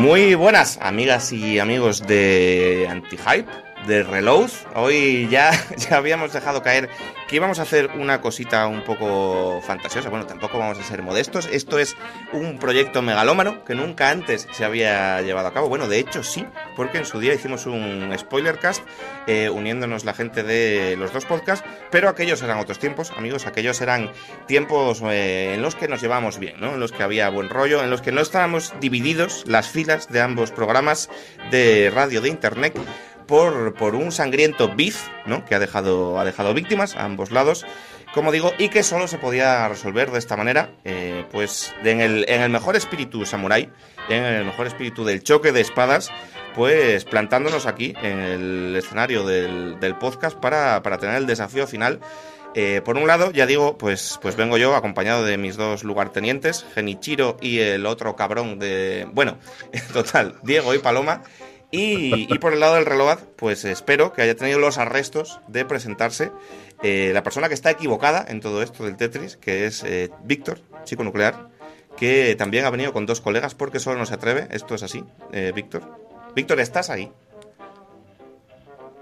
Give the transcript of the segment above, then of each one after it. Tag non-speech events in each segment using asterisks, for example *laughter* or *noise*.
Muy buenas, amigas y amigos de Anti-Hype, de Reload. Hoy ya, *laughs* ya habíamos dejado caer que íbamos a hacer una cosita un poco fantasiosa. Bueno, tampoco vamos a ser modestos. Esto es un proyecto megalómano que nunca antes se había llevado a cabo. Bueno, de hecho sí, porque en su día hicimos un spoilercast eh, uniéndonos la gente de los dos podcasts, pero aquellos eran otros tiempos, amigos. Aquellos eran tiempos eh, en los que nos llevábamos bien, ¿no? En los que había buen rollo, en los que no estábamos divididos las filas de ambos programas de radio de internet por, por un sangriento beef, ¿no? Que ha dejado, ha dejado víctimas a ambos lados, como digo, y que solo se podía resolver de esta manera, eh, pues en el, en el mejor espíritu samurái, en el mejor espíritu del choque de espadas, pues plantándonos aquí en el escenario del, podcast para, para tener el desafío final eh, por un lado, ya digo, pues, pues vengo yo acompañado de mis dos lugartenientes, Genichiro y el otro cabrón de. Bueno, *laughs* en total, Diego y Paloma. Y, y por el lado del reloj, pues espero que haya tenido los arrestos de presentarse eh, la persona que está equivocada en todo esto del Tetris, que es eh, Víctor, chico nuclear, que también ha venido con dos colegas porque solo no se atreve. Esto es así, eh, Víctor. Víctor, ¿estás ahí?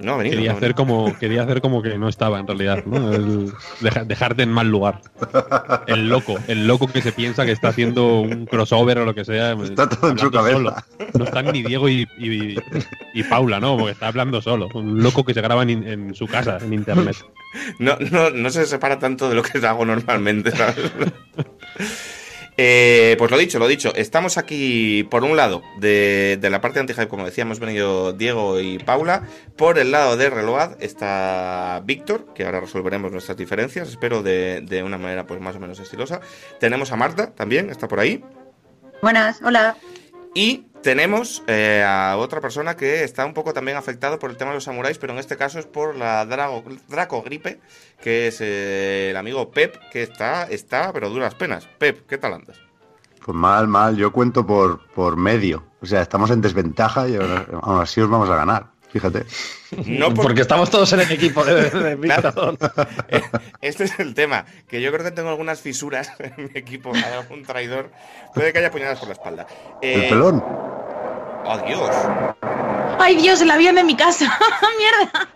No, venido. Quería, no, hacer como, quería hacer como que no estaba en realidad, ¿no? El- deja- dejarte en mal lugar. El loco, el loco que se piensa que está haciendo un crossover o lo que sea. *laughs* Está todo en su cabeza. solo. No están ni Diego y, y- y Paula, ¿no? Porque está hablando solo. Un loco que se graba en, en su casa, en internet. *laughs* No, no, no se separa tanto de lo que hago normalmente, ¿sabes? *laughs* Eh, pues lo dicho, lo dicho. Estamos aquí, por un lado, de, la parte anti como decía, hemos venido Diego y Paula. Por el lado de Reload está Víctor, que ahora resolveremos nuestras diferencias, espero de, de una manera pues más o menos estilosa. Tenemos a Marta también, está por ahí. Buenas, hola. Y tenemos eh, a otra persona que está un poco también afectado por el tema de los samuráis, pero en este caso es por la Drago, Draco Gripe, que es eh, el amigo Pep, que está, está, pero duras penas. Pep, ¿qué tal andas? Pues mal, mal. Yo cuento por, por medio. O sea, estamos en desventaja y aún así os vamos a ganar. Fíjate. No por- Porque estamos todos en el equipo de, de *laughs* Claro. Eh, Este es el tema, que yo creo que tengo algunas fisuras *laughs* en mi equipo, hay algún traidor, puede que haya puñaladas por la espalda. El Eh, pelón. ¡Oh, Dios! ¡Ay, Dios, el avión de mi casa! *laughs* ¡Mierda!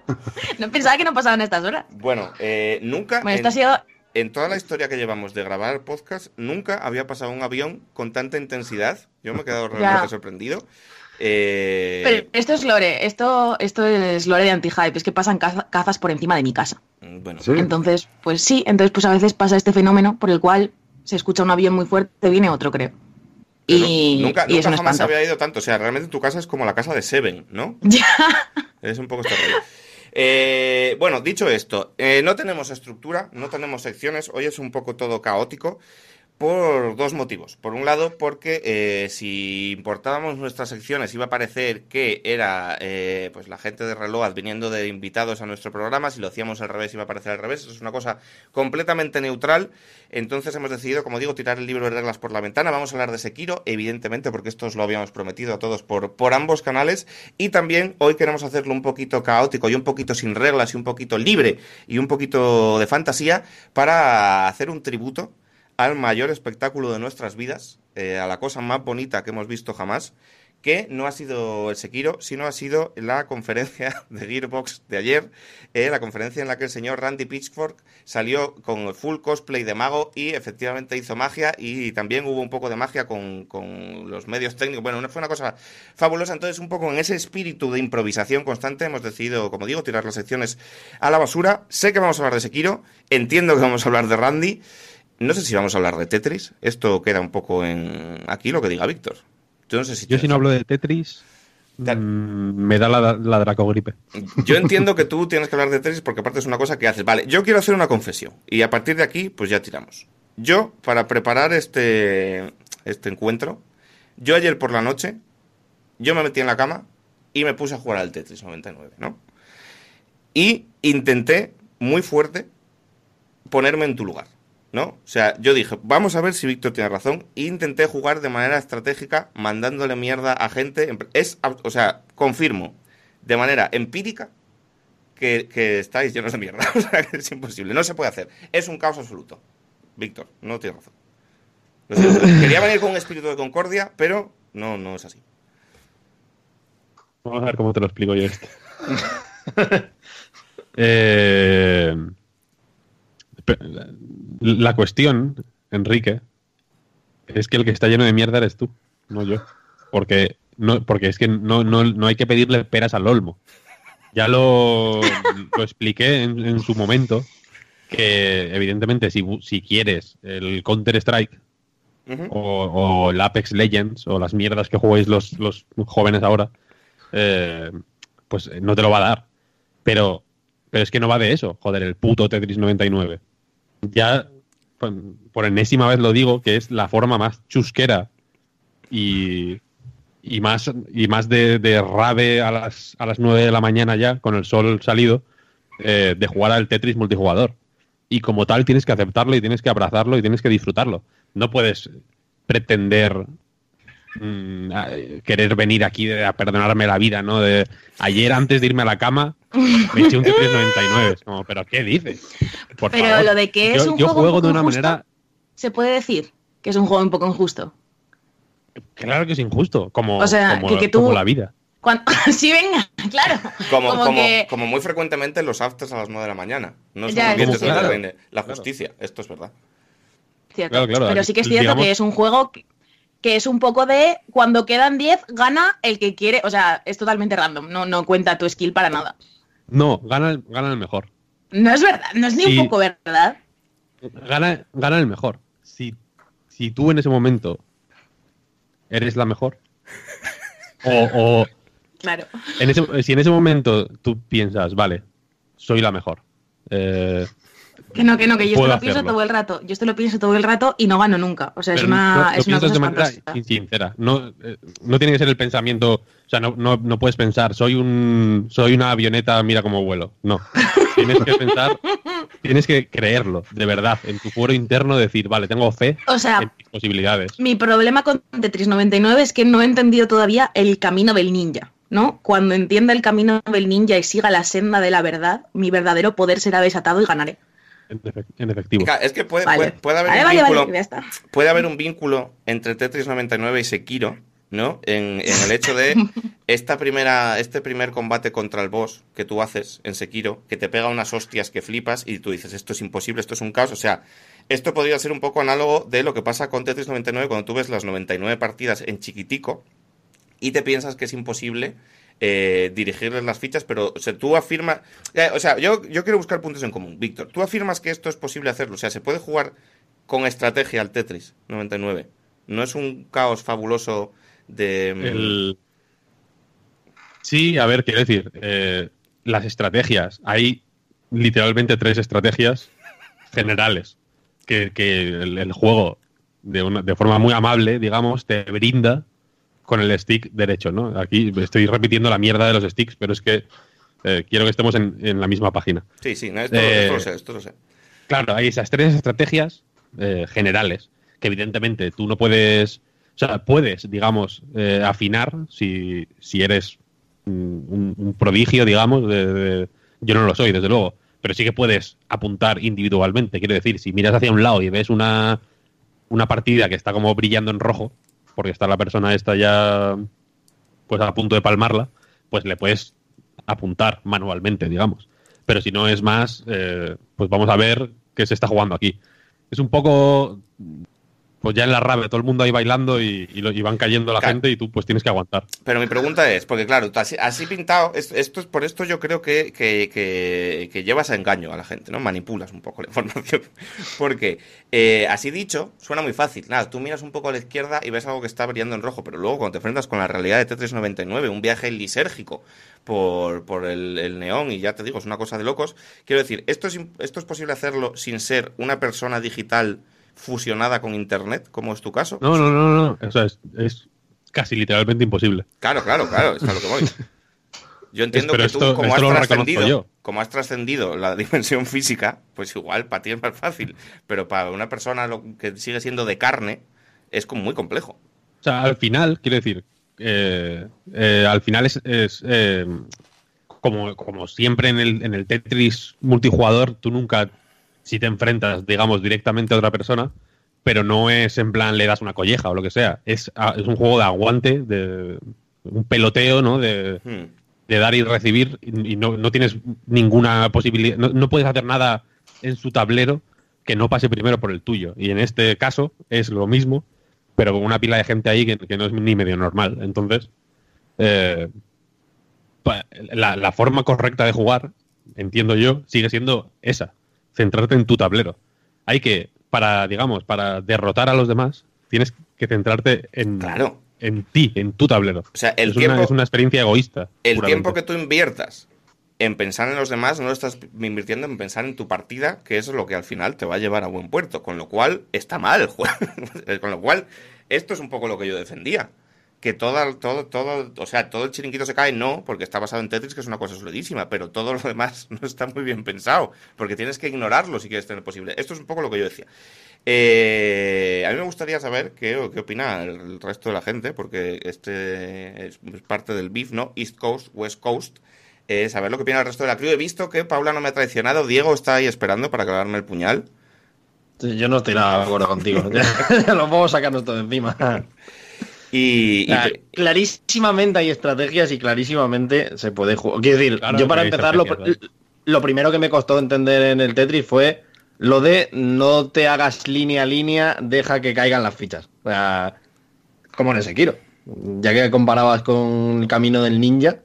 No pensaba que no pasaban estas horas. Bueno, eh, nunca... Bueno, en- esto ha sido. En toda la historia que llevamos de grabar podcast, nunca había pasado un avión con tanta intensidad. Yo me he quedado realmente Ya. sorprendido. Eh, Pero esto es lore, esto, esto es lore de anti-hype, es que pasan caza- cazas por encima de mi casa. bueno, Sí. Entonces, pues sí, entonces pues a veces pasa este fenómeno por el cual se escucha un avión muy fuerte, viene otro, creo. pero Y, nunca, y nunca un jamás espanto. había ido tanto. O sea, realmente tu casa es como la casa de Seven, ¿no? *laughs* Ya. Es un poco este rollo. Eh, bueno, dicho esto, eh, no tenemos estructura, no tenemos secciones, hoy es un poco todo caótico por dos motivos. Por un lado, porque eh, si importábamos nuestras secciones iba a parecer que era eh, pues la gente de Reload viniendo de invitados a nuestro programa, si lo hacíamos al revés iba a parecer al revés, eso es una cosa completamente neutral. Entonces hemos decidido, como digo, tirar el libro de reglas por la ventana. Vamos a hablar de Sekiro, evidentemente, porque esto os lo habíamos prometido a todos por, por ambos canales. Y también hoy queremos hacerlo un poquito caótico y un poquito sin reglas y un poquito libre y un poquito de fantasía para hacer un tributo al mayor espectáculo de nuestras vidas, eh, a la cosa más bonita que hemos visto jamás, que no ha sido el Sekiro, sino ha sido la conferencia *laughs* de Gearbox de ayer, eh, la conferencia en la que el señor Randy Pitchfork salió con el full cosplay de mago y efectivamente hizo magia y también hubo un poco de magia con, con los medios técnicos. Bueno, fue una cosa fabulosa. Entonces, un poco en ese espíritu de improvisación constante hemos decidido, como digo, tirar las secciones a la basura. Sé que vamos a hablar de Sekiro, entiendo que vamos a hablar de Randy. No sé si vamos a hablar de Tetris. Esto queda un poco en aquí lo que diga Víctor. Yo no sé si Yo si no hablo de Tetris, mm, me da la, la dracogripe. Yo entiendo que tú tienes que hablar de Tetris porque aparte es una cosa que haces. Vale, yo quiero hacer una confesión y a partir de aquí pues ya tiramos. Yo, para preparar este, este encuentro, yo ayer por la noche, yo me metí en la cama y me puse a jugar al Tetris 99, ¿no? Y intenté muy fuerte ponerme en tu lugar, ¿no? O sea, yo dije, vamos a ver si Víctor tiene razón. E intenté jugar de manera estratégica, mandándole mierda a gente. en- Es, o sea, confirmo, de manera empírica, que, estáis llenos de mierda. *laughs* O sea, que es imposible. No se puede hacer. Es un caos absoluto. Víctor, no tienes razón. Quería venir con un espíritu de concordia, pero no, no es así. Vamos a ver cómo te lo explico yo esto. *laughs* Eh, la cuestión, Enrique, es que el que está lleno de mierda eres tú, no yo. Porque, no, porque es que no, no, no hay que pedirle peras al olmo. Ya lo, lo expliqué en, en su momento, que evidentemente si, si quieres el Counter-Strike o, o el Apex Legends o las mierdas que jugáis los, los jóvenes ahora, eh, pues no te lo va a dar. Pero, pero es que no va de eso, joder, el puto Tetris 99. Ya, por, por enésima vez lo digo, que es la forma más chusquera y, y más, y más de, de rave a las, a las 9 de la mañana ya, con el sol salido, eh, de jugar al Tetris multijugador. Y como tal tienes que aceptarlo y tienes que abrazarlo y tienes que disfrutarlo. No puedes pretender mm, a- querer venir aquí de- a perdonarme la vida, ¿no? De ayer antes de irme a la cama me eché un Tetris 99. Es como, ¿pero qué dices? Por Pero favor. lo de que es yo, un yo juego, juego un de una injusto, manera se puede decir que es un juego un poco injusto. claro que es injusto, como, O sea, como, que- que tú- como la vida. Cuando... *laughs* sí, venga, claro. Como, Como como, que- como muy frecuentemente en los afters a las 9 de la mañana. No es Ya, sí, claro. la justicia. Esto es verdad. Cierto. Claro, claro, Pero sí que es cierto digamos- que es un juego que, es un poco de cuando quedan 10, gana el que quiere. O sea, es totalmente random. No, no cuenta tu skill para nada. No, gana, el- gana el mejor. No es verdad, no es ni un poco verdad. Gana, gana el mejor. Si, si tú en ese momento eres la mejor, *laughs* o, o Claro. en ese, si en ese momento tú piensas, vale, soy la mejor, eh, Que no, que no, que yo esto lo pienso hacerlo. todo el rato. Yo esto lo pienso todo el rato y no gano nunca. O sea, es una, lo es una cosa de manera sincera. No, eh, no tiene que ser el pensamiento. O sea, no, no, no puedes pensar, soy un soy una avioneta, mira cómo vuelo. No. *laughs* Tienes que pensar, tienes que creerlo, de verdad, en tu fuero interno, decir, vale, tengo fe O sea, en mis posibilidades. Mi problema con Tetris 99 es que no he entendido todavía el camino del ninja, ¿no? Cuando entienda el camino del ninja y siga la senda de la verdad, mi verdadero poder será desatado y ganaré. En, efec- en efectivo. Es que puede, Vale. puede, puede haber vale, un vale, vínculo. vale, ya está. puede haber un vínculo entre Tetris 99 y Sekiro, ¿no? En, en el hecho de *laughs* esta primera, este primer combate contra el boss que tú haces en Sekiro, que te pega unas hostias que flipas y tú dices, esto es imposible, esto es un caos. O sea, esto podría ser un poco análogo de lo que pasa con Tetris 99 cuando tú ves las 99 partidas en chiquitico y te piensas que es imposible eh, dirigirles las fichas, pero tú afirmas... eh, o sea, yo, yo quiero buscar puntos en común. Víctor, tú afirmas que esto es posible hacerlo. O sea, se puede jugar con estrategia al Tetris 99. No es un caos fabuloso de... mm, Sí, a ver, quiero decir, eh, las estrategias. Hay literalmente tres estrategias generales que, que el, el juego, de, una, de forma muy amable, digamos, te brinda con el stick derecho, ¿no? Aquí estoy repitiendo la mierda de los sticks, pero es que eh, quiero que estemos en, en la misma página. Sí, sí, no, esto, Eh, esto lo sé, esto lo sé. Claro, hay esas tres estrategias eh, generales que evidentemente tú no puedes, o sea, puedes, digamos, eh, afinar si, si eres un, un prodigio, digamos, de, de- yo no lo soy, desde luego, pero sí que puedes apuntar individualmente. Quiero decir, si miras hacia un lado y ves una, una partida que está como brillando en rojo, porque está la persona esta ya pues a punto de palmarla, pues le puedes apuntar manualmente, digamos. Pero si no es más, eh, pues vamos a ver qué se está jugando aquí. Es un poco pues ya en la rabia, todo el mundo ahí bailando y, y lo- y van cayendo la Claro. gente y tú pues tienes que aguantar. Pero mi pregunta es, porque claro, así, así pintado, es- esto es por esto yo creo que, que, que- que llevas a engaño a la gente, ¿no? Manipulas un poco la *laughs* información. Porque eh, así dicho, suena muy fácil. Nada, tú miras un poco a la izquierda y ves algo que está brillando en rojo, pero luego cuando te enfrentas con la realidad de Tetris 99, un viaje lisérgico por, por el, el neón, y ya te digo, es una cosa de locos. Quiero decir, ¿esto es, ¿esto es posible hacerlo sin ser una persona digital fusionada con Internet, como es tu caso? No, no, no, no. O sea, es, es casi literalmente imposible. Claro, claro, claro, es a lo que voy. *laughs* Yo entiendo Pero que esto- tú, como esto has lo reconozco trascendido, como has trascendido la *laughs* dimensión física, pues igual para ti es más fácil. Pero para una persona lo que sigue siendo de carne, es como muy complejo. O sea, al final, quiero decir, eh, eh, al final es, es, eh, como, como siempre en el, en el Tetris multijugador, tú nunca, si te enfrentas, digamos, directamente a otra persona, pero no es en plan le das una colleja o lo que sea. Es, a- es un juego de aguante, de un peloteo, ¿no? De, Hmm. de dar y recibir y no, no tienes ninguna posibilidad, no, no puedes hacer nada en su tablero que no pase primero por el tuyo. Y en este caso es lo mismo, pero con una pila de gente ahí que, que no es ni medio normal. Entonces, eh, la, la forma correcta de jugar, entiendo yo, sigue siendo esa, centrarte en tu tablero. Hay que, para, digamos, para derrotar a los demás, tienes que centrarte en, Claro. en ti, en tu tablero. O sea, el es, tiempo- una, es una experiencia egoísta. El tiempo que tú inviertas en pensar en los demás, no lo estás invirtiendo en pensar en tu partida, que eso es lo que al final te va a llevar a buen puerto. Con lo cual, está mal *laughs* el juego. con lo cual, esto es un poco lo que yo defendía. Que todo, todo, todo, o sea, todo el chiringuito se cae, no, porque está basado en Tetris, que es una cosa solidísima, pero todo lo demás *laughs* no está muy bien pensado, porque tienes que ignorarlo si quieres tener posible. Esto es un poco lo que yo decía. Eh, a mí me gustaría saber qué, qué opina el resto de la gente, porque este es parte del beef, ¿no? East Coast, West Coast. Eh, saber lo que opina el resto de la crew. He visto que Paula no me ha traicionado. Diego está ahí esperando para clavarme el puñal. Yo no estoy nada de acuerdo contigo. *laughs* Ya lo podemos sacarnos todo encima. *laughs* Y, Ah, clarísimamente hay estrategias y clarísimamente se puede jugar. Quiero decir, Claro yo para empezar, lo, primero que me costó entender en el Tetris fue lo de no te hagas línea a línea, deja que caigan las fichas. O sea, como en el Sekiro. Ya que comparabas con el camino del ninja,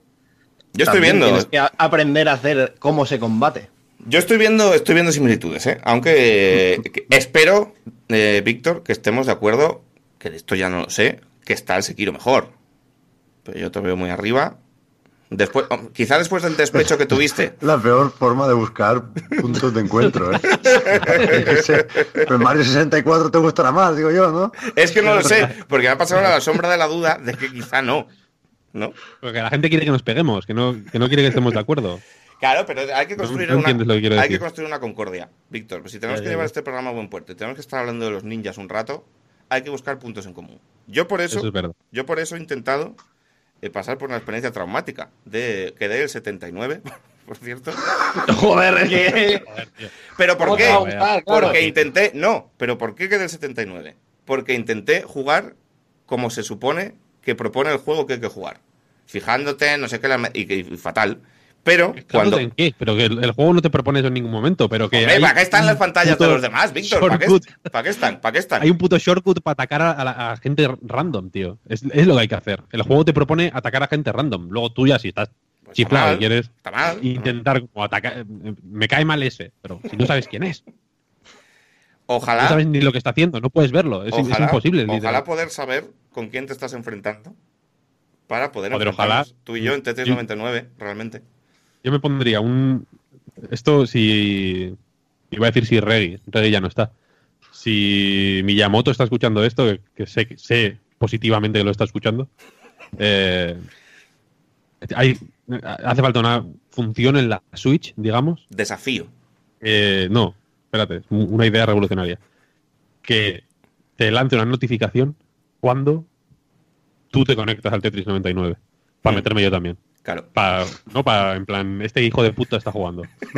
yo estoy viendo. Tienes que aprender a hacer cómo se combate. Yo estoy viendo, estoy viendo similitudes, ¿eh? Aunque eh, *laughs* que- espero, eh, Víctor, que estemos de acuerdo, que de esto ya no lo sé, que está el Sekiro mejor. Pero yo te veo muy arriba. Después, oh, quizá después del despecho que tuviste. *laughs* La peor forma de buscar puntos de encuentro, ¿eh? *laughs* Sé, Pues Mario 64 te gustará más, digo yo, ¿no? Es que no lo sé, porque me ha pasado la sombra de la duda de que quizá no. ¿No? Porque la gente quiere que nos peguemos, que no, que no quiere que estemos de acuerdo. Claro, pero hay que construir, no una, que hay que construir una concordia, Víctor. Pues si tenemos Ya, que ya, llevar ya. este programa a buen puerto y tenemos que estar hablando de los ninjas un rato, hay que buscar puntos en común. Yo por eso, Eso es verdad. yo por eso he intentado eh, pasar por una experiencia traumática. De, quedé el 79, *laughs* por cierto. *laughs* Joder, es que... ¿Pero por ¿Cómo qué? Claro. Porque intenté. No, pero ¿por qué quedé el 79? Porque intenté jugar como se supone que propone el juego que hay que jugar. Fijándote, no sé qué, la- y, que- y fatal. Pero cuando. ¿En qué? Pero que el, el juego no te propone eso en ningún momento, pero que Hombre, ¿para qué están las pantallas de los demás, Víctor? ¿Para qué, shortcut. para qué están? ¿Para qué están? Hay un puto shortcut para atacar a, la- a gente random, tío. Es, es lo que hay que hacer. El juego te propone atacar a gente random. Luego tú ya si estás Pues chiflado y quieres Está mal. intentar como atacar... Me cae mal ese, pero si no sabes quién es. No Ojalá. sabes ni lo que está haciendo, no puedes verlo. Es, imposible. Ojalá literal. poder saber con quién te estás enfrentando para poder Joder, ojalá. Tú y yo en Tetris Sí. 99, realmente. Yo me pondría un. Esto si. Iba a decir si Reggie. Reggie ya no está. Si Miyamoto está escuchando esto, que, que sé, que sé positivamente que lo está escuchando. eh, hay, hace falta una función en la Switch, digamos. Desafío. Eh, no, espérate, una idea revolucionaria. Que te lance una notificación cuando tú te conectas al Tetris 99. Para Mm. meterme yo también. Claro. Pa- no para, en plan, este hijo de puta está jugando. *laughs*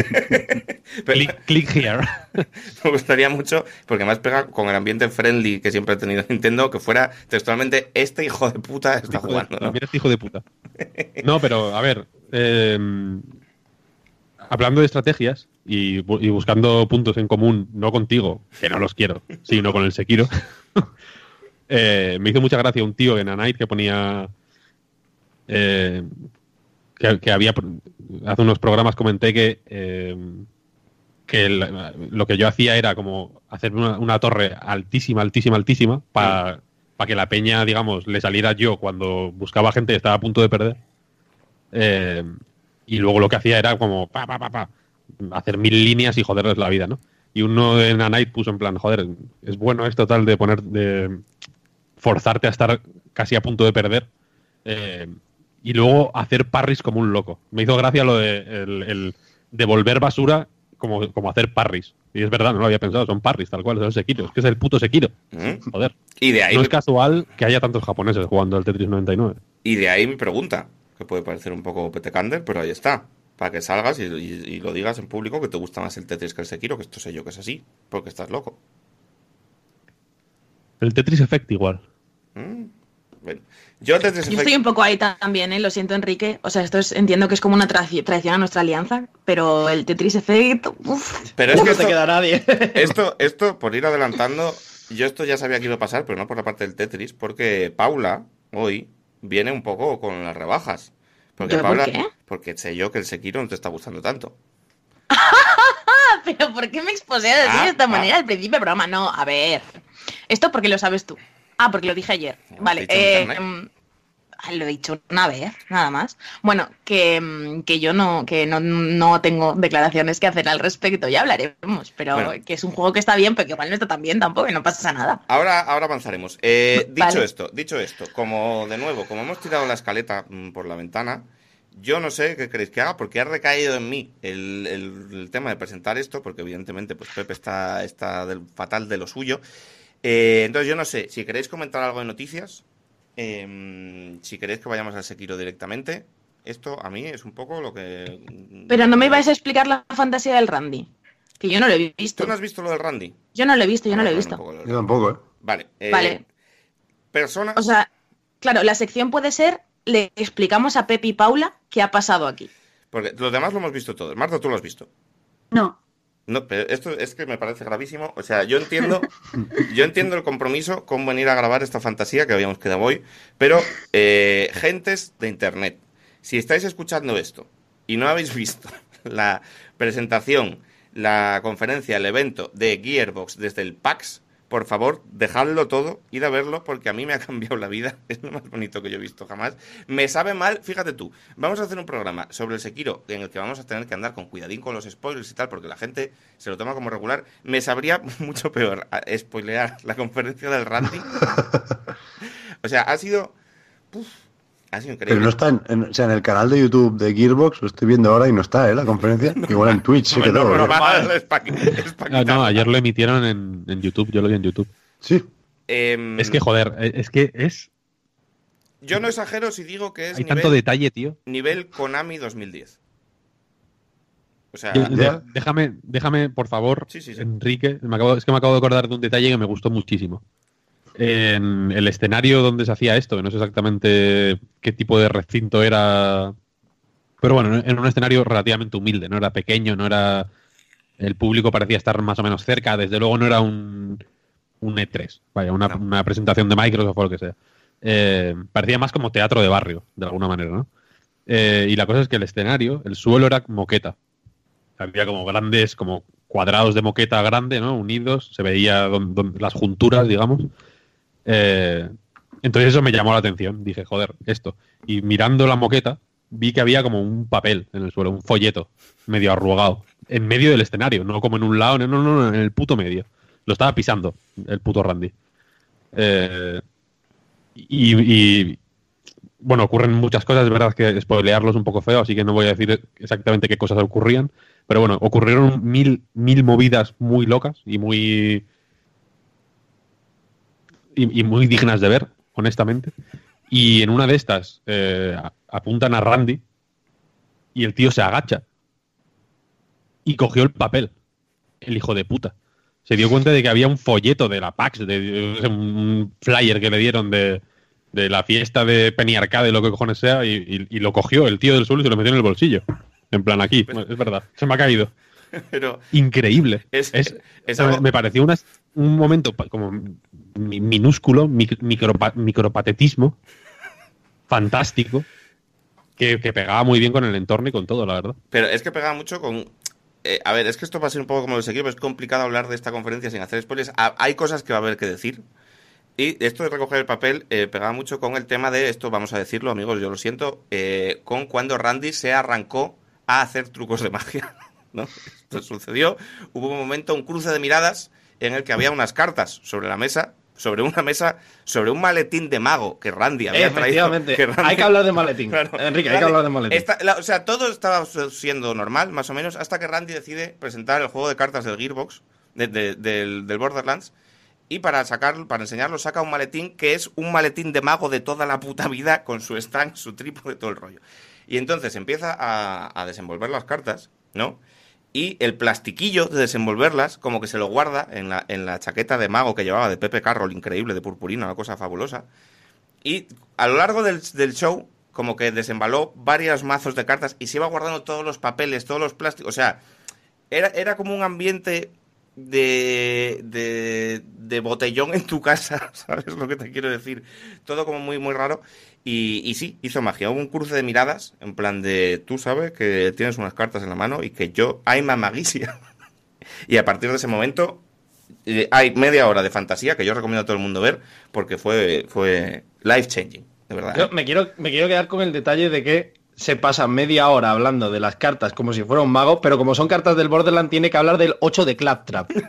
Pero- click, click here. *laughs* Me gustaría mucho, porque más pega con el ambiente friendly que siempre ha tenido Nintendo, que fuera textualmente este hijo de puta está Hijo de- jugando, ¿no? Mira este hijo de puta. No, pero a ver, eh, hablando de estrategias y, bu- y buscando puntos en común, no contigo, que no los quiero, sino con el Sekiro. *laughs* Eh, me hizo mucha gracia un tío en A Night que ponía. eh, que, que había. Hace unos programas comenté que. eh, que el- lo que yo hacía era como hacer una, una torre altísima, altísima, altísima, para que la peña, digamos, le saliera yo cuando buscaba gente y estaba a punto de perder. Eh, y luego lo que hacía era como pa, pa, pa, pa, hacer mil líneas y joderles la vida, ¿no? Y uno en A Night puso en plan, joder, es bueno esto tal de poner, de forzarte a estar casi a punto de perder. eh, y luego hacer parries como un loco. Me hizo gracia lo de el, el devolver basura como, como hacer parries. Y es verdad, no lo había pensado, son parries, tal cual, son Sekiro. Es que es el puto Sekiro. ¿Mm? Joder. Y de ahí No es casual que haya tantos japoneses jugando al Tetris 99. Y de ahí mi pregunta, que puede parecer un poco petecander, pero ahí está. Para que salgas y, y- y lo digas en público que te gusta más el Tetris que el Sekiro, que esto sé yo que es así, porque estás loco. El Tetris Effect igual. Mm. Bueno, yo estoy un poco ahí también, ¿eh? lo siento Enrique. O sea, esto es, entiendo que es como una traici- traición a nuestra alianza, pero el Tetris Effect, uff. Pero es no que te esto, queda nadie. *laughs* esto, esto, por ir adelantando, yo esto ya sabía que iba a pasar, pero no por la parte del Tetris, porque Paula, hoy, viene un poco con las rebajas. Porque ¿Yo por Paula, qué? porque sé yo que el Sekiro no te está gustando tanto. *laughs* Pero ¿por qué me exposé a decir Ah, de esta ah. manera al principio del programa? No, a ver. Esto porque lo sabes tú. Ah, porque lo dije ayer. Lo Vale. eh, mm, ah, lo he dicho una vez, nada más. Bueno, que, mm, que yo no, que no, no tengo declaraciones que hacer al respecto, ya hablaremos, pero Bueno. que es un juego que está bien, pero que igual no está tan bien tampoco y no pasa nada. Ahora, ahora avanzaremos. Eh, dicho Vale. esto, dicho esto, como de nuevo, como hemos tirado la escaleta mm, por la ventana, yo no sé qué queréis que haga, porque ha recaído en mí el, el- el tema de presentar esto, porque evidentemente pues Pepe está, está del- fatal de lo suyo. Eh, entonces yo no sé, si queréis comentar algo de noticias, eh, si queréis que vayamos al Sekiro directamente, esto a mí es un poco lo que... Pero no me vais a explicar la fantasía del Randy, que yo no lo he visto. ¿Tú no has visto lo del Randy? Yo no lo he visto, yo no lo he visto. Yo tampoco, ¿eh? Vale. eh, Vale. Personas... O sea, claro, la sección puede ser, le explicamos a Pepi y Paula qué ha pasado aquí. Porque los demás lo hemos visto todos. Marta, tú lo has visto. No. No, pero esto es que me parece gravísimo. O sea, yo entiendo, *laughs* yo entiendo el compromiso con venir a grabar esta fantasía que habíamos quedado hoy, pero eh, gentes de internet, si estáis escuchando esto y no habéis visto *laughs* la presentación, la conferencia, el evento de Gearbox desde el PAX, por favor, dejadlo todo, id a verlo, porque a mí me ha *laughs* cambiado la vida. Es lo más bonito que yo he visto jamás. Me sabe mal, fíjate tú, vamos a hacer un programa sobre el Sekiro en el que vamos a tener que andar con cuidadín con los spoilers y tal, porque la gente se lo toma como regular. Me sabría *laughs* mucho peor a- spoilear la conferencia del Randy. *laughs* o sea, ha sido... uf, ha sido increíble. Pero no está en, en- o sea, en el canal de YouTube de Gearbox, lo estoy viendo ahora y no está, ¿eh? La conferencia. *laughs* Igual en Twitch sí que *laughs* No, todo. no, ¿eh? no, quitarlo. ayer lo emitieron en, en YouTube, yo lo vi en YouTube. Sí. Em, Es que, joder, eh, es que es. Yo no exagero si digo que es Hay nivel, tanto detalle, tío. nivel Konami 2010. O sea, ya. déjame, déjame, por favor, Sí, sí, sí. Enrique. me acabo- es que me acabo de acordar de un detalle que me gustó muchísimo. En el escenario donde se hacía esto, que no sé exactamente qué tipo de recinto era. Pero bueno, en un escenario relativamente humilde, no era pequeño, no era. El público parecía estar más o menos cerca, desde luego no era un, un E3, vaya, una presentación de Microsoft o lo que sea. Eh, parecía más como teatro de barrio, de alguna manera, ¿no? Eh, y la cosa es que el escenario, el suelo era moqueta. Había como grandes, como cuadrados de moqueta grande, ¿no? Unidos, se veía don- don- las junturas, digamos. Eh, entonces eso me llamó la atención. Dije, joder, esto. Y mirando la moqueta, vi que había como un papel en el suelo, un folleto, medio arrugado, en medio del escenario, no como en un lado, no, no, no, en el puto medio. Lo estaba pisando el puto Randy. Eh, y, y, bueno, ocurren muchas cosas, es verdad que spoilearlo es un poco feo, así que no voy a decir exactamente qué cosas ocurrían, pero bueno, ocurrieron mil, mil movidas muy locas y muy y, y muy dignas de ver, honestamente. Y en una de estas eh, a- apuntan a Randy y el tío se agacha y cogió el papel, el hijo de puta. Se dio cuenta de que había un folleto de la PAX, de, de- un flyer que le dieron de, de la fiesta de Penny Arcade, lo que cojones sea, y, y- y lo cogió el tío del suelo y se lo metió en el bolsillo. En plan, aquí, es verdad, se me ha caído. *laughs* Pero increíble. Es- Es- algo- Me pareció una- un momento como minúsculo, mic- micropa- micropatetismo, fantástico, que, que pegaba muy bien con el entorno y con todo, la verdad. Pero es que pegaba mucho con. eh, a ver, es que esto va a ser un poco como seguir, pero es complicado hablar de esta conferencia sin hacer spoilers. Ha- hay cosas que va a haber que decir. Y esto de recoger el papel eh, pegaba mucho con el tema de esto, vamos a decirlo, amigos, yo lo siento, eh, con cuando Randy se arrancó a hacer trucos de magia. *laughs* ¿no? Esto sucedió. Hubo un momento, un cruce de miradas en el que había unas cartas sobre la mesa, sobre una mesa, sobre un maletín de mago que Randy había traído. Efectivamente. que Randy- Hay que hablar de maletín. *laughs* Claro. Enrique, hay que hablar de maletín. Esta- la- o sea, todo estaba siendo normal, más o menos, hasta que Randy decide presentar el juego de cartas del Gearbox, de- de- del, del Borderlands, y para sacar, para enseñarlo, saca un maletín que es un maletín de mago de toda la puta vida, con su stand, su trípode, todo el rollo. Y entonces empieza a, a desenvolver las cartas, ¿no? Y el plastiquillo de desenvolverlas, como que se lo guarda en la, en la chaqueta de mago que llevaba de Pepe Carroll, increíble, de purpurina, una cosa fabulosa. Y a lo largo del, del show, como que desembaló varios mazos de cartas y se iba guardando todos los papeles, todos los plásticos. O sea, era, era como un ambiente de, de, de botellón en tu casa, *laughs* ¿sabes lo que te quiero decir? Todo como muy, muy raro. Y, y sí, hizo magia. Hubo un cruce de miradas, en plan de, tú sabes que tienes unas cartas en la mano y que yo, hay magia. *laughs* y a partir de ese momento, eh, hay media hora de fantasía que yo recomiendo a todo el mundo ver porque fue, fue life changing, de verdad. Yo ¿eh? me quiero, me quiero quedar con el detalle de que se pasa media hora hablando de las cartas como si fuera un mago, pero como son cartas del Borderland, tiene que hablar del 8 de Claptrap. *laughs*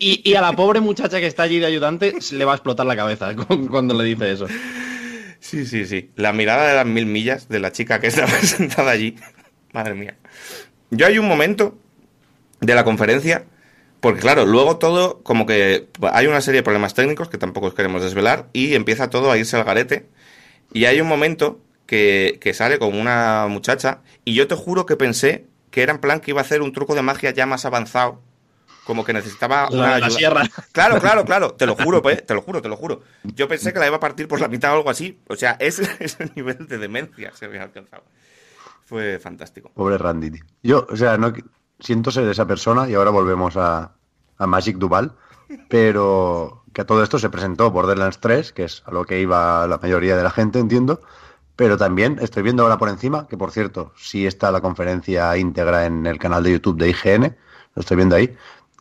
Y, y a la pobre muchacha que está allí de ayudante se le va a explotar la cabeza cu- cuando le dice eso. Sí, sí, sí. La mirada de las mil millas de la chica que *laughs* está sentada allí. Madre mía. Yo hay un momento de la conferencia, porque claro, luego todo, como que hay una serie de problemas técnicos que tampoco os queremos desvelar, y empieza todo a irse al garete. Y hay un momento que, que sale con una muchacha, y yo te juro que pensé que era en plan que iba a hacer un truco de magia ya más avanzado. Como que necesitaba La- una la ayuda. sierra. Claro, claro, claro. Te lo juro, *laughs* pues, te lo juro, te lo juro. Yo pensé que la iba a partir por la mitad o algo así. O sea, ese, *laughs* ese nivel de demencia se había alcanzado. Fue fantástico. Pobre Randy. tío. Yo, o sea, no siento ser esa persona y ahora volvemos a, a Magic Duval, pero que a todo esto se presentó Borderlands 3, que es a lo que iba la mayoría de la gente, entiendo. Pero también estoy viendo ahora por encima, que por cierto, sí está la conferencia íntegra en el canal de YouTube de IGN, lo estoy viendo ahí,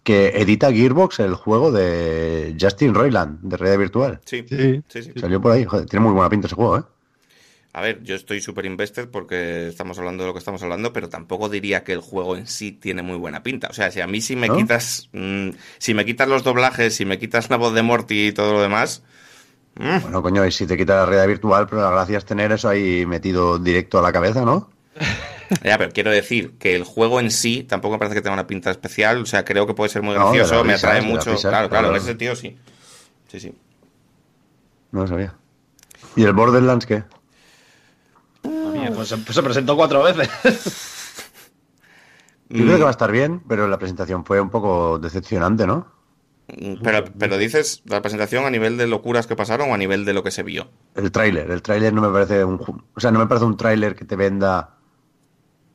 que edita Gearbox el juego de Justin Roiland, de realidad virtual. Sí, Sí. sí, sí. Salió por ahí, joder, tiene muy buena pinta ese juego, ¿eh? A ver, yo estoy súper invested porque estamos hablando de lo que estamos hablando, pero tampoco diría que el juego en sí tiene muy buena pinta. O sea, si a mí si me ¿No? quitas mm, si me quitas los doblajes, si me quitas la voz de Morty y todo lo demás, mm, Bueno, coño, y si te quita la realidad virtual, pero la gracia es tener eso ahí metido directo a la cabeza, ¿no? *laughs* ya, pero quiero decir que el juego en sí tampoco me parece que tenga una pinta especial. O sea, creo que puede ser muy No, gracioso, me atrae mucho. claro, claro, en ese sentido sí. Sí, sí. No lo sabía. ¿Y el Borderlands qué? Pues se, pues se presentó cuatro veces. *laughs* Yo creo que va a estar bien, pero la presentación fue un poco decepcionante, ¿no? Mm, Pero, pero dices la presentación a nivel de locuras que pasaron o a nivel de lo que se vio. El tráiler, el tráiler no me parece un o sea, no me parece un tráiler que te venda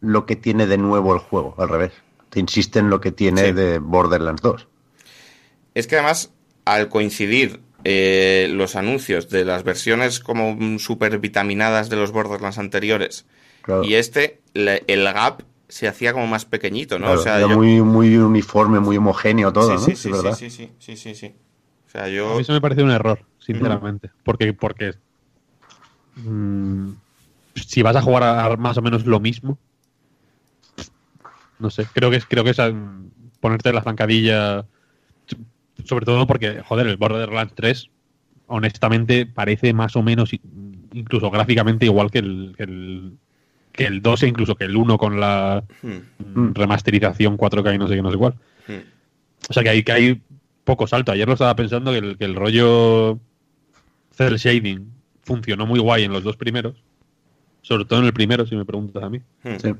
lo que tiene de nuevo el juego, al revés. Te insiste en lo que tiene Sí. de Borderlands 2. Es que además, al coincidir eh, los anuncios de las versiones como mm, super vitaminadas de los Borderlands anteriores Claro. y este, le- el gap se hacía como más pequeñito, ¿no? Claro, o sea, era yo- muy, muy uniforme, muy homogéneo todo, sí, ¿no? sí, Es sí, verdad. sí, sí, sí, sí, sí. O sea, A yo... mí eso me parece un error, sinceramente. Porque, porque mm, si vas a jugar a más o menos lo mismo, no sé, creo que es, creo que es ponerte la zancadilla, sobre todo porque, joder, el Borderlands 3, honestamente, parece más o menos, incluso gráficamente, igual que el, que el, que el 2 e incluso que el 1 con la Hmm, mm, remasterización 4K y no sé qué, no sé cuál. hmm. O sea que hay, que hay poco salto. Ayer lo estaba pensando que el, que el rollo cel shading funcionó muy guay en los dos primeros. Sobre todo en el primero, si me preguntas a mí. Hmm. Sí.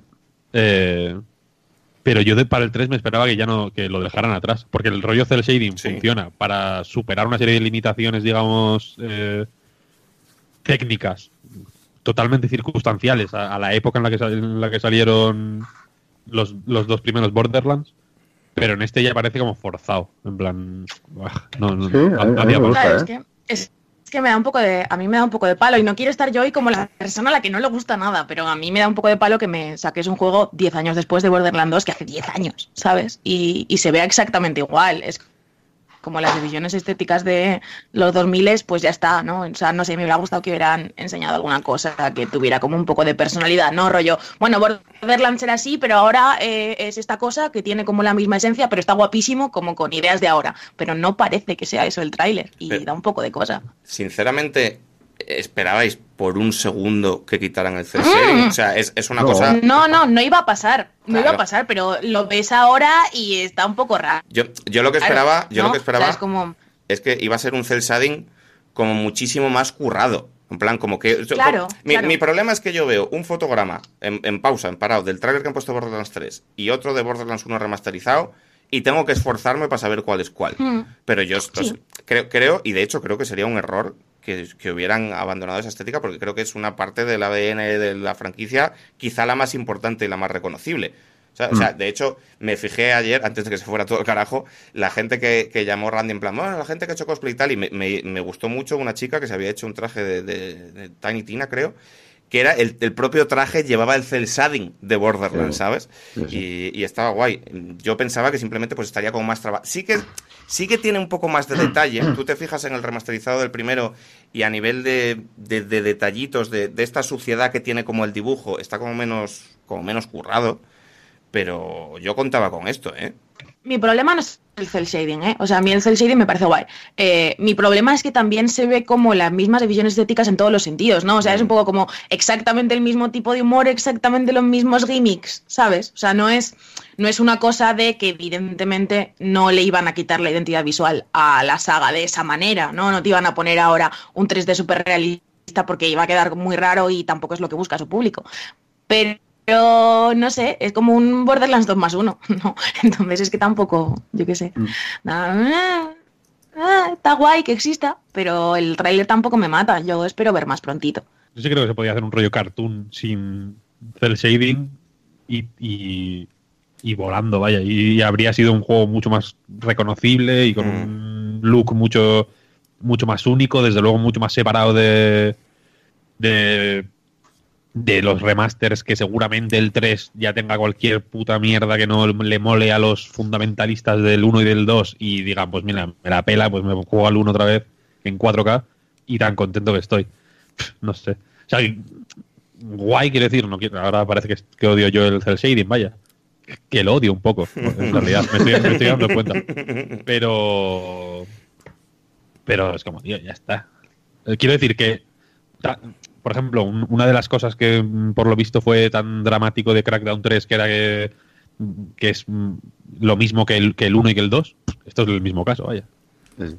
Eh, pero yo de, para el 3 me esperaba que ya no que lo dejaran atrás. Porque el rollo cel shading Sí. funciona para superar una serie de limitaciones, digamos, eh, técnicas totalmente circunstanciales a, a la época en la que, sal- en la que salieron los, los dos primeros Borderlands, pero en este ya parece como forzado. En plan, no, no, Sí, a mí- a mí había me más. gusta. Claro, ¿eh? es que, es, es que me da un poco de, a mí me da un poco de palo y no quiero estar yo hoy como la persona a la que no le gusta nada, pero a mí me da un poco de palo que me saques un juego 10 años después de Borderlands 2 que hace 10 años, ¿sabes? Y, y se vea exactamente igual. Es como las divisiones estéticas de los 2000, pues ya está, ¿no? O sea, no sé, me hubiera gustado que hubieran enseñado alguna cosa que tuviera como un poco de personalidad, ¿no? Rollo, bueno, Borderlands era así, pero ahora eh, es esta cosa que tiene como la misma esencia, pero está guapísimo como con ideas de ahora. Pero no parece que sea eso el tráiler y Pero- da un poco de cosa. Sinceramente, ¿esperabais por un segundo que quitaran el cel shading? Mm. O sea, es, es una No. cosa... No, no, no iba a pasar, no iba a pasar, pero lo ves ahora y está un poco raro. Yo, yo lo que Claro, esperaba, yo ¿no? lo que esperaba es como... es que iba a ser un cel shading como muchísimo más currado. En plan, como que... Claro, mi, claro. mi problema es que yo veo un fotograma en, en pausa, en parado, del trailer que han puesto de Borderlands 3 y otro de Borderlands 1 remasterizado y tengo que esforzarme para saber cuál es cuál. Mm. Pero yo Sí. pues, creo, creo, y de hecho creo que sería un error que, que hubieran abandonado esa estética porque creo que es una parte del ADN de la franquicia, quizá la más importante y la más reconocible. O sea, o sea, de hecho, me fijé ayer, antes de que se fuera todo el carajo, la gente que, que llamó Randy en plan, bueno, la gente que ha hecho cosplay y tal, y me, me- me gustó mucho una chica que se había hecho un traje de, de- de Tiny Tina, creo, que era el, el propio traje, llevaba el cel shading de Borderlands. ¿sabes? Sí, sí. Y, y estaba guay. Yo pensaba que simplemente pues estaría como más trabajo. Sí que, sí que tiene un poco más de detalle. *clears throat* Tú te fijas en el remasterizado del primero y a nivel de, de- de detallitos, de, de esta suciedad que tiene como el dibujo, está como menos, como menos currado. Pero yo contaba con esto, ¿eh? Mi problema no es el cel shading, ¿eh? O sea, a mí el cel shading me parece guay. Eh, mi problema es que también se ve como las mismas divisiones estéticas en todos los sentidos, ¿no? O sea, es un poco como exactamente el mismo tipo de humor, exactamente los mismos gimmicks, ¿sabes? O sea, no es, no es una cosa de que evidentemente no le iban a quitar la identidad visual a la saga de esa manera, ¿no? No te iban a poner ahora un 3D súper realista porque iba a quedar muy raro y tampoco es lo que busca su público. Pero pero no sé, es como un Borderlands 2 más 1, *laughs* ¿no? Entonces es que tampoco, yo qué sé. nada, ah, está guay que exista, pero el tráiler tampoco me mata. Yo espero ver más prontito. Yo sí creo que se podía hacer un rollo cartoon sin cel shading y, y, y volando, vaya. Y, habría sido un juego mucho más reconocible y con Mm. un look mucho, mucho más único, desde luego mucho más separado de, de, de los remasters que seguramente el 3 ya tenga cualquier puta mierda que no le mole a los fundamentalistas del 1 y del 2 y digan, pues mira, me la pela, pues me juego al 1 otra vez en 4K y tan contento que estoy. No sé. O sea, guay quiero decir, no quiero, ahora parece que, que odio yo el cel shading, vaya. Que lo odio un poco, en realidad, me estoy, dando cuenta. Pero. Pero es como, tío, ya está. Eh, Quiero decir que, por ejemplo, un- una de las cosas que mm, por lo visto fue tan dramático de Crackdown 3, que era que, que es mm, lo mismo que el, que el 1 y que el 2, esto es el mismo caso, vaya. Sí.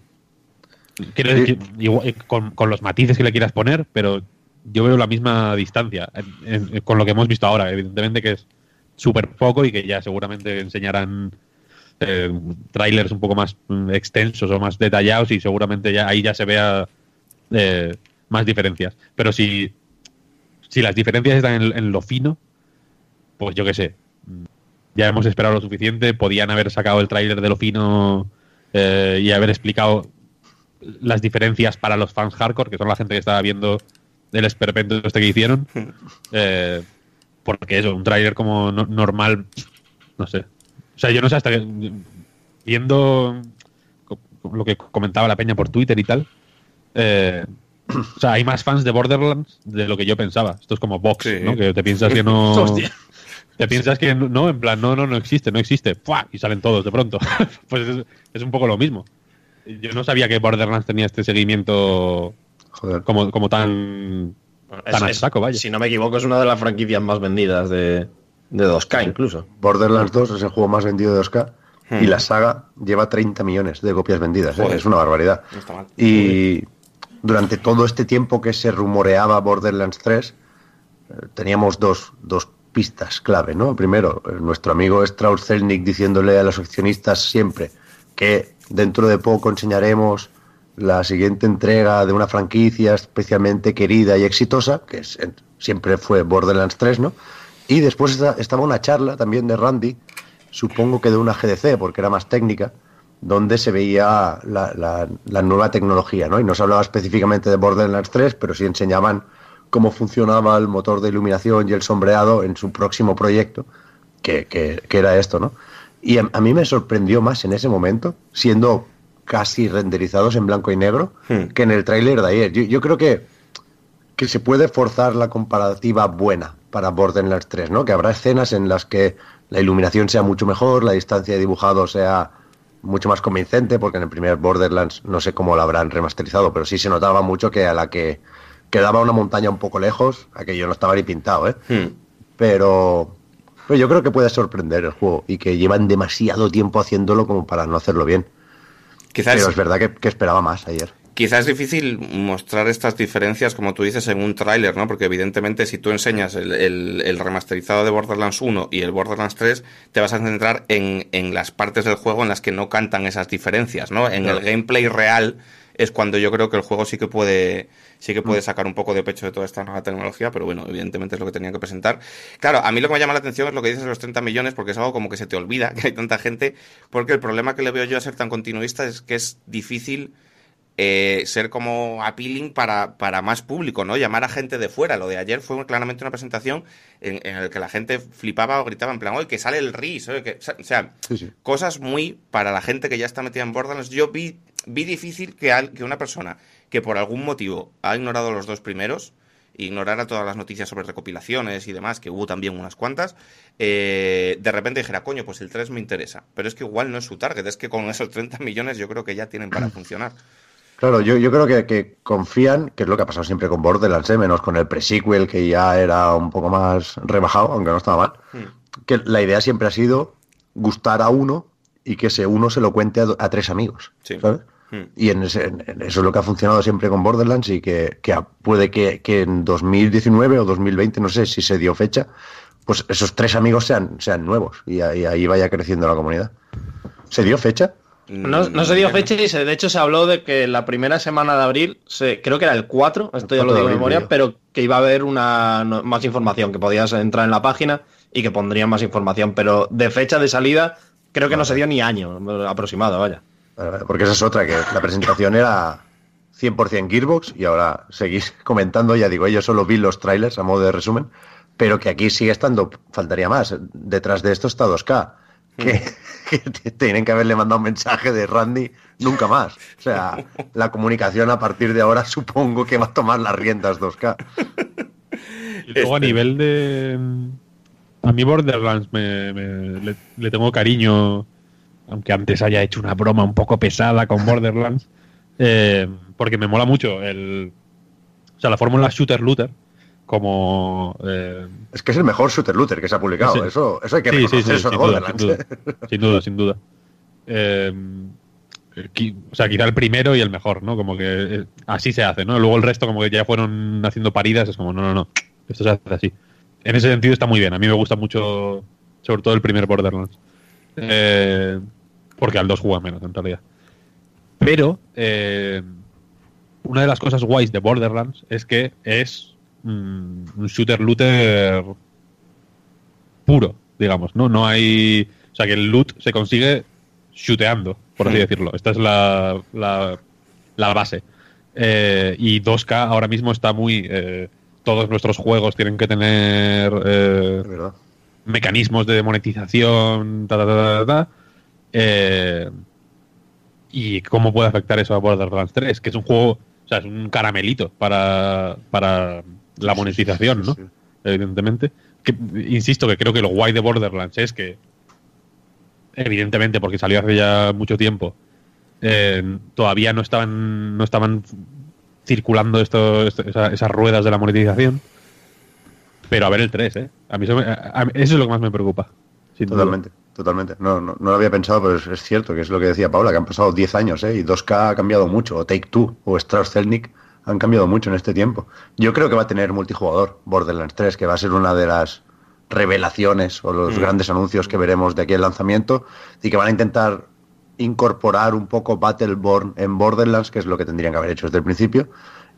Quiero decir, igual, eh, con, con los matices que le quieras poner, pero yo veo la misma distancia en- en- con lo que hemos visto ahora. Evidentemente que es súper poco y que ya seguramente enseñarán eh, trailers un poco más mm, extensos o más detallados y seguramente ya ahí ya se vea eh, más diferencias. Pero si, si las diferencias están en, en lo fino, pues yo qué sé. Ya hemos esperado lo suficiente. Podían haber sacado el tráiler de lo fino eh, y haber explicado las diferencias para los fans hardcore, que son la gente que estaba viendo el esperpento este que hicieron. Eh, porque eso, un tráiler como no- normal, no sé. O sea, yo no sé hasta que viendo lo que comentaba la peña por Twitter y tal. eh, *clears throat* o sea, hay más fans de Borderlands de lo que yo pensaba. Esto es como Vox, Sí. ¿no? Que te piensas que no. *laughs* Hostia. Te piensas que no, no, en plan, no, no, no existe, no existe. ¡Fua! Y salen todos de pronto. *laughs* pues es, es un poco lo mismo. Yo no sabía que Borderlands tenía este seguimiento Joder. como, como tan, tan a saco, vaya. Si no me equivoco, es una de las franquicias más vendidas de, de 2K incluso. Borderlands 2 es el juego más vendido de 2K y la saga lleva 30 millones de copias vendidas. ¿eh? Es una barbaridad. No está mal. Y durante todo este tiempo que se rumoreaba Borderlands 3, eh, teníamos dos, dos pistas clave, ¿no? Primero, eh, nuestro amigo Strauss Zelnick diciéndole a los accionistas siempre que dentro de poco enseñaremos la siguiente entrega de una franquicia especialmente querida y exitosa, que siempre fue Borderlands 3, ¿no? Y después esta- estaba una charla también de Randy, supongo que de una GDC, porque era más técnica, donde se veía la, la- la nueva tecnología, ¿no? Y no se hablaba específicamente de Borderlands 3, pero sí enseñaban cómo funcionaba el motor de iluminación y el sombreado en su próximo proyecto, que, que- que era esto, ¿no? Y a, a mí me sorprendió más en ese momento, siendo casi renderizados en blanco y negro, Hmm. que en el tráiler de ayer. Yo, yo creo que, que se puede forzar la comparativa buena para Borderlands 3, ¿no? Que habrá escenas en las que la iluminación sea mucho mejor, la distancia de dibujado sea mucho más convincente, porque en el primer Borderlands no sé cómo lo habrán remasterizado, pero sí se notaba mucho que a la que quedaba una montaña un poco lejos, aquello no estaba ni pintado, ¿eh? Hmm. Pero, pero yo creo que puede sorprender el juego y que llevan demasiado tiempo haciéndolo como para no hacerlo bien. Quizás, Pero es verdad que, que esperaba más ayer. Quizás es difícil mostrar estas diferencias, como tú dices, en un tráiler, ¿no? Porque evidentemente si tú enseñas el, el- el remasterizado de Borderlands 1 y el Borderlands 3, te vas a centrar en, en las partes del juego en las que no cantan esas diferencias, ¿no? En el gameplay real es cuando yo creo que el juego sí que puede sí que puede sacar un poco de pecho de toda esta nueva tecnología, pero bueno, evidentemente es lo que tenían que presentar. Claro, a mí lo que me llama la atención es lo que dices de los 30 millones, porque es algo como que se te olvida *laughs* que hay tanta gente, porque el problema que le veo yo a ser tan continuista es que es difícil eh, ser como appealing para, para más público, ¿no? Llamar a gente de fuera. Lo de ayer fue claramente una presentación en, en la que la gente flipaba o gritaba en plan, oye, que sale el RIS, oye, que... O sea, Sí, sí. cosas muy para la gente que ya está metida en Borderlands. Yo vi, vi difícil que, al- que una persona que por algún motivo ha ignorado los dos primeros, ignorara todas las noticias sobre recopilaciones y demás, que hubo también unas cuantas, eh, de repente dijera, coño, pues el 3 me interesa. Pero es que igual no es su target, es que con esos 30 millones yo creo que ya tienen para *clears throat* funcionar. Claro, yo, yo creo que, que confían, que es lo que ha pasado siempre con Borderlands, ¿eh? menos con el pre-sequel, que ya era un poco más rebajado, aunque no estaba mal, Hmm. que la idea siempre ha sido gustar a uno y que ese uno se lo cuente a, tres amigos, Sí. ¿sabes? Hmm. Y en, ese- en- eso es lo que ha funcionado siempre con Borderlands y que, puede que, que en 2019 o 2020, no sé si se dio fecha, pues esos tres amigos sean, sean nuevos y, ahí- ahí vaya creciendo la comunidad. ¿Se dio fecha? No, no se dio fecha y se, de hecho se habló de que la primera semana de abril, se, creo que era el 4, esto ya 4 lo digo de memoria, pero que iba a haber una no- más información, que podías entrar en la página y que pondrían más información, pero de fecha de salida creo que no se dio ni año aproximado, vaya. Porque esa es otra, que la presentación era 100% Gearbox y ahora seguís *laughs* comentando, ya digo, yo solo vi los trailers a modo de resumen, pero que aquí sigue estando, faltaría más, detrás de esto está 2K, que, *laughs* que tienen que haberle mandado un mensaje de Randy nunca más. O sea, la comunicación a partir de ahora supongo que va a tomar las riendas 2K. Y luego a Este. nivel de. A mí Borderlands me, me- le, le tengo cariño, aunque antes haya hecho una broma un poco pesada con Borderlands, eh, porque me mola mucho el. O sea, la fórmula shooter-looter, como. eh, Es que es el mejor shooter looter que se ha publicado, Sí. eso, eso hay que sí, sí, sí, eso sin duda, Borderlands. sin duda, sin duda, sin duda. Eh, qui- o sea, quizá el primero y el mejor, ¿no? Como que eh, así se hace, ¿no? Luego el resto como que ya fueron haciendo paridas, es como, no, no, no, esto se hace así. En ese sentido está muy bien, a mí me gusta mucho, sobre todo el primer Borderlands. Eh, porque al 2 juega menos, en realidad. Pero, eh, una de las cosas guays de Borderlands es que es un shooter-looter puro, digamos, ¿no? No hay... O sea, que el loot se consigue shooteando, por así Hmm. decirlo. Esta es la, la, la base. Eh, y 2K ahora mismo está muy... eh, todos nuestros juegos tienen que tener eh, mecanismos de monetización, ta, ta, ta, ta, ta. Y cómo puede afectar eso a Borderlands 3, que es un juego, o sea, es un caramelito para, para la monetización, ¿no? Sí. Evidentemente. Que, insisto que creo que lo guay de Borderlands es que, evidentemente, porque salió hace ya mucho tiempo, eh, todavía no estaban, no estaban circulando esto, esto- esa- esas ruedas de la monetización. Pero a ver el 3, ¿eh? A mí eso, me- a- a- eso es lo que más me preocupa. duda. Totalmente, totalmente. No, no, no lo había pensado, pero es, es cierto que es lo que decía Paula, que han pasado 10 años, ¿eh? Y 2K ha cambiado mucho, o Take Two, o Strauss Zelnick han cambiado mucho en este tiempo. Yo creo que va a tener multijugador Borderlands 3, que va a ser una de las revelaciones o los Mm. grandes anuncios que veremos de aquí al lanzamiento y que van a intentar incorporar un poco Battleborn en Borderlands, que es lo que tendrían que haber hecho desde el principio,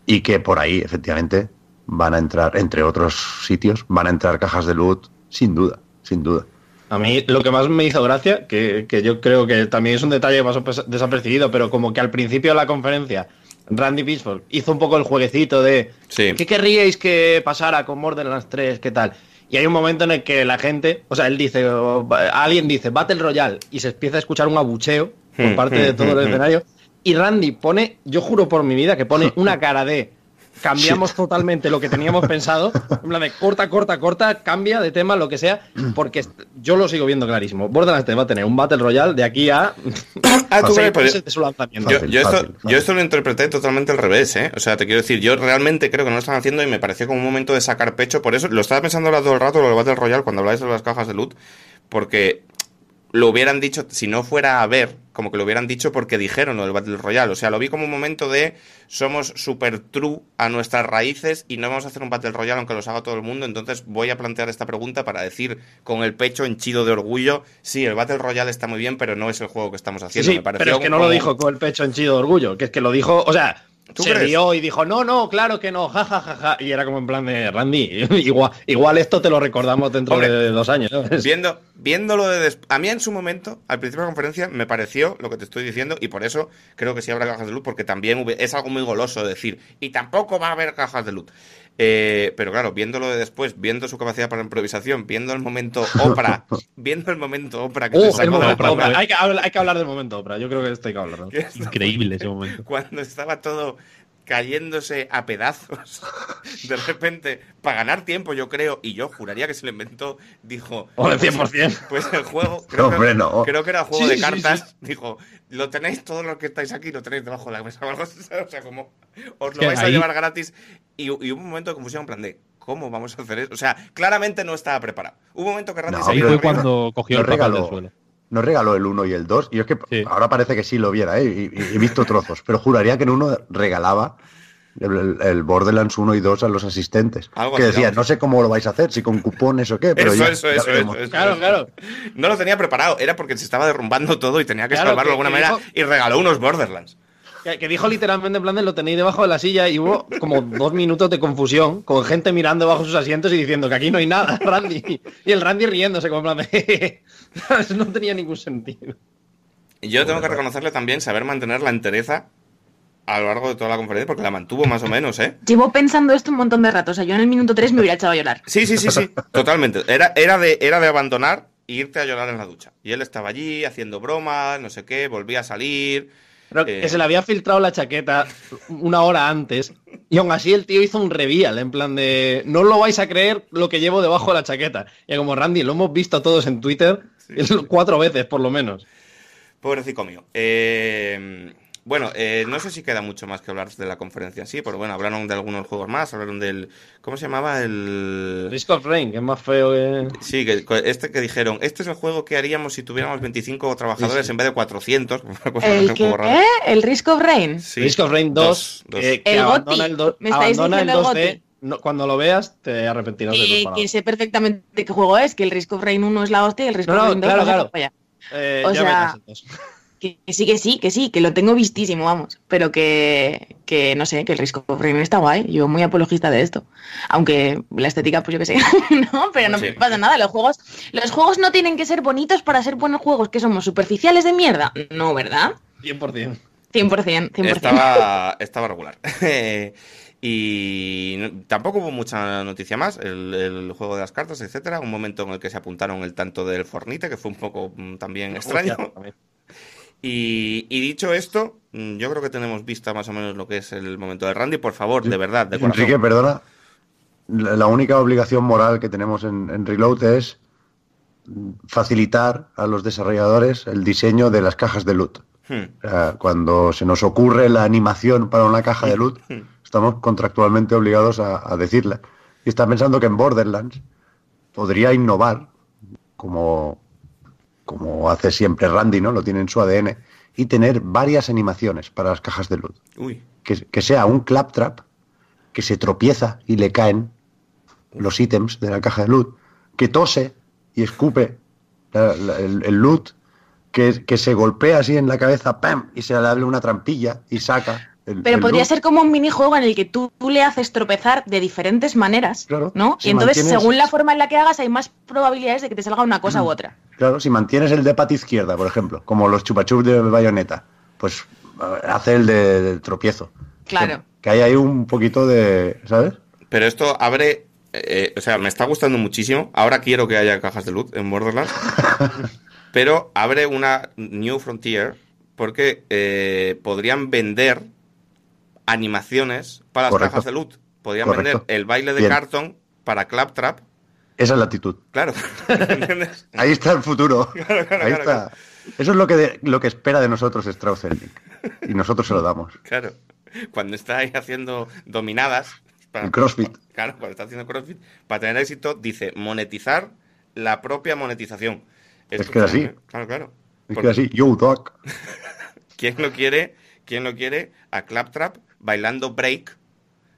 y que por ahí, efectivamente, van a entrar, entre otros sitios, van a entrar cajas de loot sin duda, sin duda. A mí lo que más me hizo gracia, que, que yo creo que también es un detalle pes- desapercibido, pero como que al principio de la conferencia Randy Pitchford hizo un poco el jueguecito de Sí. ¿qué querríais que pasara con Borderlands 3? ¿Qué tal? Y hay un momento en el que la gente, o sea, él dice, o, alguien dice Battle Royale y se empieza a escuchar un abucheo por Hmm, parte de hmm, todo hmm, el hmm. escenario. Y Randy pone, yo juro por mi vida, que pone *laughs* una cara de cambiamos totalmente lo que teníamos pensado. *laughs* En plan de corta, corta, corta, cambia de tema, lo que sea, porque yo lo sigo viendo clarísimo. Borderlands 3 va a tener un Battle Royale de aquí a Ah, tú crees, pero- de su lanzamiento. Yo, Fácil, yo esto, fácil, fácil. yo esto lo interpreté totalmente al revés, ¿eh? O sea, te quiero decir, yo realmente creo que no lo están haciendo y me pareció como un momento de sacar pecho. Por eso lo estaba pensando ahora todo el rato, lo del Battle Royale, cuando habláis de las cajas de loot, porque lo hubieran dicho, si no fuera a ver, como que lo hubieran dicho porque dijeron lo del Battle Royale. O sea, lo vi como un momento de somos super true a nuestras raíces y no vamos a hacer un Battle Royale aunque los haga todo el mundo. Entonces voy a plantear esta pregunta para decir con el pecho henchido de orgullo, sí, el Battle Royale está muy bien, pero no es el juego que estamos Sí, haciendo. sí, Me pareció pero es que no como- lo dijo con el pecho henchido de orgullo, que es que lo dijo, o sea, ¿Tú se crees? rió y dijo, no, no, claro que no, ja, ja, ja, ja. Y era como en plan de Randy, *laughs* igual, igual esto te lo recordamos dentro Hombre, de dos años. *laughs* Viendo, viéndolo de A mí en su momento, al principio de la conferencia, me pareció lo que te estoy diciendo y por eso creo que sí habrá cajas de luz porque también es algo muy goloso decir y tampoco va a haber cajas de luz. Eh, pero claro, viéndolo de después, viendo su capacidad para improvisación, viendo el momento Oprah, *laughs* viendo el momento Oprah que Uh, se sacó de palma, Oprah. Hay que, hablar, hay que hablar del momento Oprah, yo creo que esto hay que *laughs* esto- Increíble ese momento. cuando estaba todo cayéndose a pedazos, *laughs* de repente, para ganar tiempo, yo creo, y yo juraría que se lo inventó, dijo... Pues, 100%. Pues el juego, *laughs* creo, Hombre, que, no. creo que era juego Sí, de sí, cartas, dijo, lo tenéis todos los que estáis aquí, lo tenéis debajo de la mesa o *laughs* sea, como os lo vais a llevar gratis, y, y hubo un momento de confusión en plan de... ¿Cómo vamos a hacer eso? O sea, claramente no estaba preparado. Hubo un momento que Randy No, se Ahí fue cuando cogió el papel del suelo. No regaló el 1 y el 2. Y es que Sí. ahora parece que sí lo viera, ¿eh? Y, y- he visto trozos. Pero juraría que en uno regalaba el, el- el Borderlands 1 y 2 a los asistentes. Algo que decía, no sé cómo lo vais a hacer, si con cupones o qué. Pero Eso, ya- eso, ya eso, eso, eso, Claro, claro. No lo tenía preparado, era porque se estaba derrumbando todo y tenía que Claro, salvarlo de alguna manera dijo- y regaló unos Borderlands. Que, que dijo literalmente en plan de lo tenéis debajo de la silla y hubo como dos minutos de confusión con gente mirando bajo sus asientos y diciendo que aquí no hay nada, *laughs* Randy. Y el Randy riéndose como en plan de... Eso *laughs* no tenía ningún sentido. Yo tengo que reconocerle también saber mantener la entereza a lo largo de toda la conferencia, porque la mantuvo más o menos, ¿eh? Llevo pensando esto un montón de rato. O sea, yo en el minuto 3 me hubiera echado a llorar. Sí, sí, sí, sí, totalmente. Era, era, de, era de abandonar e irte a llorar en la ducha. Y él estaba allí haciendo bromas, no sé qué, volvía a salir. Pero Eh. que se le había filtrado la chaqueta una hora antes y aún así el tío hizo un reveal en plan de no lo vais a creer lo que llevo debajo de la chaqueta. Y como Randy, lo hemos visto todos en Twitter cuatro veces por lo menos. Pobrecito mío. Eh, bueno, eh, no sé si queda mucho más que hablar de la conferencia en sí, pero bueno, hablaron de algunos juegos más, hablaron del... ¿Cómo se llamaba? El... Risk of Rain, que es más feo que... Sí, que, este que dijeron, este es el juego que haríamos si tuviéramos 25 trabajadores Sí, sí. en vez de 400. *laughs* ¿El que, ¿eh? ¿El Risk of Rain? Sí. Risk of Rain 2, Dos, dos. que, que El abandona el, do- Me estáis abandona el diciendo el 2D. Goti. No, cuando lo veas te arrepentirás de tus Que, palabras. que sé perfectamente qué juego es, que el Risk of Rain 1 es la hostia y el Risk No, of Rain 2 claro, lo saca claro. allá. Eh, o ya sea, verás el 2. Que, que sí, que sí, que sí, que lo tengo vistísimo, vamos. Pero que, que no sé, que el Rain está guay. Yo muy apologista de esto. Aunque la estética, pues yo qué sé. *laughs* no, pero no Sí. pasa nada. Los juegos, los juegos no tienen que ser bonitos para ser buenos juegos. que somos? ¿Superficiales de mierda? No, ¿verdad? 100%. 100%, 100%. Estaba, *laughs* estaba regular. *laughs* y no- tampoco hubo mucha noticia más. El, el juego de las cartas, etcétera. Un momento en el que se apuntaron el tanto del Fornite, que fue un poco mm, también extraño. Y, y dicho esto, mm, yo creo que tenemos vista más o menos lo que es el momento de Randy. Por favor, de verdad, de corazón. Enrique, perdona. La la única obligación moral que tenemos en, en Reload es facilitar a los desarrolladores el diseño de las cajas de loot. Hmm. O sea, cuando se nos ocurre la animación para una caja de loot, estamos contractualmente obligados a, a decirla. Y está pensando que en Borderlands podría innovar, como, como hace siempre Randy, ¿no? Lo tiene en su ADN, y tener varias animaciones para las cajas de loot. Uy. Que, que sea un claptrap que se tropieza y le caen los ítems de la caja de loot, que tose y escupe la- la- el, el loot, que, que se golpea así en la cabeza, ¡pam! y se le abre una trampilla y saca el- Pero el podría loop. ser como un minijuego en el que tú, tú le haces tropezar de diferentes maneras, Claro, ¿no? si y entonces, mantienes- según la forma en la que hagas, hay más probabilidades de que te salga una cosa u otra. Claro, si mantienes el de pata izquierda, por ejemplo, como los chupachups de bayoneta, pues eh, hace el de, del tropiezo. Claro. Que, que hay ahí un poquito de, ¿sabes? Pero esto abre. eh, o sea, me está gustando muchísimo. Ahora quiero que haya cajas de loot en Borderlands. *laughs* pero abre una New Frontier porque eh, podrían vender animaciones para las Correcto. cajas de loot. Correcto. vender el baile de Bien. cartón para Claptrap. Esa es la actitud. Claro. *laughs* ¿Entiendes? Ahí está el futuro. *laughs* claro, Ahí claro, está. Eso es lo que, de- lo que espera de nosotros Strauss Zelnick. Y nosotros se lo damos. Claro. Cuando está ahí haciendo dominadas. para- El CrossFit. Claro, cuando está haciendo CrossFit. Para tener éxito, dice monetizar la propia monetización. Es que así. Claro, claro. Es Porque que así, yo, Doc. *laughs* ¿Quién lo quiere? ¿Quién lo quiere? A Claptrap bailando break,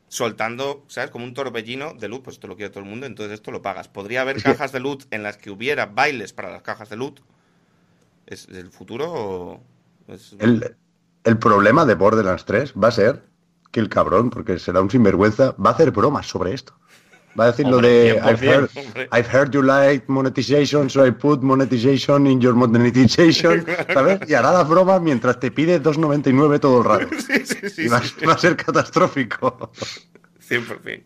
soltando, ¿sabes? Como un torbellino de loot. Pues esto lo quiere todo el mundo, entonces esto lo pagas. Podría haber *laughs* cajas de loot en las que hubiera bailes para las cajas de loot. ¿Es el futuro o...? es- El, el problema de Borderlands 3 va a ser que el cabrón, porque será un sinvergüenza, va a hacer bromas sobre esto. Va a decir lo de 100%, I've heard, hombre. I've heard you like monetization, so I put monetization in your monetization, *laughs* ¿sabes? Y hará las bromas mientras te pide 2.99 todo el rato. *laughs* Sí, sí, sí, Y va, a ser catastrófico. 100%.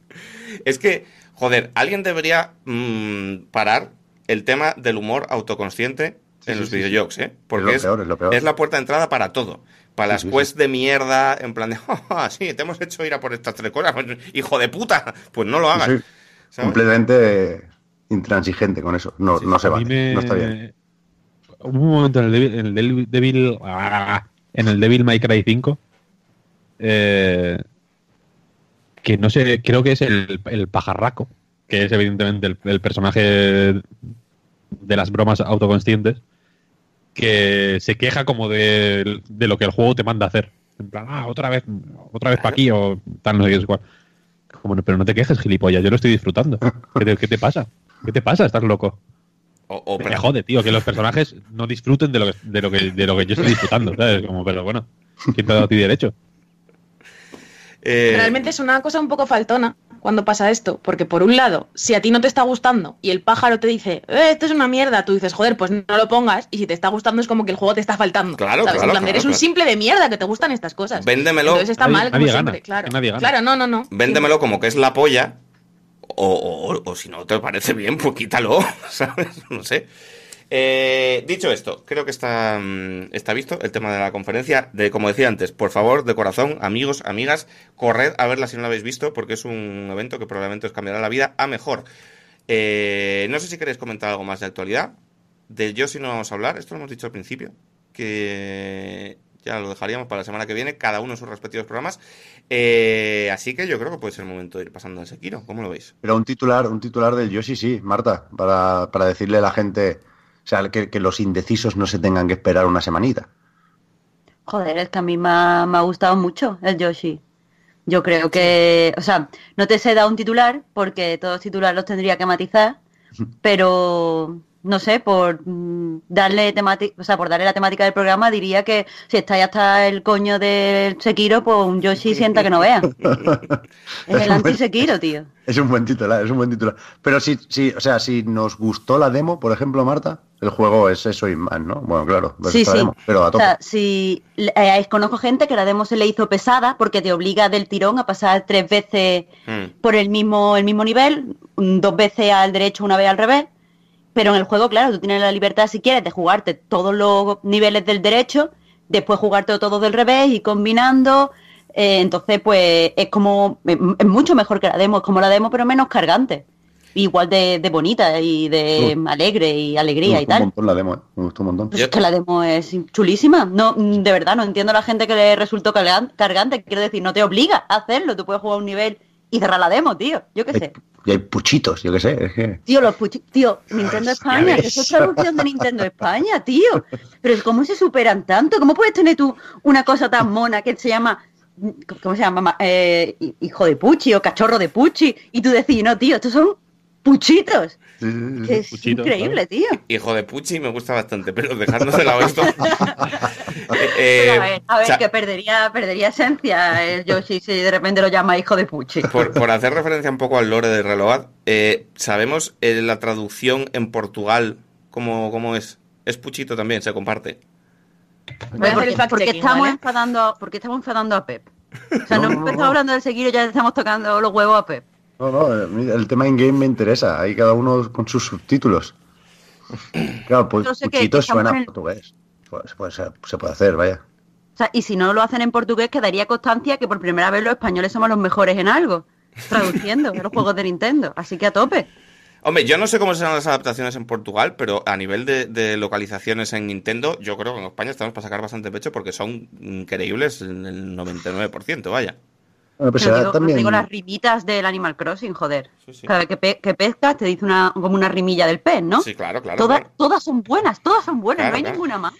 Es que, joder, alguien debería mm, parar el tema del humor autoconsciente en los videojuegos, ¿eh? Porque lo es, peor, es lo peor. es la puerta de entrada para todo. Para Sí, las sí, quests de mierda, en plan de, *laughs* "Ah, sí, te hemos hecho ir a por estas tres cosas, pues, hijo de puta, pues no lo hagas. Completamente intransigente con eso. No, Sí, no se A mí vale. me- No está bien. Hubo un momento en el Devil, en el Devil, Devil- ah, en el Devil May Cry 5 eh, que no sé, creo que es el, el pajarraco, que es evidentemente el, el personaje de las bromas autoconscientes, que se queja como de, de lo que el juego te manda a hacer. En plan, ah, otra vez, otra vez para aquí o tal, no sé qué es cuál. Como, no, pero no te quejes, gilipollas, yo lo estoy disfrutando. ¿Qué te, qué te pasa? ¿Qué te pasa? ¿Estás loco? O, o Me jode, tío, que los personajes no disfruten de lo que, de lo que, de lo que yo estoy disfrutando, ¿sabes? Como, pero bueno, ¿quién te ha dado a ti derecho? eh, Realmente es una cosa un poco faltona cuando pasa esto, porque por un lado, si a ti no te está gustando y el pájaro te dice, eh, esto es una mierda, tú dices, joder, pues no lo pongas, y si te está gustando es como que el juego te está faltando. Claro, ¿sabes? claro, En plan, claro, eres un simple de mierda que te gustan estas cosas. Véndemelo. Entonces está Nadie- mal, como nadie siempre, gana, claro. que nadie gana. Claro, no, no, no. Véndemelo como que es la polla. O, o- o si no te parece bien, pues quítalo, *laughs* ¿sabes? No sé. Eh, dicho esto, creo que está, mm, está visto el tema de la conferencia. De, como decía antes, por favor, de corazón, amigos, amigas, corred a verla si no la habéis visto, porque es un evento que probablemente os cambiará la vida a mejor. Eh, no sé si queréis comentar algo más de actualidad. Del yo si no vamos a hablar, esto lo hemos dicho al principio, que ya lo dejaríamos para la semana que viene, cada uno en sus respectivos programas. Eh, así que yo creo que puede ser el momento de ir pasando al Sekiro. ¿Cómo lo veis? Pero un titular, un titular del Yoshi sí, Marta, para, para decirle a la gente, o sea, que, que los indecisos no se tengan que esperar una semanita. Joder, es que a mí me ha, me ha gustado mucho el Yoshi. Yo creo que, o sea, no te sé dar un titular porque todos los titulares los tendría que matizar, pero no sé, por mm, darle temática, o sea, por darle la temática del programa diría que si estáis hasta el coño del Sekiro, pues un Yoshi sienta que no vea. *laughs* Es el anti-Sekiro, tío. Es un buen titular, es un buen titular. Pero sí, sí, o sea, si nos gustó la demo, por ejemplo, Marta, el juego es eso y más, ¿no? Bueno, claro, pues Sí, sí. demo, pero a O tope. sea, si eh, conozco gente que la demo se le hizo pesada porque te obliga del tirón a pasar tres veces Mm. por el mismo, el mismo nivel, mm, dos veces al derecho, una vez al revés. Pero en el juego, claro, tú tienes la libertad, si quieres, de jugarte todos los niveles del derecho, después jugarte todos del revés y combinando. Eh, entonces, pues es como, es es mucho mejor que la demo, es como la demo, pero menos cargante. Igual de, de bonita y de alegre y Me alegría y gustó un tal. montón la demo, ¿eh? Me gustó un montón. Pues es que la demo es chulísima. No, de verdad, no entiendo a la gente que le resultó cargan- cargante. Quiero decir, no te obliga a hacerlo. Tú puedes jugar un nivel y cerrar la demo, tío. Yo qué sé. Y hay puchitos, yo qué sé, es que... Tío, los puchi- Tío, Nintendo España, que eso es traducción de Nintendo España, tío. Pero ¿cómo se superan tanto? ¿Cómo puedes tener tú una cosa tan mona que se llama. ¿Cómo se llama? Ma- eh, hijo de Puchi o cachorro de Puchi. Y tú decís, no, tío, estos son puchitos. Que es Puchito, increíble, tío. Hijo de Puchi me gusta bastante, pero dejando de lado esto. *laughs* *laughs* eh, Pero a ver, a ver, que perdería, perdería esencia el Yoshi si de repente lo llama hijo de Puchi. por, por hacer referencia un poco al lore de Reload, eh, ¿sabemos eh, la traducción en Portugal cómo, cómo es? Es Puchito también, se comparte. Voy a hacer porque, el porque estamos ¿vale? enfadando, porque estamos enfadando a Pep. O sea, no, No, hemos empezado no. hablando del Sekiro, ya estamos tocando los huevos a Pep. No, no, mí el tema in-game me interesa. Ahí cada uno con sus subtítulos. Claro, pues sé que suena en a portugués. Pues, pues, se- se puede hacer, vaya. O sea, y si no lo hacen en portugués, quedaría constancia que por primera vez los españoles somos los mejores en algo, traduciendo los juegos de Nintendo. Así que a tope. Hombre, yo no sé cómo serán las adaptaciones en Portugal, pero a nivel de, de localizaciones en Nintendo, yo creo que en España estamos para sacar bastante pecho porque son increíbles en el 99%, vaya. Bueno, pues digo, también. digo las rimitas del Animal Crossing, joder. Sí, sí. Cada vez que, pe- que pescas te dice una, como una rimilla del pez, ¿no? Sí, claro, claro. Todas- claro. Todas son buenas, todas son buenas, Claro, no hay claro. ninguna más.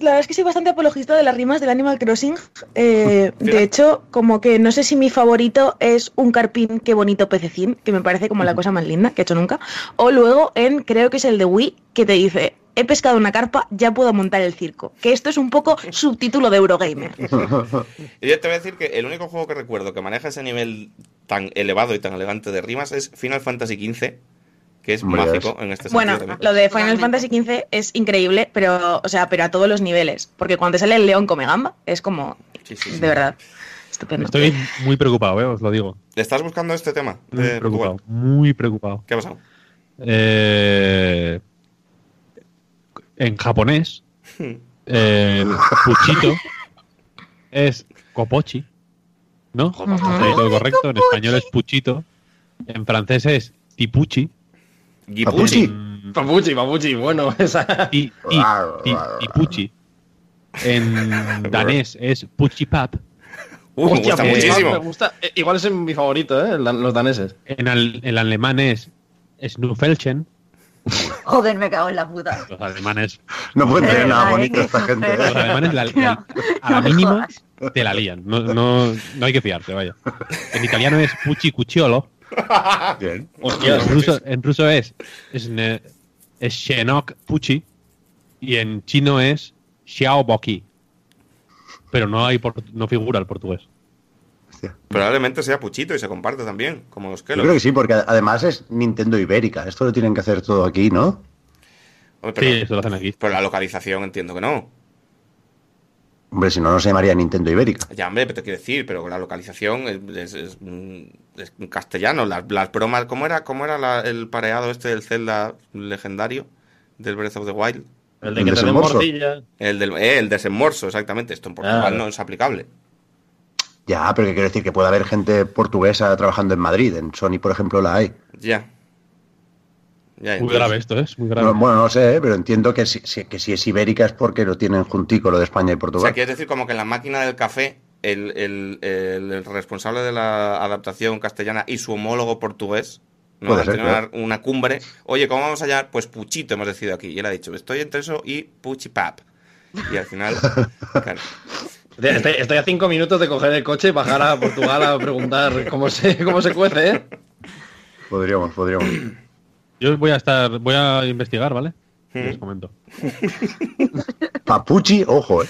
La verdad es que soy bastante apologista de las rimas del Animal Crossing. Eh, *laughs* de hecho, como que no sé si mi favorito es un carpín, qué bonito pececín, que me parece como la cosa más linda que he hecho nunca. O luego en, creo que es el de Wii, que te dice, he pescado una carpa, ya puedo montar el circo. Que esto es un poco subtítulo de Eurogamer. *laughs* Y yo te voy a decir que el único juego que recuerdo que maneja ese nivel tan elevado y tan elegante de rimas es Final Fantasy XV, que es mágico es- en este Bueno, sentido. también. lo de Final. Fantasy XV es increíble, pero, o sea, pero a todos los niveles. Porque cuando te sale el león come gamba, es como, Sí, sí, sí. de verdad, estupendo. Estoy muy preocupado, ¿eh? os lo digo. ¿Estás buscando este tema? Muy preocupado. Muy preocupado. ¿Qué ha pasado? Eh, en japonés, eh, Puchito es Kopochi, ¿no? Ujú. Está todo correcto. En español es Puchito. En francés es Tipuchi. Gipuchi. En, Papuchi, papuchi, bueno, *laughs* esa. ti- ti- ti- Tipuchi. En danés es Puchipap. Uh, me gusta muchísimo. Me gusta. Eh, Igual es mi favorito, ¿eh? Los daneses. En al- el alemán es Snuffelchen. Joder, me cago en la puta. Los alemanes, No pueden De tener nada bonito esta gente. ¿eh? los alemanes la- la- a la mínima te la lían. No, no, no hay que fiarte, vaya. En italiano es Puchi Cucciolo. Bien. Hostia, En ruso, en ruso es, es, Shenok Puchi. Y en chino es Xiao Boki. Pero no hay por- no figura el portugués. Hostia. Probablemente sea Puchito y se comparte también, como los Yo Kellogg's. creo que sí, porque además es Nintendo Ibérica. Esto lo tienen que hacer todo aquí, ¿no? Hombre, pero, Sí, eso lo hacen aquí. pero la localización entiendo que no. Hombre, si no, no se llamaría Nintendo Ibérica. Ya, hombre, pero te quiero decir, pero la localización es, es- es, mm, es en castellano. Las, las bromas, ¿cómo era, cómo era la- el pareado este del Zelda legendario del Breath of the Wild? El de El que te desembolso. morcilla. El del eh, el desembolso, exactamente. Esto en Portugal Claro. no es aplicable. Ya, pero que quiero decir que puede haber gente portuguesa trabajando en Madrid. En Sony, por ejemplo, la hay. Ya. Ya, Muy grave esto, ¿eh? es muy grave. No, bueno, no sé, ¿eh? pero entiendo que si, si- que si es Ibérica es porque lo tienen juntico lo de España y O sea, Portugal. quieres decir como que en la máquina del café, el, el- el- el responsable de la adaptación castellana y su homólogo portugués, ¿no? Puede ser, claro. una, una cumbre. Oye, ¿cómo vamos allá? Pues Puchito hemos decidido aquí. Y él ha dicho, estoy entre eso y Puchipap. Y al final, *laughs* claro. Estoy, estoy a cinco minutos de coger el coche y bajar a Portugal a preguntar cómo se, cómo se cuece, ¿eh? Podríamos, podríamos. Yo voy a estar, voy a investigar, ¿vale? Y Mm. Les comento. Papuchi, ojo, ¿eh?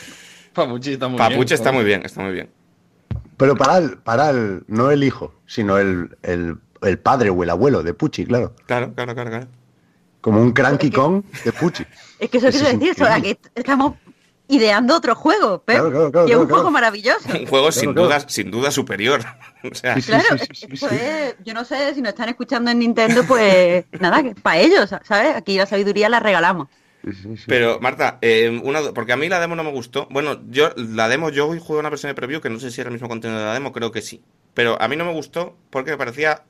Papuchi está muy bien. Papuche está muy bien, está muy bien. Pero para el, para el, no el hijo, sino el, el, el padre o el abuelo de Puchi, claro. Claro, claro, claro, claro. Como un Cranky Kong de Puchi. Es que eso quiero es decir, eso, aquí estamos ideando otro juego, Pep. Claro, claro, claro, y es un claro, juego maravilloso. Un juego sin claro. duda, sin duda superior. *laughs* o sea, Sí, sí, Claro, sí, eso es, yo no sé si nos están escuchando en Nintendo, pues *laughs* nada, que para ellos, ¿sabes? Aquí la sabiduría la regalamos. Sí, sí, sí. Pero, Marta, eh, una, porque a mí la demo no me gustó. Bueno, yo la demo, yo hoy jugué una versión de preview que no sé si era el mismo contenido de la demo, creo que sí. Pero a mí no me gustó porque me parecía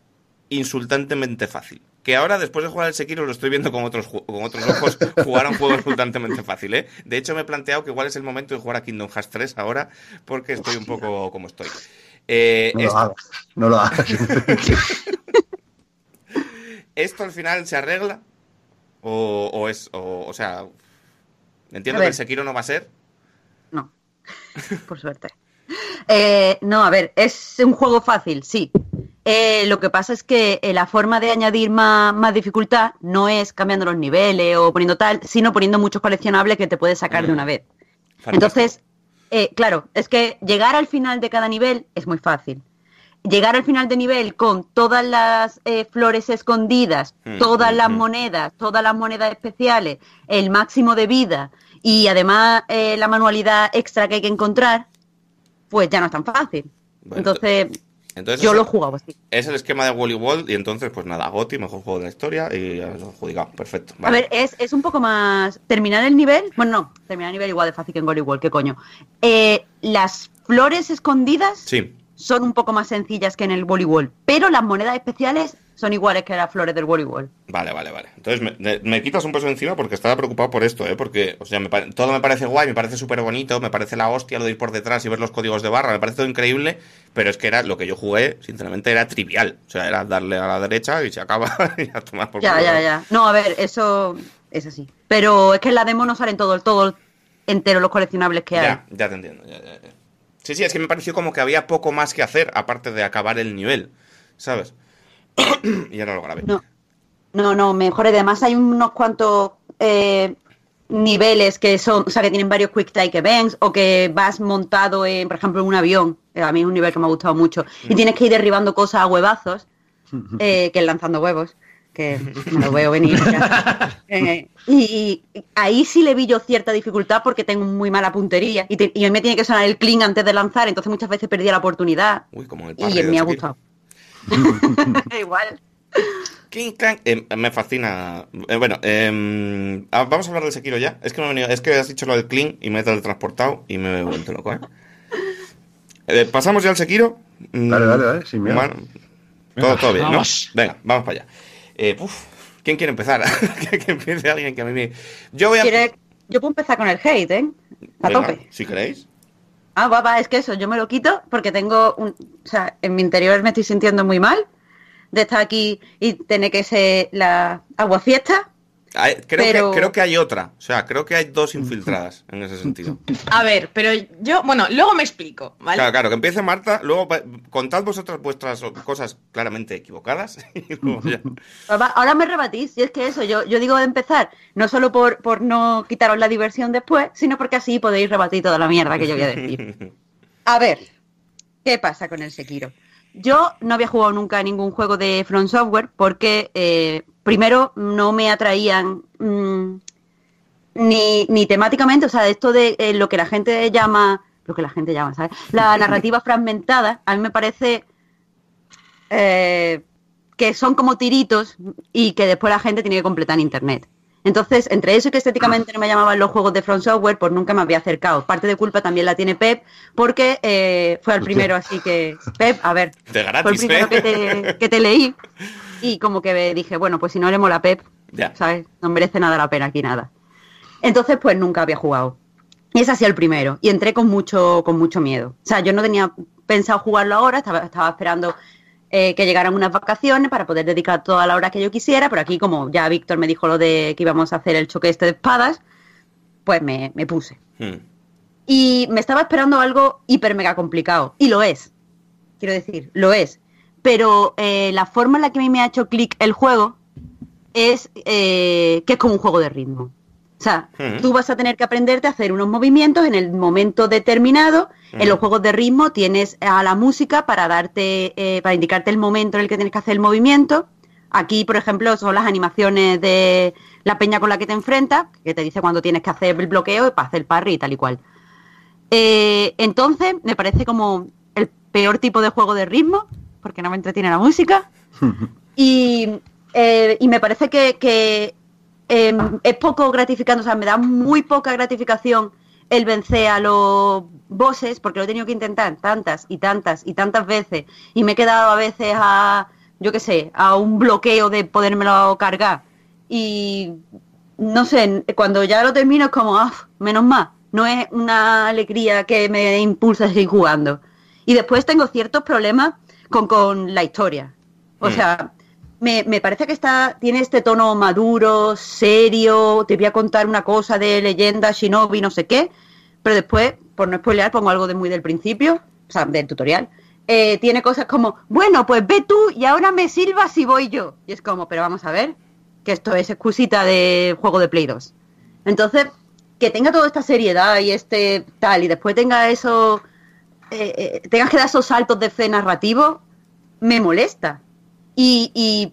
insultantemente fácil. Que ahora, después de jugar el Sekiro, lo estoy viendo con otros, con otros ojos *laughs* jugar a un juego insultantemente fácil, ¿eh? De hecho, me he planteado que igual es el momento de jugar a Kingdom Hearts 3 ahora, porque estoy un poco como estoy. Eh, No lo hagas, no lo hagas. *laughs* ¿Esto al final se arregla? ¿O, o es.? O, o sea. Entiendo que el Sekiro no va a ser. No, por suerte. Eh, no, a ver, es un juego fácil, sí. Eh, lo que pasa es que eh, la forma de añadir más, más dificultad no es cambiando los niveles o poniendo tal, sino poniendo muchos coleccionables que te puedes sacar de una vez. Fantástico. Entonces, eh, claro, es que llegar al final de cada nivel es muy fácil. Llegar al final de nivel con todas las eh, flores escondidas, Mm, todas mm, las mm. monedas, todas las monedas especiales, el máximo de vida y además la manualidad extra que hay que encontrar, pues ya no es tan fácil. Bueno, Entonces, Entonces, yo ese- lo he jugado así. Es el esquema de Wally World y entonces, pues nada, Gotti, mejor juego de la historia y ya lo he adjudicado. Perfecto. A ver, es, es un poco más. Terminar el nivel. Bueno, no, terminar el nivel igual de fácil que en Gory World, ¿qué coño? Eh, las flores escondidas Sí. son un poco más sencillas que en el voleibol, pero las monedas especiales son iguales que las flores del voleibol. Vale, vale, vale. Entonces me, quitas un peso encima porque estaba preocupado por esto, ¿eh? Porque, o sea, me todo me parece guay, me parece súper bonito, me parece la hostia lo de ir por detrás y ver los códigos de barra, me parece todo increíble, pero es que era lo que yo jugué, sinceramente, era trivial. O sea, era darle a la derecha y se acaba *laughs* y a tomar por Ya, culo. ya, ya. No, a ver, eso es así. Pero es que en la demo no salen todo, todo entero los coleccionables que hay. Ya, ya te entiendo. ya, ya, ya. Sí, sí, es que me pareció como que había poco más que hacer aparte de acabar el nivel, ¿sabes? *coughs* y ahora lo grabé. No, no, no, mejor. y Además hay unos cuantos eh, niveles que son, o sea, que tienen varios quick take events o que vas montado en, por ejemplo, en un avión. Eh, A mí es un nivel que me ha gustado mucho. Y tienes que ir derribando cosas a huevazos, *laughs* eh, que es lanzando huevos, que me lo veo venir. ya. *laughs* Eh, y, y ahí sí le vi yo cierta dificultad porque tengo muy mala puntería y, te- y a mí me tiene que sonar el clean antes de lanzar, entonces muchas veces perdía la oportunidad. Uy, como el Y me ha gustado. *laughs* Igual. King Klang, eh, me fascina. Eh, bueno, eh, ah, vamos a hablar del Sekiro ya. Es que, me he venido- es que has dicho lo del clean y me he teletransportado y me he vuelto loco, ¿eh? Eh, ¿Pasamos ya al Sekiro? Mm, Dale, dale, dale, sin miedo. todo, todo bien. ¿no? Venga, vamos para allá. Eh, uf, ¿Quién quiere empezar? *laughs* que, empiece alguien que a mí me... Yo voy a... ¿Quieres- Yo puedo empezar con el hate, ¿eh? A Venga, tope. Si queréis. Ah, va, es que eso, yo me lo quito porque tengo un... O sea, en mi interior me estoy sintiendo muy mal de estar aquí y tener que ser la agua fiesta. Creo, Pero- que, creo que hay otra. O sea, creo que hay dos infiltradas en ese sentido. A ver, pero yo, bueno, luego me explico, ¿vale? Claro, claro, que empiece Marta, luego contad vosotras vuestras cosas claramente equivocadas *laughs* y luego ya. Ahora me rebatís, si es que eso, yo, yo digo de empezar, no solo por, por no quitaros la diversión después, sino porque así podéis rebatir toda la mierda que yo voy a decir. *laughs* A ver, ¿qué pasa con el Sekiro? Yo no había jugado nunca a ningún juego de From Software porque, eh, primero, no me atraían mm, ni, ni temáticamente, o sea, esto de eh, lo que la gente llama, lo que la gente llama, ¿sabes? La *laughs* narrativa fragmentada, a mí me parece eh, que son como tiritos y que después la gente tiene que completar en internet. Entonces, entre eso y que estéticamente *laughs* no me llamaban los juegos de From Software, pues nunca me había acercado. Parte de culpa también la tiene Pep, porque eh, fue el primero, así que, Pep, a ver, *laughs* De fue el gratis, primero que te, que te leí *laughs* y como que dije, bueno, pues si no le mola Pep, Ya. ¿sabes? No merece nada la pena aquí nada. Entonces, pues nunca había jugado. Y ese ha sido el primero. Y entré con mucho, con mucho miedo. O sea, yo no tenía pensado jugarlo ahora, estaba, estaba esperando eh, que llegaran unas vacaciones para poder dedicar toda la hora que yo quisiera, pero aquí como ya Víctor me dijo lo de que íbamos a hacer el choque este de espadas, pues me, me puse. Hmm. Y me estaba esperando algo hiper mega complicado. Y lo es. Quiero decir, lo es. Pero eh, la forma en la que a mí me ha hecho clic el juego es eh, que es como un juego de ritmo. O sea, Ujú. tú vas a tener que aprenderte a hacer unos movimientos en el momento determinado. En los Ujú. juegos de ritmo tienes a la música para darte, eh, para indicarte el momento en el que tienes que hacer el movimiento. Aquí, por ejemplo, son las animaciones de la peña con la que te enfrentas, que te dice cuando tienes que hacer el bloqueo y para hacer el parry y tal y cual. Eh, entonces, me parece como el peor tipo de juego de ritmo, porque no me entretiene la música. *laughs* y, eh, y me parece que, que, eh, es poco gratificante, o sea, me da muy poca gratificación el vencer a los bosses, porque lo he tenido que intentar tantas y tantas y tantas veces, y me he quedado a veces a, yo qué sé, a un bloqueo de podérmelo cargar. Y no sé, cuando ya lo termino es como, ah, menos mal, no es una alegría que me impulsa a seguir jugando. Y después tengo ciertos problemas con, con la historia. O Mm. sea, me, me parece que está, tiene este tono maduro, serio, te voy a contar una cosa de leyenda, shinobi, no sé qué, pero después, por no spoilear, pongo algo de muy del principio, o sea, del tutorial, eh, tiene cosas como, bueno, pues ve tú y ahora me silbas y voy yo. Y es como, pero vamos a ver, que esto es excusita de juego de Play 2. Entonces, que tenga toda esta seriedad y este tal, y después tenga eso, eh, eh, tengas que dar esos saltos de fe narrativo, me molesta. Y, y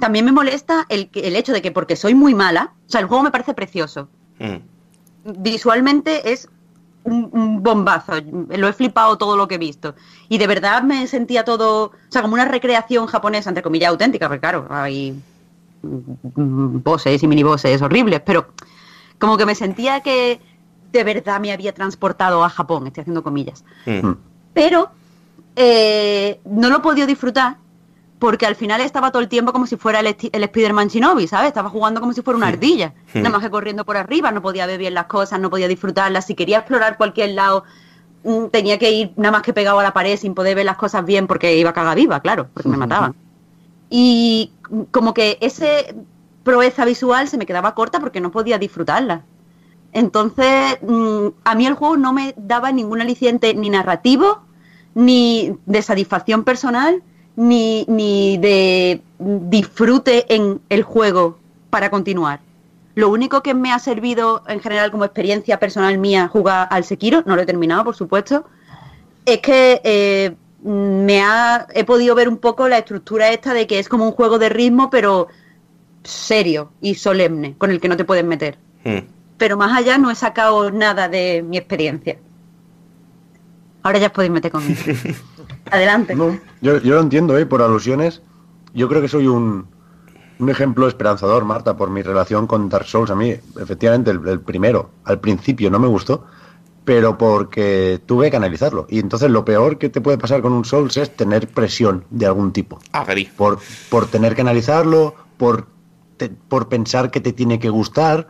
también me molesta el, el hecho de que porque soy muy mala, o sea, el juego me parece precioso. Mm. Visualmente es un, un bombazo. Lo he flipado todo lo que he visto. Y de verdad me sentía todo, o sea, como una recreación japonesa, entre comillas, auténtica, porque claro, hay bosses y minibosses horribles, pero como que me sentía que de verdad me había transportado a Japón, estoy haciendo comillas. Mm. Pero eh, no lo he podido disfrutar porque al final estaba todo el tiempo como si fuera el, Spider-Man Shinobi, ¿sabes? Estaba jugando como si fuera una ardilla. Hmm. Nada más que corriendo por arriba, no podía ver bien las cosas, no podía disfrutarlas. Si quería explorar cualquier lado, mm, tenía que ir nada más que pegado a la pared sin poder ver las cosas bien porque iba caga viva, claro, porque me mataban. Y como que ese proeza visual se me quedaba corta porque no podía disfrutarla. Entonces, mm, a mí el juego no me daba ningún aliciente ni narrativo, ni de satisfacción personal, ni, ni de disfrute en el juego para continuar. Lo único que me ha servido en general como experiencia personal mía jugar al Sekiro, no lo he terminado por supuesto, es que eh, me ha, he podido ver un poco la estructura esta de que es como un juego de ritmo pero serio y solemne, con el que no te puedes meter Mm. pero más allá no he sacado nada de mi experiencia. Ahora ya os podéis meter conmigo. *laughs* Adelante. No, yo, yo lo entiendo, ¿eh? Por alusiones. Yo creo que soy un, un ejemplo esperanzador, Marta, por mi relación con Dark Souls. A mí, efectivamente, el, el primero, al principio no me gustó, pero porque tuve que analizarlo. Y entonces lo peor que te puede pasar con un Souls es tener presión de algún tipo. Agree. Por, por tener que analizarlo, por, te- por pensar que te tiene que gustar.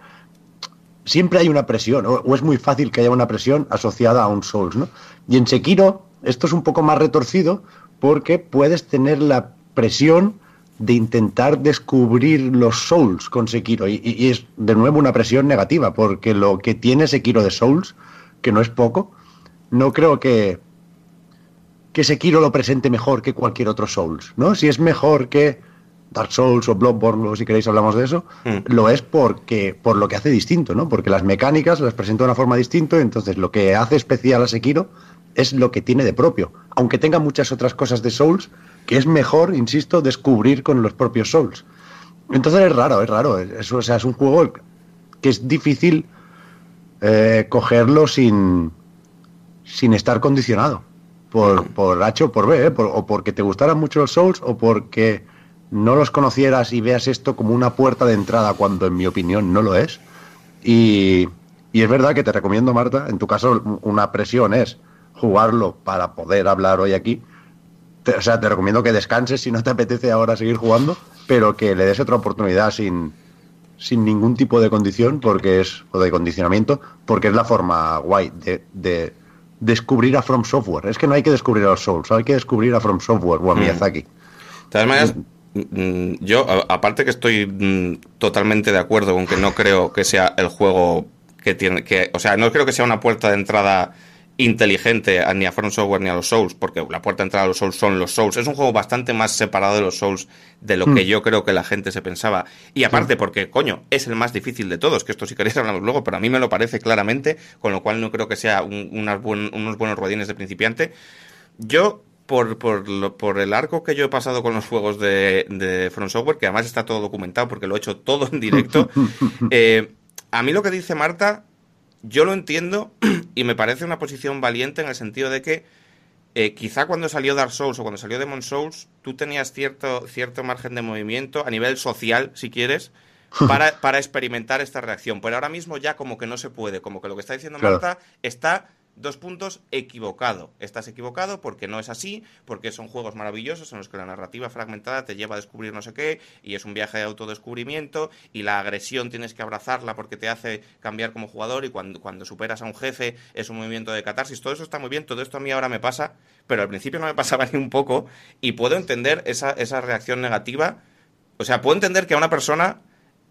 Siempre hay una presión, o, o es muy fácil que haya una presión asociada a un Souls, ¿no? Y en Sekiro esto es un poco más retorcido porque puedes tener la presión de intentar descubrir los Souls con Sekiro. Y, es de nuevo una presión negativa, porque lo que tiene Sekiro de Souls, que no es poco, no creo que, que Sekiro lo presente mejor que cualquier otro Souls, ¿no? Si es mejor que Dark Souls o Bloodborne, luego si queréis hablamos de eso, Mm. lo es porque por lo que hace distinto, ¿no? Porque las mecánicas las presenta de una forma distinta, entonces lo que hace especial a Sekiro es lo que tiene de propio, aunque tenga muchas otras cosas de Souls que es mejor, insisto, descubrir con los propios Souls. Entonces es raro, es raro, es, o sea, es un juego que es difícil eh, cogerlo sin, sin estar condicionado por, por H o por B, ¿eh? Por- o porque te gustaran mucho los Souls o porque no los conocieras y veas esto como una puerta de entrada cuando en mi opinión no lo es. Y, y es verdad que te recomiendo, Marta, en tu caso una presión es jugarlo para poder hablar hoy aquí. Te- o sea, te recomiendo que descanses si no te apetece ahora seguir jugando, pero que le des otra oportunidad sin, sin ningún tipo de condición porque es o de condicionamiento porque es la forma guay de, de descubrir a From Software es que no hay que descubrir a los Souls hay que descubrir a From Software o a Mm. Miyazaki De todas maneras, mm, yo, a- aparte que estoy mm, totalmente de acuerdo con que no creo que sea el juego que tiene que. O sea, no creo que sea una puerta de entrada inteligente ni a From Software ni a los Souls, porque la puerta de entrada a los Souls son los Souls. Es un juego bastante más separado de los Souls de lo que Mm. yo creo que la gente se pensaba. Y aparte, porque, coño, es el más difícil de todos, que esto si queréis hablamos luego, pero a mí me lo parece claramente, con lo cual no creo que sea un- unas buen- unos buenos ruedines de principiante. Yo, por, por, lo- por el arco que yo he pasado con los juegos de, de From Software, que además está todo documentado porque lo he hecho todo en directo, *laughs* eh, a mí lo que dice Marta, yo lo entiendo *clears throat* y me parece una posición valiente en el sentido de que eh, quizá cuando salió Dark Souls o cuando salió Demon Souls, tú tenías cierto, cierto margen de movimiento a nivel social, si quieres, *laughs* para, para experimentar esta reacción. Pero ahora mismo ya como que no se puede, como que lo que está diciendo Claro. Marta está dos puntos equivocado. Estás equivocado porque no es así, porque son juegos maravillosos en los que la narrativa fragmentada te lleva a descubrir no sé qué y es un viaje de autodescubrimiento y la agresión tienes que abrazarla porque te hace cambiar como jugador y cuando, cuando superas a un jefe es un movimiento de catarsis. Todo eso está muy bien, todo esto a mí ahora me pasa, pero al principio no me *laughs* pasaba ni un poco y puedo entender esa, esa reacción negativa. O sea, puedo entender que a una persona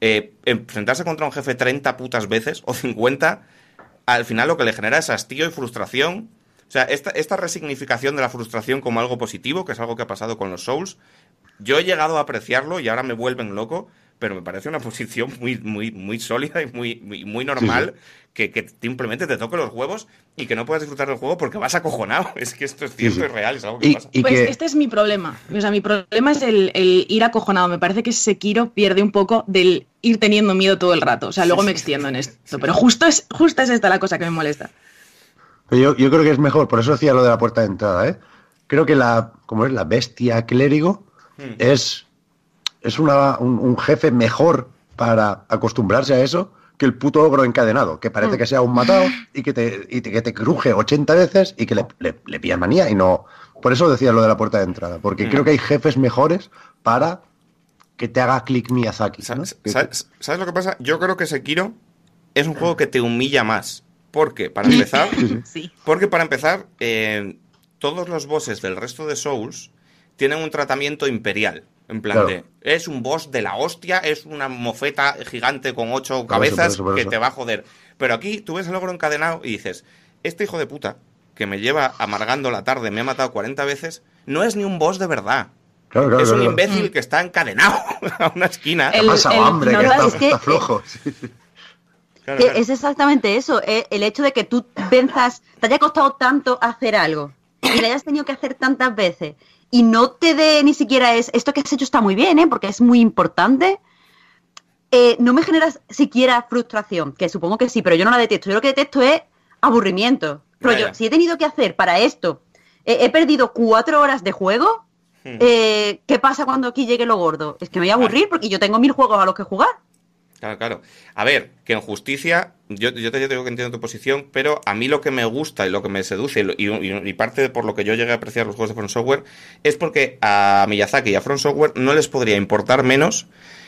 eh, enfrentarse contra un jefe 30 putas veces o 50 al final lo que le genera es hastío y frustración. O sea, esta, esta resignificación de la frustración como algo positivo, que es algo que ha pasado con los Souls, yo he llegado a apreciarlo y ahora me vuelven loco, pero me parece una posición muy, muy, muy sólida y muy, muy, muy normal Que, que simplemente te toque los huevos y que no puedas disfrutar del juego porque vas acojonado. *laughs* Es que esto es cierto y real, es algo que Y, pasa. y Pues que, este es mi problema. O sea, mi problema es el, el ir acojonado. Me parece que Sekiro pierde un poco del ir teniendo miedo todo el rato. O sea, luego me extiendo en esto. Pero justo es, justo es esta la cosa que me molesta. pero yo, yo creo que es mejor, por eso decía lo de la puerta de entrada, ¿eh? Creo que la, como es la bestia clérigo, Hmm. es, es una, un, un jefe mejor para acostumbrarse a eso que el puto ogro encadenado, que parece que sea un matado y que te, y te- que te cruje 80 veces y que le, le, le pillas manía y no. Por eso decía lo de la puerta de entrada, porque Mm. creo que hay jefes mejores para que te haga clic Miyazaki. ¿no? ¿Sabes, sabes lo que pasa? Yo creo que Sekiro es un juego que te humilla más. Porque, para empezar, Sí. porque para empezar, eh, todos los bosses del resto de Souls tienen un tratamiento imperial. En plan Claro. de, es un boss de la hostia, es una mofeta gigante con ocho Por eso, cabezas por eso, por que eso. te va a joder. Pero aquí tú ves el ogro encadenado y dices, este hijo de puta que me lleva amargando la tarde, me ha matado 40 veces, no es ni un boss de verdad. Claro, claro, es un claro. imbécil que está encadenado *laughs* a una esquina. ¿Qué ha El- pasado, el- hambre? no, que no, está, es que- está flojo. Que claro. es exactamente eso, eh, el hecho de que tú venzas, te haya costado tanto hacer algo y lo hayas tenido que hacer tantas veces y no te dé ni siquiera es, esto que has hecho está muy bien, ¿eh? porque es muy importante, eh, no me generas siquiera frustración, que supongo que sí, pero yo no la detesto, yo lo que detesto es aburrimiento. Ya. si he tenido que hacer para esto, eh, he perdido cuatro horas de juego, Hmm. eh, ¿qué pasa cuando aquí llegue lo gordo? Es que me voy a aburrir porque yo tengo mil juegos a los que jugar. Claro, claro. A ver, que en justicia, yo, yo te digo que entiendo tu posición, pero a mí lo que me gusta y lo que me seduce, y, parte por lo que yo llegué a apreciar los juegos de From Software, es porque a Miyazaki y a From Software no les podría importar menos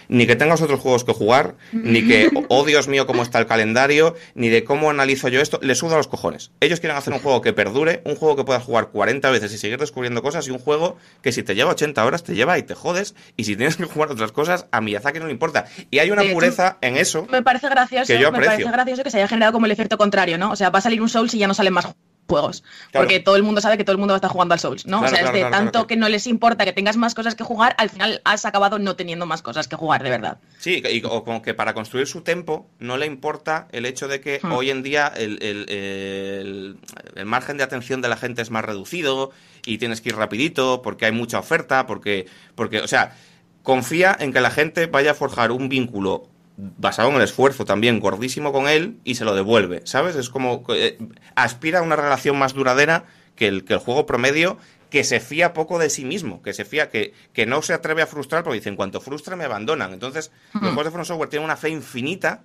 ni que tengas otros juegos que jugar, ni que, oh Dios mío, cómo está el calendario, ni de cómo analizo yo esto, les suda los cojones. Ellos quieren hacer un juego que perdure, un juego que puedas jugar 40 veces y seguir descubriendo cosas, y un juego que si te lleva 80 horas te lleva y te jodes, y si tienes que jugar otras cosas, a Miyazaki no le importa. Y hay una hecho, pureza en eso. Me parece gracioso, Que yo me parece gracioso que se haya generado como el efecto contrario, ¿no? O sea, va a salir un Souls y ya no salen más juegos. Claro. Porque todo el mundo sabe que todo el mundo va a estar jugando al Souls, ¿no? Claro, o sea, claro, es de tanto que no les importa que tengas más cosas que jugar, al final has acabado no teniendo más cosas que jugar, de verdad. Sí, y o como que para construir su tempo no le importa el hecho de que Hmm. hoy en día el, el- el- el margen de atención de la gente es más reducido y tienes que ir rapidito porque hay mucha oferta, porque, porque o sea, confía en que la gente vaya a forjar un vínculo basado en el esfuerzo también gordísimo con él y se lo devuelve, ¿sabes? Es como eh, aspira a una relación más duradera que el, que el juego promedio que se fía poco de sí mismo, que se fía, que, que no se atreve a frustrar porque dice, en cuanto frustra me abandonan. Entonces, los juegos de From Software tienen una fe infinita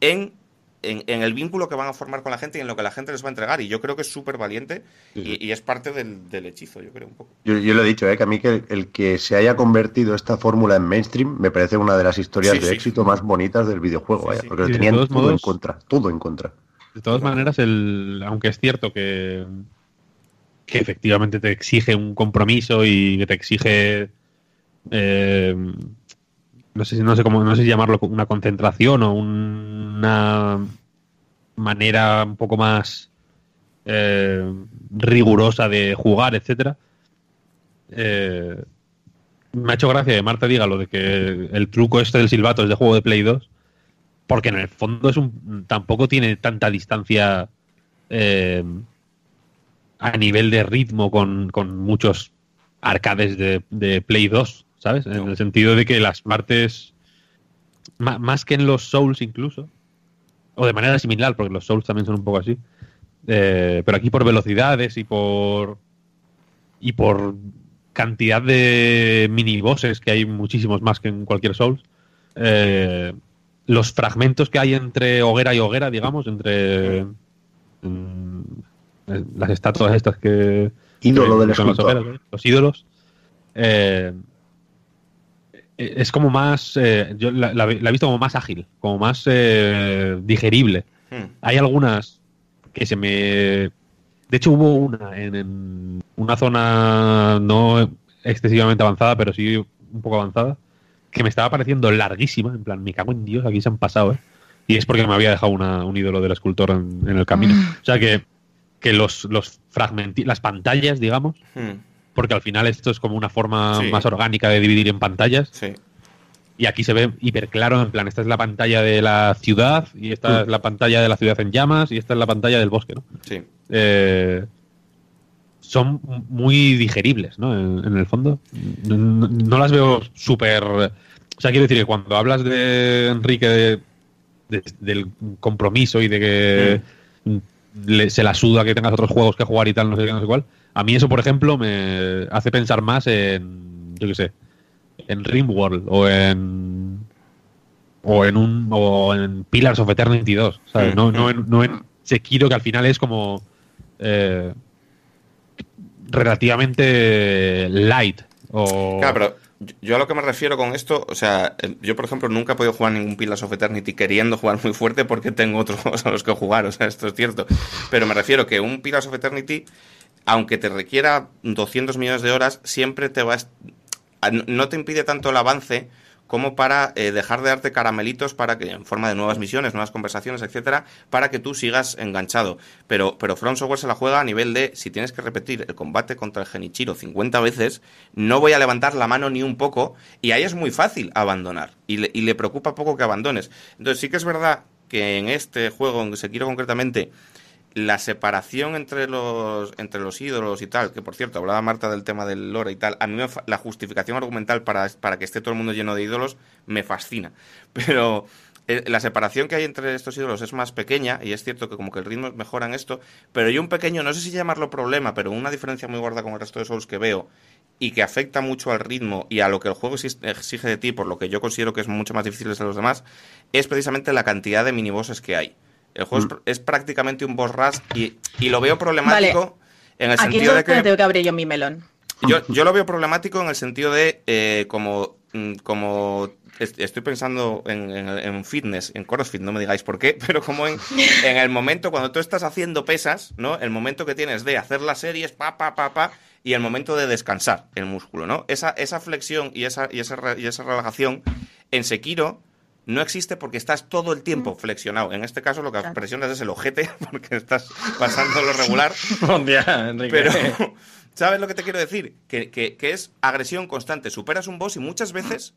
en, en, en el vínculo que van a formar con la gente y en lo que la gente les va a entregar. Y yo creo que es súper valiente y, y es parte del, del hechizo, yo creo un poco. Yo, yo lo he dicho, ¿eh? que a mí que el, el que se haya convertido esta fórmula en mainstream me parece una de las historias Sí, de sí. éxito más bonitas del videojuego, Sí, vaya, sí. porque lo tenían todo en contra, todo en contra. De todas maneras, el, aunque es cierto que, que efectivamente te exige un compromiso y que te exige eh, no sé no sé cómo no sé si llamarlo una concentración o una manera un poco más eh, rigurosa de jugar, etcétera. Eh, me ha hecho gracia que Marta diga lo de que el truco este del silbato es de juego de Play 2 porque en el fondo es un tampoco tiene tanta distancia eh, a nivel de ritmo con, con muchos arcades de, de Play 2, ¿sabes? En el sentido de que las partes, más que en los Souls incluso, o de manera similar, porque los Souls también son un poco así, eh, pero aquí por velocidades y por y por cantidad de mini bosses que hay muchísimos más que en cualquier Souls, eh, los fragmentos que hay entre hoguera y hoguera, digamos, entre mm, las estatuas estas que Ídolo que del escultor. hogueras, los ídolos, eh, es como más, eh, yo la, la- la he visto como más ágil, como más eh, digerible. Hmm. Hay algunas que se me... De hecho hubo una en, en una zona no excesivamente avanzada, pero sí un poco avanzada, que me estaba pareciendo larguísima, en plan, me cago en Dios, aquí se han pasado, ¿eh? Y es porque me había dejado una- un ídolo del escultor en, en el camino. O sea que que los, los fragmenti- las pantallas, digamos, Hmm, porque al final esto es como una forma Sí. más orgánica de dividir en pantallas. sí. Y aquí se ve hiper claro, en plan, esta es la pantalla de la ciudad, y esta es la pantalla de la ciudad en llamas, y esta es la pantalla del bosque, ¿no? Sí. Eh, son muy digeribles, ¿no? En, en el fondo. No, las veo súper... O sea, quiero decir que cuando hablas de Enrique de- de- del compromiso y de que le- se la suda que tengas otros juegos que jugar y tal, no sé qué, no sé cuál, a mí eso, por ejemplo, me hace pensar más en, yo qué sé, en Rimworld o en o en un o en Pillars of Eternity 2, ¿sabes? Mm, No, no, en, no en Sekiro que al final es como eh, relativamente light o Claro, pero yo- a lo que me refiero con esto, o sea, eh, yo por ejemplo nunca he podido jugar ningún Pillars of Eternity queriendo jugar muy fuerte porque tengo otros *laughs* juegos a los que jugar, o sea, esto es cierto. Pero me refiero que un Pillars of Eternity, aunque te requiera 200 millones de horas, siempre te va a est- a- no te impide tanto el avance como para eh, dejar de darte caramelitos para que en forma de nuevas misiones, nuevas conversaciones, etcétera, para que tú sigas enganchado. Pero pero From Software se la juega a nivel de si tienes que repetir el combate contra el Genichiro 50 veces, no voy a levantar la mano ni un poco y ahí es muy fácil abandonar y le, y le preocupa poco que abandones. Entonces sí que es verdad que en este juego, en Sekiro concretamente, la separación entre los entre los ídolos y tal, que por cierto, hablaba Marta del tema del lore y tal, a mí me la justificación argumental para, para que esté todo el mundo lleno de ídolos me fascina. *laughs* Pero eh, la separación que hay entre estos ídolos es más pequeña y es cierto que como que el ritmo mejora en esto, pero hay un pequeño, no sé si llamarlo problema, pero una diferencia muy gorda con el resto de Souls que veo y que afecta mucho al ritmo y a lo que el juego exige de ti, por lo que yo considero que es mucho más difícil de los demás, es precisamente la cantidad de minibosses que hay. El juego es pr- es, prácticamente un boss rush y, y lo veo problemático en el Aquí es sentido de que... tengo que abrir yo mi melón. Yo, yo lo veo problemático en el sentido de eh, como, mm, como est- estoy pensando en, en- en fitness, en CrossFit, no me digáis por qué, *laughs* pero como en, en el momento cuando tú estás haciendo pesas, ¿no? El momento que tienes de hacer las series, pa, pa, pa, pa, y el momento de descansar el músculo, ¿no? Esa, esa flexión y esa, y, esa, y esa relajación en Sekiro no existe porque estás todo el tiempo flexionado. En este caso lo que presionas es el ojete *laughs* porque estás pasando lo regular. *laughs* Pero, ¿sabes lo que te quiero decir? Que, que- que es agresión constante. Superas un boss y muchas veces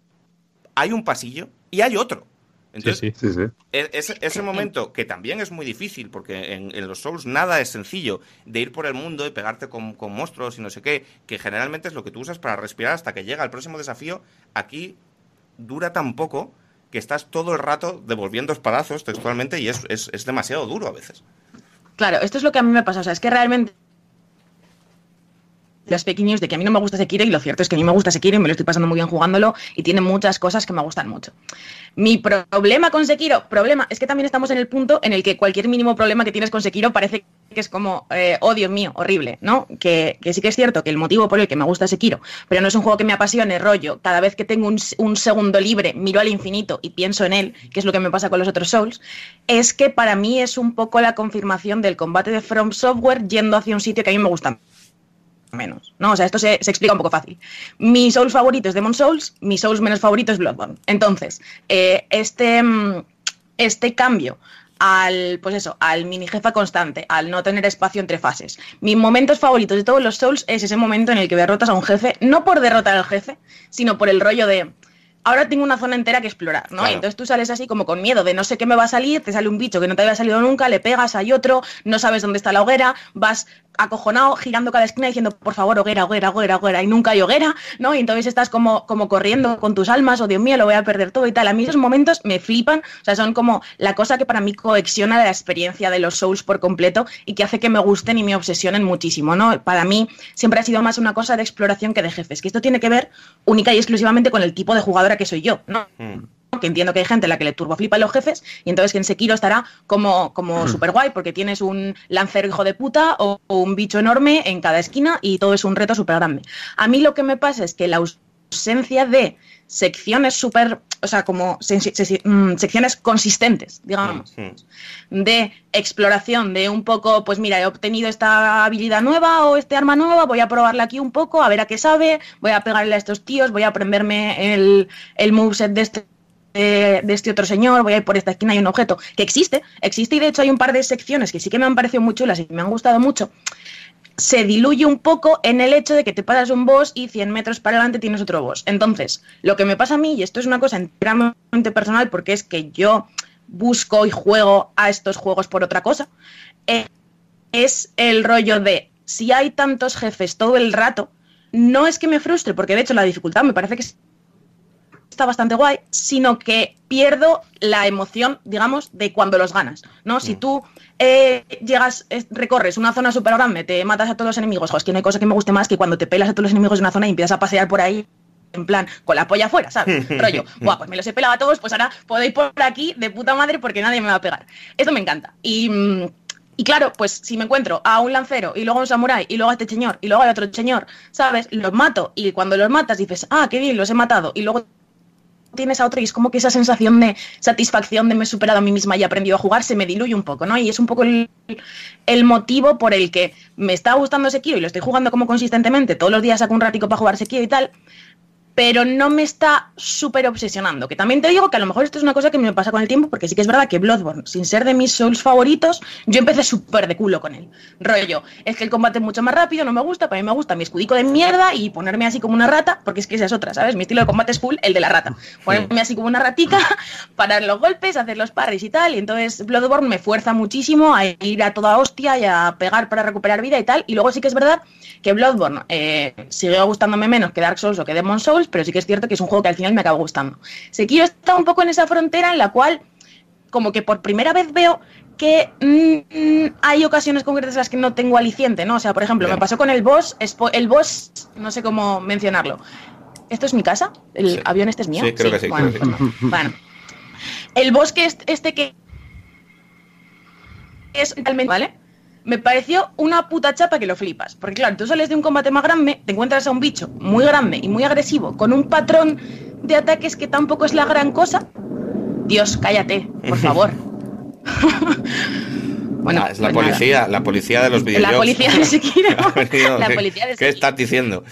hay un pasillo y hay otro. Entonces, sí, sí. Sí, sí. e- ese, ese momento, que también es muy difícil, porque en, en los Souls nada es sencillo, de ir por el mundo y pegarte con, con monstruos y no sé qué, que generalmente es lo que tú usas para respirar hasta que llega el próximo desafío, aquí dura tan poco que estás todo el rato devolviendo espadazos textualmente y es, es, es demasiado duro a veces. Claro, esto es lo que a mí me pasa. O sea, es que realmente las news de que a mí no me gusta Sekiro y lo cierto es que a mí me gusta Sekiro y me lo estoy pasando muy bien jugándolo y tiene muchas cosas que me gustan mucho. Mi problema con Sekiro, problema, es que también estamos en el punto en el que cualquier mínimo problema que tienes con Sekiro parece es como, eh, oh Dios mío, horrible, ¿no? Que, que sí que es cierto que el motivo por el que me gusta Sekiro, pero no es un juego que me apasione, rollo, cada vez que tengo un, un segundo libre, miro al infinito y pienso en él, que es lo que me pasa con los otros Souls, es que para mí es un poco la confirmación del combate de From Software yendo hacia un sitio que a mí me gusta menos, ¿no? O sea, esto se, se explica un poco fácil. Mi Souls favorito es Demon Souls, mi Souls menos favorito es Bloodborne. Entonces, eh, este, mm, este cambio al, pues eso, al mini jefa constante, al no tener espacio entre fases. Mis momentos favoritos de todos los Souls es ese momento en el que derrotas a un jefe, no por derrotar al jefe, sino por el rollo de ahora tengo una zona entera que explorar, ¿no? Claro. Y entonces tú sales así como con miedo de no sé qué me va a salir, te sale un bicho que no te había salido nunca, le pegas, hay otro, no sabes dónde está la hoguera, vas acojonado, girando cada esquina diciendo, por favor, hoguera, hoguera, hoguera, hoguera, y nunca hay hoguera, ¿no? Y entonces estás como, como corriendo con tus almas, o Dios mío, lo voy a perder todo y tal. A mí esos momentos me flipan, o sea, son como la cosa que para mí coacciona la experiencia de los Souls por completo y que hace que me gusten y me obsesionen muchísimo, ¿no? Para mí siempre ha sido más una cosa de exploración que de jefes, que esto tiene que ver única y exclusivamente con el tipo de jugadora que soy yo, ¿no? Mm. Que entiendo que hay gente a la que le turbo flipan los jefes y entonces que en Sekiro estará como, como súper guay porque tienes un lancero hijo de puta o, o un bicho enorme en cada esquina y todo es un reto súper grande. A mí lo que me pasa es que la ausencia de secciones súper, o sea, como mm, secciones consistentes, digamos, Mm. de exploración, de un poco, pues mira, he obtenido esta habilidad nueva o este arma nueva, voy a probarla aquí un poco, a ver a qué sabe, voy a pegarle a estos tíos, voy a aprenderme el, el moveset de este de, este otro señor, voy a ir por esta esquina, hay un objeto que existe, existe y de hecho hay un par de secciones que sí que me han parecido muy chulas y me han gustado mucho. Se diluye un poco en el hecho de que te pasas un boss y 100 metros para adelante tienes otro boss. Entonces, lo que me pasa a mí, y esto es una cosa enteramente personal porque es que yo busco y juego a estos juegos por otra cosa, eh, es el rollo de si hay tantos jefes todo el rato, no es que me frustre, porque de hecho la dificultad me parece que está bastante guay, sino que pierdo la emoción, digamos, de cuando los ganas, ¿no? Si tú eh, llegas, eh, recorres una zona súper grande, te matas a todos los enemigos, jo, es que no hay cosa que me guste más que cuando te pelas a todos los enemigos de una zona y empiezas a pasear por ahí en plan, con la polla afuera, ¿sabes? *laughs* Rollo, guau, pues me los he pelado a todos, pues ahora puedo ir por aquí de puta madre porque nadie me va a pegar. Esto me encanta. Y, mm, y claro, pues si me encuentro a un lancero y luego a un samurái y luego a este señor y luego a otro señor, ¿sabes? Los mato y cuando los matas dices, ah, qué bien, los he matado y luego tienes a otro y es como que esa sensación de satisfacción de me he superado a mí misma y aprendido a jugar se me diluye un poco, ¿no? Y es un poco el, el motivo por el que me está gustando Sekiro y lo estoy jugando como consistentemente, todos los días saco un ratico para jugar Sekiro y tal, pero no me está súper obsesionando. Que también te digo que a lo mejor esto es una cosa que me pasa con el tiempo, porque sí que es verdad que Bloodborne, sin ser de mis Souls favoritos, yo empecé súper de culo con él. Rollo, es que el combate es mucho más rápido, no me gusta, para mí me gusta mi escudico de mierda y ponerme así como una rata, porque es que esa es otra, ¿sabes? Mi estilo de combate es full, el de la rata. Ponerme así como una ratica, *laughs* parar los golpes, hacer los parries y tal, y entonces Bloodborne me fuerza muchísimo a ir a toda hostia y a pegar para recuperar vida y tal, y luego sí que es verdad que Bloodborne eh, sigue gustándome menos que Dark Souls o que Demon Souls, pero sí que es cierto que es un juego que al final me acaba gustando. Sekiro está un poco en esa frontera en la cual, como que por primera vez veo que mm, hay ocasiones concretas en las que no tengo aliciente, ¿no? O sea, por ejemplo, Bien. me pasó con el boss, el boss, no sé cómo mencionarlo. ¿Esto es mi casa? ¿El Sí. avión este es mío? Sí, creo que sí, Bueno, creo que sí. pues *laughs* no. Bueno. El boss que es este que es realmente, ¿vale? Me pareció una puta chapa que lo flipas. Porque claro, tú sales de un combate más grande, te encuentras a un bicho muy grande y muy agresivo, con un patrón de ataques que tampoco es la gran cosa. Dios, cállate, por favor. *laughs* bueno, Ah, es la pues nada. policía, la policía de los videojuegos. La policía de Sekiro. *laughs* La ¿qué- policía de ¿Qué Sekiro. estás diciendo?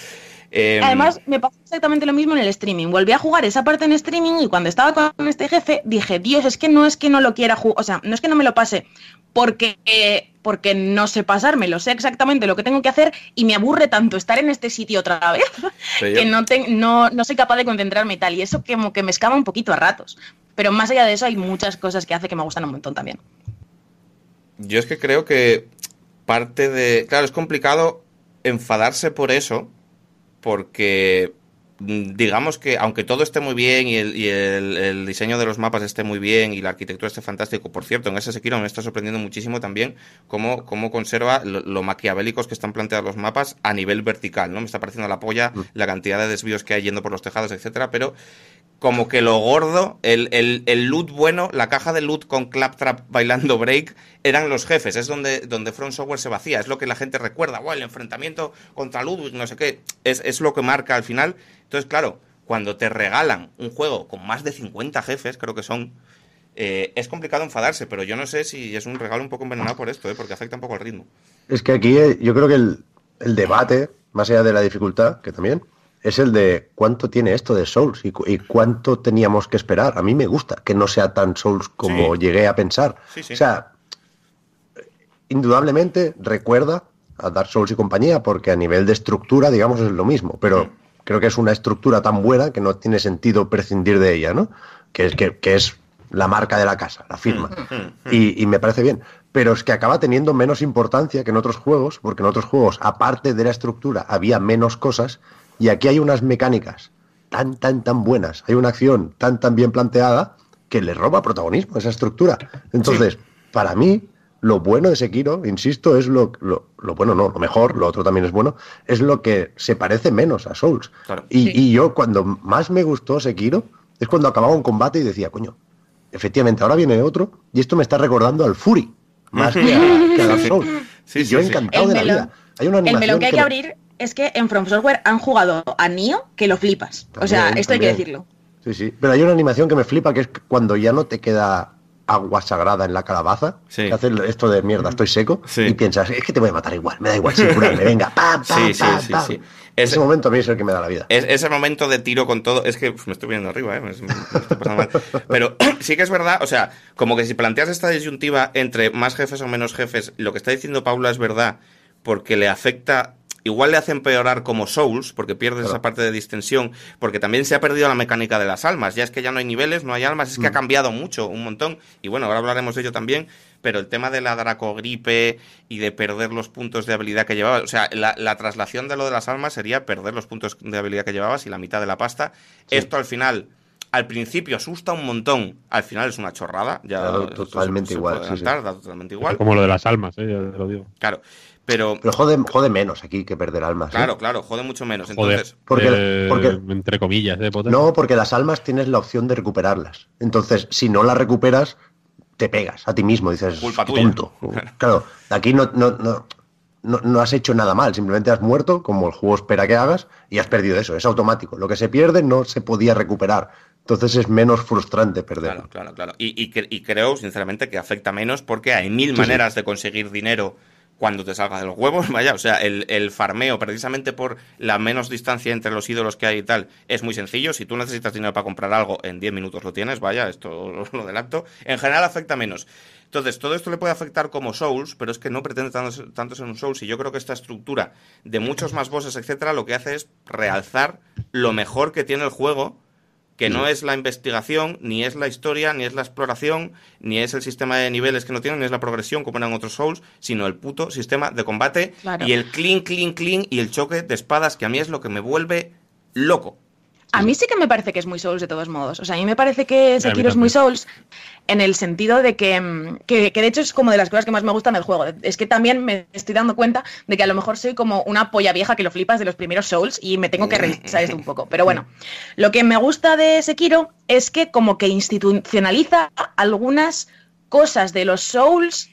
Eh, Además, me pasó exactamente lo mismo en el streaming. Volví a jugar esa parte en streaming y cuando estaba con este jefe dije, Dios, es que no es que no lo quiera jugar, o sea, no es que no me lo pase porque, eh, porque no sé pasármelo, sé exactamente lo que tengo que hacer y me aburre tanto estar en este sitio otra vez que no, te- no, no soy capaz de concentrarme y tal. Y eso como que me escama un poquito a ratos. Pero más allá de eso hay muchas cosas que hace que me gustan un montón también. Yo es que creo que parte de... Claro, es complicado enfadarse por eso, porque digamos que aunque todo esté muy bien y, el, y el- el diseño de los mapas esté muy bien y la arquitectura esté fantástico, por cierto, en ese Sekiro me está sorprendiendo muchísimo también cómo, cómo conserva lo, lo maquiavélicos que están planteados los mapas a nivel vertical, ¿no? Me está pareciendo la polla la cantidad de desvíos que hay yendo por los tejados, etcétera, pero como que lo gordo, el, el, el loot bueno, la caja de loot con Claptrap bailando break, eran los jefes. Es donde, donde Front Software se vacía. Es lo que la gente recuerda. "Buah, el enfrentamiento contra Ludwig, no sé qué. Es, es lo que marca al final. Entonces, claro, cuando te regalan un juego con más de 50 jefes, creo que son, eh, es complicado enfadarse, pero yo no sé si es un regalo un poco envenenado por esto, ¿eh? porque afecta un poco al ritmo. Es que aquí eh, yo creo que el, el debate, más allá de la dificultad, que también, es el de cuánto tiene esto de Souls y, cu- y cuánto teníamos que esperar. A mí me gusta que no sea tan Souls como Sí. llegué a pensar. Sí, sí. O sea, indudablemente recuerda a Dark Souls y compañía, porque a nivel de estructura, digamos, es lo mismo, pero. Creo que es una estructura tan buena que no tiene sentido prescindir de ella, ¿no? Que es, que, que es la marca de la casa, la firma. Mm. Y, y me parece bien. Pero es que acaba teniendo menos importancia que en otros juegos, porque en otros juegos, aparte de la estructura, había menos cosas, y aquí hay unas mecánicas tan, tan, tan buenas, hay una acción tan, tan bien planteada, que le roba protagonismo a esa estructura. Entonces, para mí, lo bueno de Sekiro, insisto, es lo, lo, lo bueno, no, lo mejor, lo otro también es bueno, es lo que se parece menos a Souls. Claro. Y, Sí. y yo, cuando más me gustó Sekiro, es cuando acababa un combate y decía, coño, efectivamente, ahora viene otro, y esto me está recordando al Fury, más que a, que a Souls. Sí, Y sí, yo sí. encantado El de la vida. Hay una El animación melón que hay que abrir es que en From Software han jugado a Nio que lo flipas. o sea, También, esto hay que decirlo. Sí, sí. Pero hay una animación que me flipa, que es cuando ya no te queda agua sagrada en la calabaza, Sí. que esto de mierda, estoy seco, Sí. y piensas, es que te voy a matar igual, me da igual, sin curarme, venga, *laughs* pam, pam, Sí, sí, pam, sí, pam. sí. Ese Es- momento a mí es el que me da la vida. Es, ese momento de tiro con todo. Es que me estoy viendo arriba, ¿eh? Me, me estoy pasando mal. Pero *clears throat* sí que es verdad, o sea, como que si planteas esta disyuntiva entre más jefes o menos jefes, lo que está diciendo Paula es verdad, porque le afecta. Igual le hace empeorar como Souls, porque pierdes esa parte de distensión, porque también se ha perdido la mecánica de las almas. Ya es que ya no hay niveles, no hay almas, es que ha cambiado mucho, un montón. Y bueno, ahora hablaremos de ello también, pero el tema de la dracogripe y de perder los puntos de habilidad que llevabas, o sea, la, la traslación de lo de las almas sería perder los puntos de habilidad que llevabas y la mitad de la pasta. Esto al final, al principio asusta un montón, al final es una chorrada, ya Claro, totalmente se igual, puede sí, sí. adelantar, da totalmente igual. Como lo de las almas, ¿eh? ya te lo digo. Claro, pero Pero jode, jode menos aquí que perder almas. ¿eh? claro, claro, jode mucho menos. Joder. Entonces, Porque- eh, porque- Entre comillas, ¿eh? No, porque las almas tienes la opción de recuperarlas. Entonces, si no las recuperas, te pegas a ti mismo. Dices, Culpa "Qué tuya". tonto. *laughs* Claro, aquí no, no, no, no, no has hecho nada mal, simplemente has muerto, como el juego espera que hagas, y has perdido eso. Es automático. Lo que se pierde no se podía recuperar. Entonces es menos frustrante perderlo. Claro, claro, claro. Y, y cre- y creo, sinceramente, que afecta menos porque hay mil Sí, maneras de conseguir dinero cuando te salga de los huevos. *laughs* Vaya, o sea, el, el farmeo, precisamente por la menos distancia entre los ídolos que hay y tal, es muy sencillo. Si tú necesitas dinero para comprar algo, en 10 minutos lo tienes, vaya, esto *laughs* lo del acto. En general afecta menos. Entonces, todo esto le puede afectar como Souls, pero es que no pretende tanto, tanto ser un Souls. Y yo creo que esta estructura de muchos más bosses, etcétera, lo que hace es realzar lo mejor que tiene el juego que no es la investigación, ni es la historia, ni es la exploración, ni es el sistema de niveles que no tienen, ni es la progresión como eran otros Souls, sino el puto sistema de combate Claro. y el clean, clean, clean y el choque de espadas, que a mí es lo que me vuelve loco. A mí sí que me parece que es muy Souls de todos modos. O sea, a mí me parece que Sekiro es muy. Souls en el sentido de que, mm, que, que de hecho es como de las cosas que más me gustan del juego. Es que también me estoy dando cuenta de que a lo mejor soy como una polla vieja que lo flipas de los primeros Souls y me tengo que revisar esto un poco. Pero bueno, lo que me gusta de Sekiro es que como que institucionaliza algunas cosas de los Souls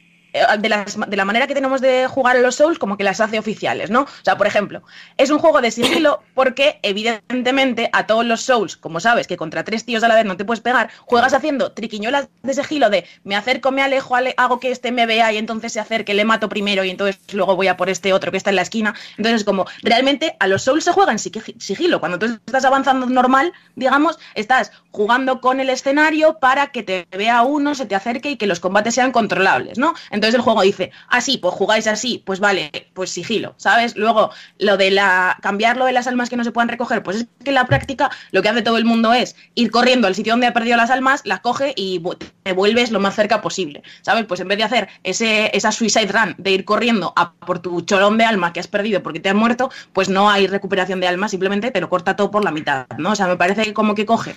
de, las- de la manera que tenemos de jugar a los Souls, como que las hace oficiales, ¿no? O sea, por ejemplo, es un juego de sigilo porque, evidentemente, a todos los Souls, como sabes, que contra tres tíos a la vez no te puedes pegar, juegas haciendo triquiñuelas de sigilo de me acerco, me alejo, ale- hago que este me vea y entonces se acerque, le mato primero y entonces luego voy a por este otro que está en la esquina. Entonces, como realmente a los Souls se juega en sig- sigilo. Cuando tú estás avanzando normal, digamos, estás jugando con el escenario para que te vea uno, se te acerque y que los combates sean controlables, ¿no? Entonces el juego dice, así, pues jugáis así, pues vale, pues sigilo, ¿sabes? Luego, lo de la cambiar lo de las almas que no se puedan recoger, pues es que en la práctica lo que hace todo el mundo es ir corriendo al sitio donde ha perdido las almas, las coge y te vuelves lo más cerca posible, ¿sabes? Pues en vez de hacer ese, esa suicide run de ir corriendo a por tu cholón de alma que has perdido porque te has muerto, pues no hay recuperación de alma, simplemente te lo corta todo por la mitad, ¿no? O sea, me parece que como que coge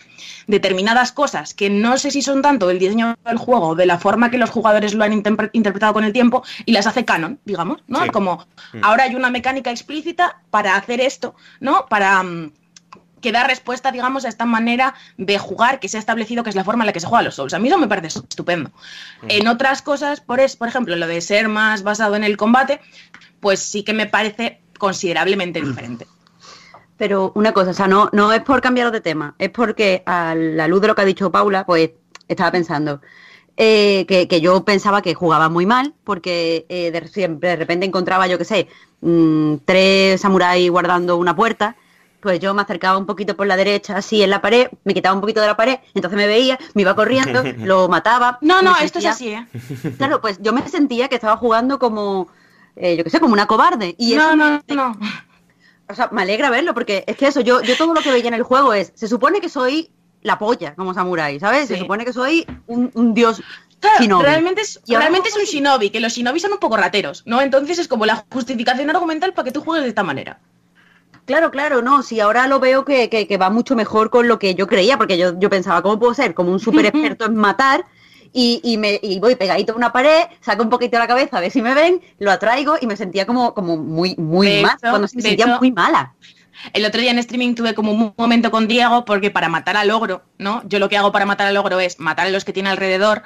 determinadas cosas que no sé si son tanto del diseño del juego, de la forma que los jugadores lo han interpre- interpretado con el tiempo, y las hace canon, digamos, ¿no? Sí. Como Mm. ahora hay una mecánica explícita para hacer esto, ¿no? Para mm, que da respuesta, digamos, a esta manera de jugar que se ha establecido que es la forma en la que se juega a los Souls. A mí eso me parece estupendo. En otras cosas, por, es, por ejemplo, lo de ser más basado en el combate, pues sí que me parece considerablemente diferente. Pero una cosa, o sea, no, no es por cambiar de tema, es porque a la luz de lo que ha dicho Paula, pues estaba pensando eh, que, que yo pensaba que jugaba muy mal, porque eh, de, siempre, de repente encontraba, yo qué sé, mm, tres samuráis guardando una puerta, pues yo me acercaba un poquito por la derecha, así en la pared, me quitaba un poquito de la pared, entonces me veía, me iba corriendo, *laughs* lo mataba. No, no, esto es así, ¿eh? *laughs* Claro, pues yo me sentía que estaba jugando como, eh, yo qué sé, como una cobarde. Y eso No, me- no, no. O sea, me alegra verlo, porque es que eso, yo, yo todo lo que veía en el juego es, se supone que soy la polla como samurái, ¿sabes? Se supone que soy un, un dios Claro, shinobi. realmente es, realmente es un shinobi, que los shinobi son un poco rateros, ¿no? Entonces es como la justificación argumental para que tú juegues de esta manera. Claro, claro, no, si ahora lo veo que, que- que va mucho mejor con lo que yo creía, porque yo, yo pensaba, ¿cómo puedo ser como un súper experto en matar? Y, y me, y voy pegadito a una pared, saco un poquito la cabeza a ver si me ven, lo atraigo y me sentía como, como muy, muy mal, cuando me de sentía hecho- muy mala. El otro día en streaming tuve como un momento con Diego porque para matar al ogro, ¿no? Yo lo que hago para matar al ogro es matar a los que tiene alrededor,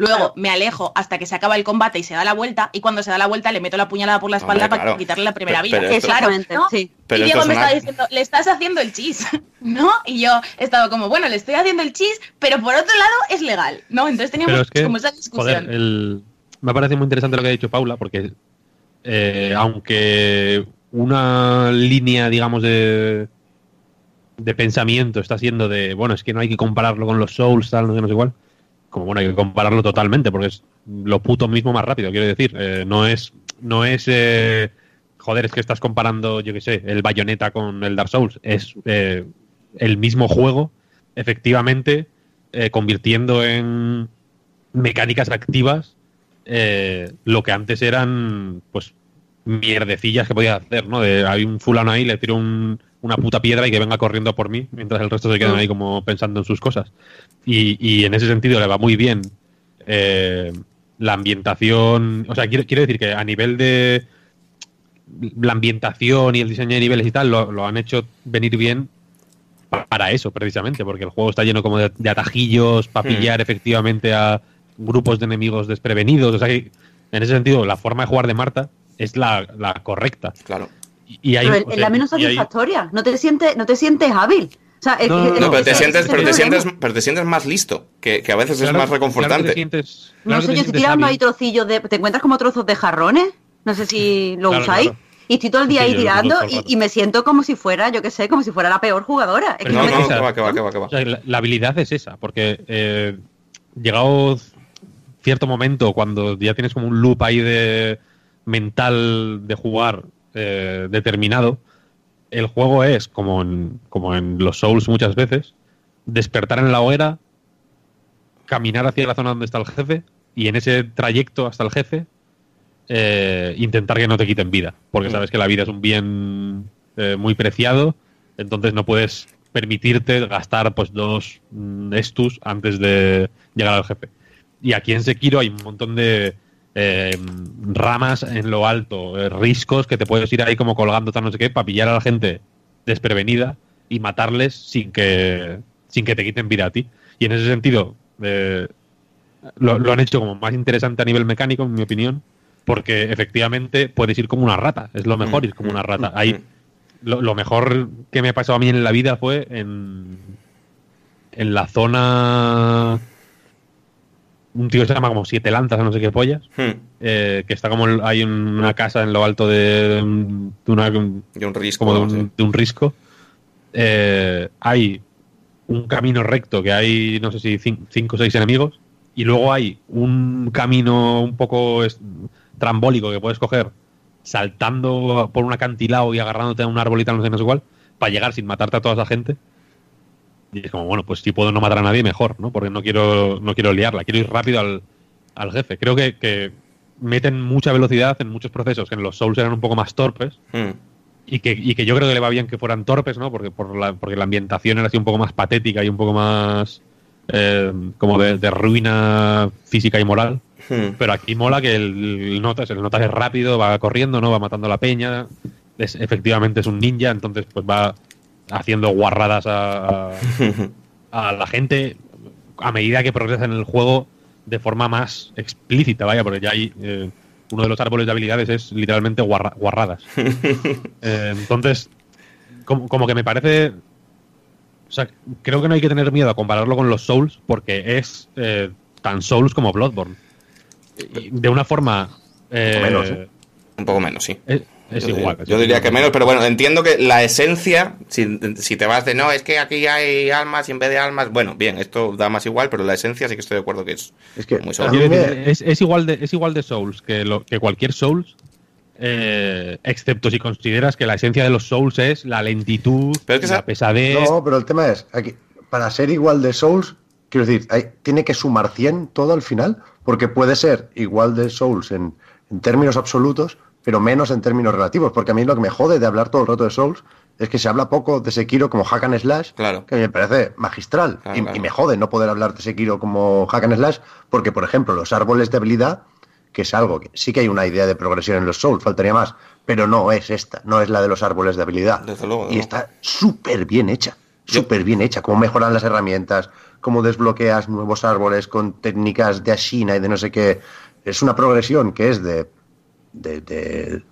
Luego me alejo hasta que se acaba el combate y se da la vuelta, y cuando se da la vuelta le meto la puñalada por la espalda Hombre, para quitarle la primera vida. esto- claro, Exactamente, ¿no? sí. Pero y Diego es me una- estaba diciendo, le estás haciendo el chis, *laughs* ¿no? Y yo he estado como, bueno, le estoy haciendo el chis, pero por otro lado es legal, ¿no? Entonces teníamos Pero es que, como esa discusión. joder, el- me parece muy interesante lo que ha dicho Paula, porque eh, aunque una línea, digamos, de, de pensamiento está siendo de, bueno, es que no hay que compararlo con los Souls, tal, no sé, no sé igual, como bueno, hay que compararlo totalmente, porque es lo puto mismo más rápido, quiero decir, eh, no es, no es, eh, joder, es que estás comparando, yo qué sé, el Bayonetta con el Dark Souls, es eh, el mismo juego, efectivamente, eh, convirtiendo en mecánicas activas eh, lo que antes eran pues mierdecillas que podías hacer, ¿no? De hay un fulano ahí, le tiro un- una puta piedra y que venga corriendo por mí, mientras el resto se quedan ahí como pensando en sus cosas. Y, y en ese sentido le va muy bien eh, la ambientación, o sea, quiero, quiero decir que a nivel de la ambientación y el diseño de niveles y tal, lo, lo han hecho venir bien pa- para eso, precisamente, porque el juego está lleno como de, de atajillos para Hmm. pillar efectivamente a grupos de enemigos desprevenidos. O sea que, en ese sentido, la forma de jugar de Marta es la, la correcta. Claro. Y, y hay, Pero es o sea, la menos hay- satisfactoria. No te sientes, no te sientes hábil. O sea, es- No, es- no, No, pero te sientes, pero te sientes, pero te sientes más listo, que, que a veces es claro- más claro reconfortante. te sientes- No claro que sé, yo estoy sientes tirando hábil. ahí trocillos de. ¿Te encuentras como trozos de jarrones? No sé si lo Claro, usáis. claro. Y estoy todo el día Sí, ahí tirando y, y me siento como si fuera, yo qué sé, como si fuera la peor jugadora. Es que no, me no, siento- que va, que va, que va, que va. O sea, la, la habilidad es esa, porque eh, llegado cierto momento, cuando ya tienes como un loop ahí de mental de jugar eh, determinado, el juego es, como en, como en los Souls muchas veces, despertar en la hoguera, caminar hacia la zona donde está el jefe, y en ese trayecto hasta el jefe, eh, intentar que no te quiten vida, porque Mm. sabes que la vida es un bien eh, muy preciado, entonces no puedes permitirte gastar pues dos mm, estus antes de llegar al jefe. Y aquí en Sekiro hay un montón de eh, ramas en lo alto, eh, riscos que te puedes ir ahí como colgando tal no sé qué para pillar a la gente desprevenida y matarles sin que sin que te quiten vida a ti. Y en ese sentido eh, lo, lo han hecho como más interesante a nivel mecánico, en mi opinión, porque efectivamente puedes ir como una rata, es lo mejor Mm, ir como una mm, rata. mm, mm. lo, lo mejor que me ha pasado a mí en la vida fue en, en la zona. Un tío que se llama como Siete Lanzas o no sé qué pollas. Hmm. eh, que está como hay un- una casa en lo alto de, un- de una, un risco. como de sí. un, de un risco. Eh, hay un camino recto que hay, no sé si cin- cinco o seis enemigos. Y luego hay un camino un poco trambólico que puedes coger saltando por un acantilado y agarrándote a un árbol y tal, no sé, no sé cuál, para llegar sin matarte a toda esa gente. Y es como, bueno, pues si puedo no matar a nadie, mejor, ¿no? Porque no quiero, no quiero liarla, quiero ir rápido al, al jefe. Creo que, que meten mucha velocidad en muchos procesos que en los Souls eran un poco más torpes Hmm. y que, y que yo creo que le va bien que fueran torpes, ¿no? Porque, por la, porque la ambientación era así un poco más patética y un poco más eh, como de, de ruina física y moral. Hmm. Pero aquí mola que el, Notas, el Notas es rápido, va corriendo, ¿no? Va matando a la peña. Es, efectivamente es un ninja, entonces pues va haciendo guarradas a, *laughs* a- la gente a medida que progresa en el juego de forma más explícita, vaya, porque ya hay eh, uno de los árboles de habilidades es literalmente guarra- guarradas. *laughs* Eh, entonces, como, como que me parece. O sea, creo que no hay que tener miedo a compararlo con los Souls, porque es eh, tan Souls como Bloodborne. Y de una forma. eh, menos, ¿eh? Un poco menos, sí. Es, yo, igual. diría, yo diría que menos, pero bueno, entiendo que la esencia, si, si te vas de no, es que aquí hay almas y en vez de almas, bueno, bien, esto da más igual, pero la esencia sí que estoy de acuerdo que es Es que muy me- es, es igual de, es igual de Souls que, lo, que cualquier Souls, eh, excepto si consideras que la esencia de los Souls es la lentitud, Pero es que la esa- pesadez. No, pero el tema es, aquí, para ser igual de Souls, quiero decir, hay- tiene que sumar 100 todo al final, porque puede ser igual de Souls en, en términos absolutos, pero menos en términos relativos, porque a mí lo que me jode de hablar todo el rato de Souls es que se habla poco de Sekiro como hack and slash, Claro. que me parece magistral, Claro, y, claro. y me jode no poder hablar de Sekiro como hack and slash, porque por ejemplo los árboles de habilidad, que es algo que sí que hay una idea de progresión en los Souls, faltaría más, pero no es esta, no es la de los árboles de habilidad. Desde luego, y está súper bien hecha. súper bien hecha, cómo mejoran las herramientas, cómo desbloqueas nuevos árboles con técnicas de Ashina y de no sé qué. Es una progresión que es de, de, de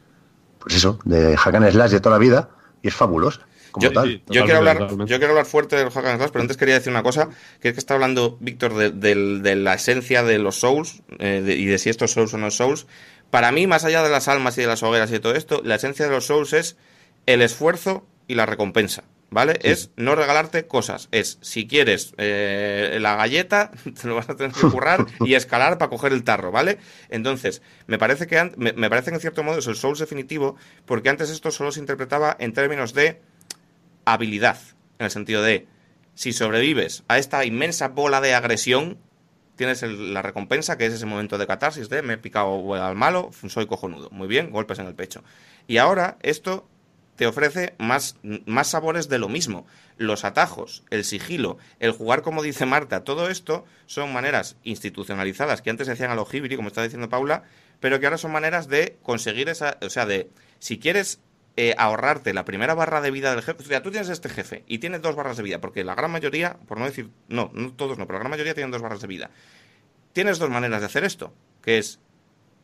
pues eso, de hack and slash de toda la vida y es fabulosa. Como Yo, tal. yo quiero hablar, totalmente. yo quiero hablar fuerte del Hack and Slash, pero antes quería decir una cosa, que es que está hablando Víctor de, del- de la esencia de los Souls eh, de- y de si estos Souls o no Souls. Para mí, más allá de las almas y de las hogueras y de todo esto, la esencia de los Souls es el esfuerzo y la recompensa. ¿Vale? Es no regalarte cosas. Es, si quieres eh, la galleta, *laughs* te lo vas a tener que currar *laughs* y escalar para coger el tarro, ¿vale? Entonces, me parece que an- me, me parece que en cierto modo es el Souls definitivo, porque antes esto solo se interpretaba en términos de habilidad, en el sentido de si sobrevives a esta inmensa bola de agresión, tienes el- la recompensa, que es ese momento de catarsis de me he picado al malo, soy cojonudo. Muy bien, golpes en el pecho. Y ahora esto te ofrece más, más sabores de lo mismo. Los atajos, el sigilo, el jugar como dice Marta, todo esto son maneras institucionalizadas que antes se hacían a lo hibri, como está diciendo Paula, pero que ahora son maneras de conseguir esa, o sea, de si quieres eh, ahorrarte la primera barra de vida del jefe. O sea, tú tienes este jefe y tienes dos barras de vida, porque la gran mayoría, por no decir, no, no todos no, pero la gran mayoría tienen dos barras de vida. Tienes dos maneras de hacer esto, que es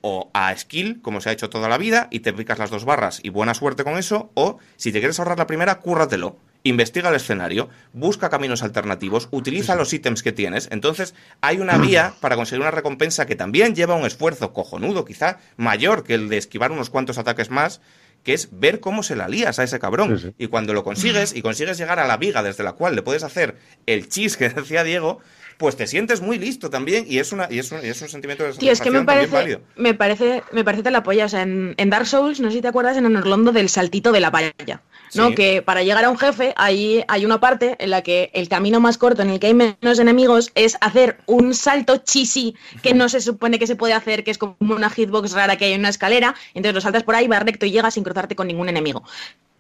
o a skill, como se ha hecho toda la vida, y te picas las dos barras y buena suerte con eso, o si te quieres ahorrar la primera, cúrratelo. Investiga el escenario, busca caminos alternativos, utiliza los ítems que tienes. Entonces, hay una vía *clears throat* para conseguir una recompensa que también lleva un esfuerzo cojonudo, quizá mayor que el de esquivar unos cuantos ataques más, que es ver cómo se la lías a ese cabrón. Sí, sí. Y cuando lo consigues y consigues llegar a la viga desde la cual le puedes hacer el chis que *laughs* decía Diego, pues te sientes muy listo también y es una y es un, y es un sentimiento de Tío, es que me parece, me parece, me parece la polla. O sea, en, en Dark Souls, no sé si te acuerdas en Orlando del saltito de la valla. ¿no? Sí. Que para llegar a un jefe hay, hay una parte en la que el camino más corto en el que hay menos enemigos es hacer un salto chisi que no se supone que se puede hacer, que es como una hitbox rara que hay en una escalera. Entonces lo saltas por ahí, vas recto y llegas sin cruzarte con ningún enemigo.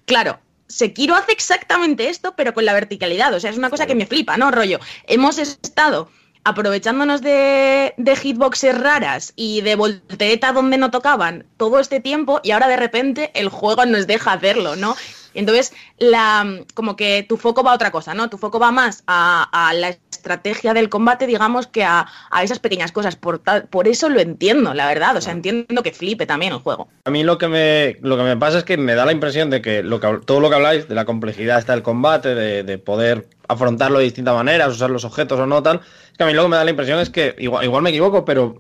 Claro, Sekiro hace exactamente esto, pero con la verticalidad. O sea, es una cosa que me flipa, ¿no? Rollo. Hemos estado aprovechándonos de, de hitboxes raras y de voltereta donde no tocaban todo este tiempo y ahora de repente el juego nos deja hacerlo, ¿no? Entonces, la, como que tu foco va a otra cosa, ¿no? Tu foco va más a, a la estrategia del combate, digamos, que a, a esas pequeñas cosas. Por, tal- por eso lo entiendo, la verdad. O sea, entiendo que flipe también el juego. A mí lo que me lo que me pasa es que me da la impresión de que, lo que hab- todo lo que habláis de la complejidad está el combate, de, de poder afrontarlo de distintas maneras, usar los objetos o no tal, es que a mí lo que me da la impresión es que igual, igual me equivoco, pero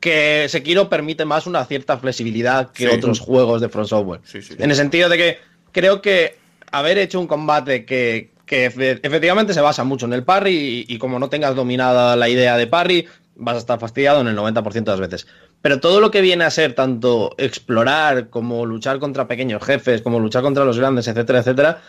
que Sekiro permite más una cierta flexibilidad que Sí. otros juegos de From Software. Sí, sí. En el sentido de que creo que haber hecho un combate que, que efe- efectivamente se basa mucho en el parry y, como no tengas dominada la idea de parry, vas a estar fastidiado en el 90% de las veces. Pero todo lo que viene a ser tanto explorar como luchar contra pequeños jefes, como luchar contra los grandes, etcétera, etcétera,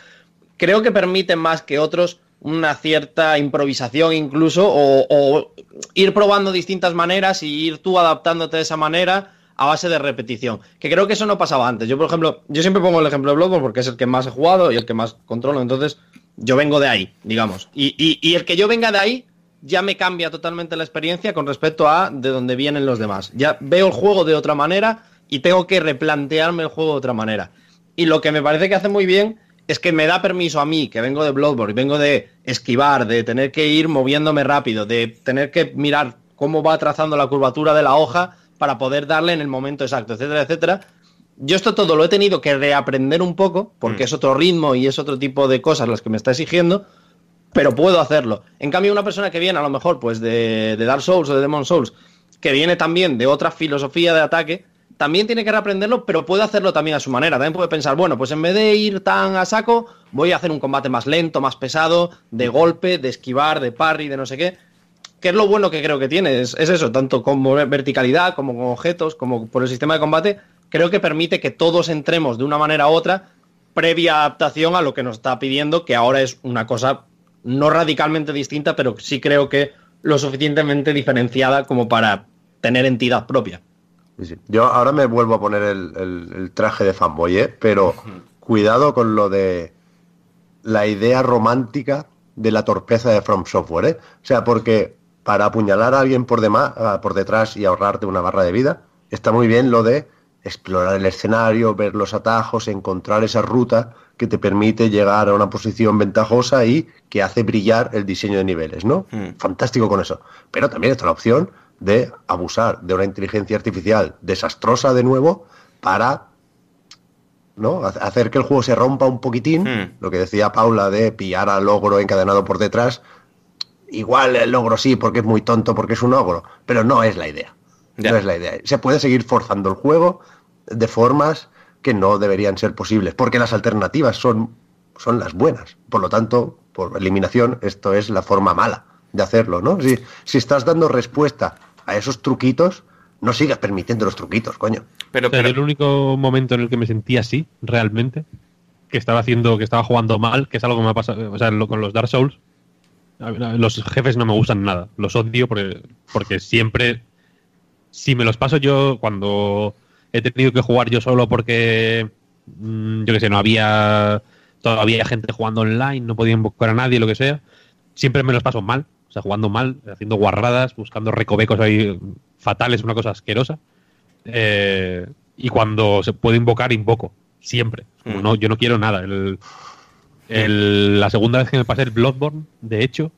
creo que permiten más que otros una cierta improvisación incluso o, o ir probando distintas maneras y ir tú adaptándote de esa manera a base de repetición. Que creo que eso no pasaba antes. Yo, por ejemplo, yo siempre pongo el ejemplo de Bloodborne porque es el que más he jugado y el que más controlo. Entonces, yo vengo de ahí, digamos. Y, y- el que yo venga de ahí ya me cambia totalmente la experiencia con respecto a de dónde vienen los demás. Ya veo el juego de otra manera y tengo que replantearme el juego de otra manera. Y lo que me parece que hace muy bien es que me da permiso a mí, que vengo de Bloodborne, vengo de esquivar, de tener que ir moviéndome rápido, de tener que mirar cómo va trazando la curvatura de la hoja para poder darle en el momento exacto, etcétera, etcétera. Yo esto todo lo he tenido que reaprender un poco, porque Mm. es otro ritmo y es otro tipo de cosas las que me está exigiendo, pero puedo hacerlo. En cambio, una persona que viene a lo mejor pues de, de Dark Souls o de Demon Souls, que viene también de otra filosofía de ataque, también tiene que reaprenderlo, pero puede hacerlo también a su manera. También puede pensar, bueno, pues en vez de ir tan a saco, voy a hacer un combate más lento, más pesado, de golpe, de esquivar, de parry, de no sé qué. Que es lo bueno que creo que tiene, es, es eso, tanto como verticalidad, como con objetos, como por el sistema de combate, creo que permite que todos entremos de una manera u otra, previa adaptación a lo que nos está pidiendo, que ahora es una cosa no radicalmente distinta, pero sí creo que lo suficientemente diferenciada como para tener entidad propia. Sí, sí. Yo ahora me vuelvo a poner el, el- el traje de fanboy, ¿eh? pero *laughs* cuidado con lo de la idea romántica de la torpeza de From Software. ¿eh? O sea, porque para apuñalar a alguien por, demás, por detrás y ahorrarte una barra de vida, está muy bien lo de explorar el escenario, ver los atajos, encontrar esa ruta que te permite llegar a una posición ventajosa y que hace brillar el diseño de niveles, ¿no? Mm. Fantástico con eso. Pero también está la opción de abusar de una inteligencia artificial desastrosa de nuevo para ¿no? Ha- hacer que el juego se rompa un poquitín, Hmm. lo que decía Paula de pillar al logro encadenado por detrás. Igual el logro sí, porque es muy tonto, porque es un ogro, pero no es la idea. Ya. No es la idea. Se puede seguir forzando el juego de formas que no deberían ser posibles, porque las alternativas son, son las buenas. Por lo tanto, por eliminación, esto es la forma mala de hacerlo, ¿no? Si, si estás dando respuesta a esos truquitos, no sigas permitiendo los truquitos, coño. Pero, O sea, yo el pero único momento en el que me sentí así, realmente, que estaba haciendo, que estaba jugando mal, que es algo que me ha pasado, o sea, lo- con los Dark Souls, los jefes no me gustan nada, los odio porque, porque siempre, si me los paso yo cuando he tenido que jugar yo solo porque, mm, yo qué sé, no había todavía gente jugando online, no podía invocar a nadie, lo que sea, siempre me los paso mal, o sea, jugando mal, haciendo guarradas, buscando recovecos ahí fatales, una cosa asquerosa. Eh, y cuando se puede invocar, invoco. Siempre. Como Mm. no, yo no quiero nada. El- el- la segunda vez que me pasé el Bloodborne, de hecho,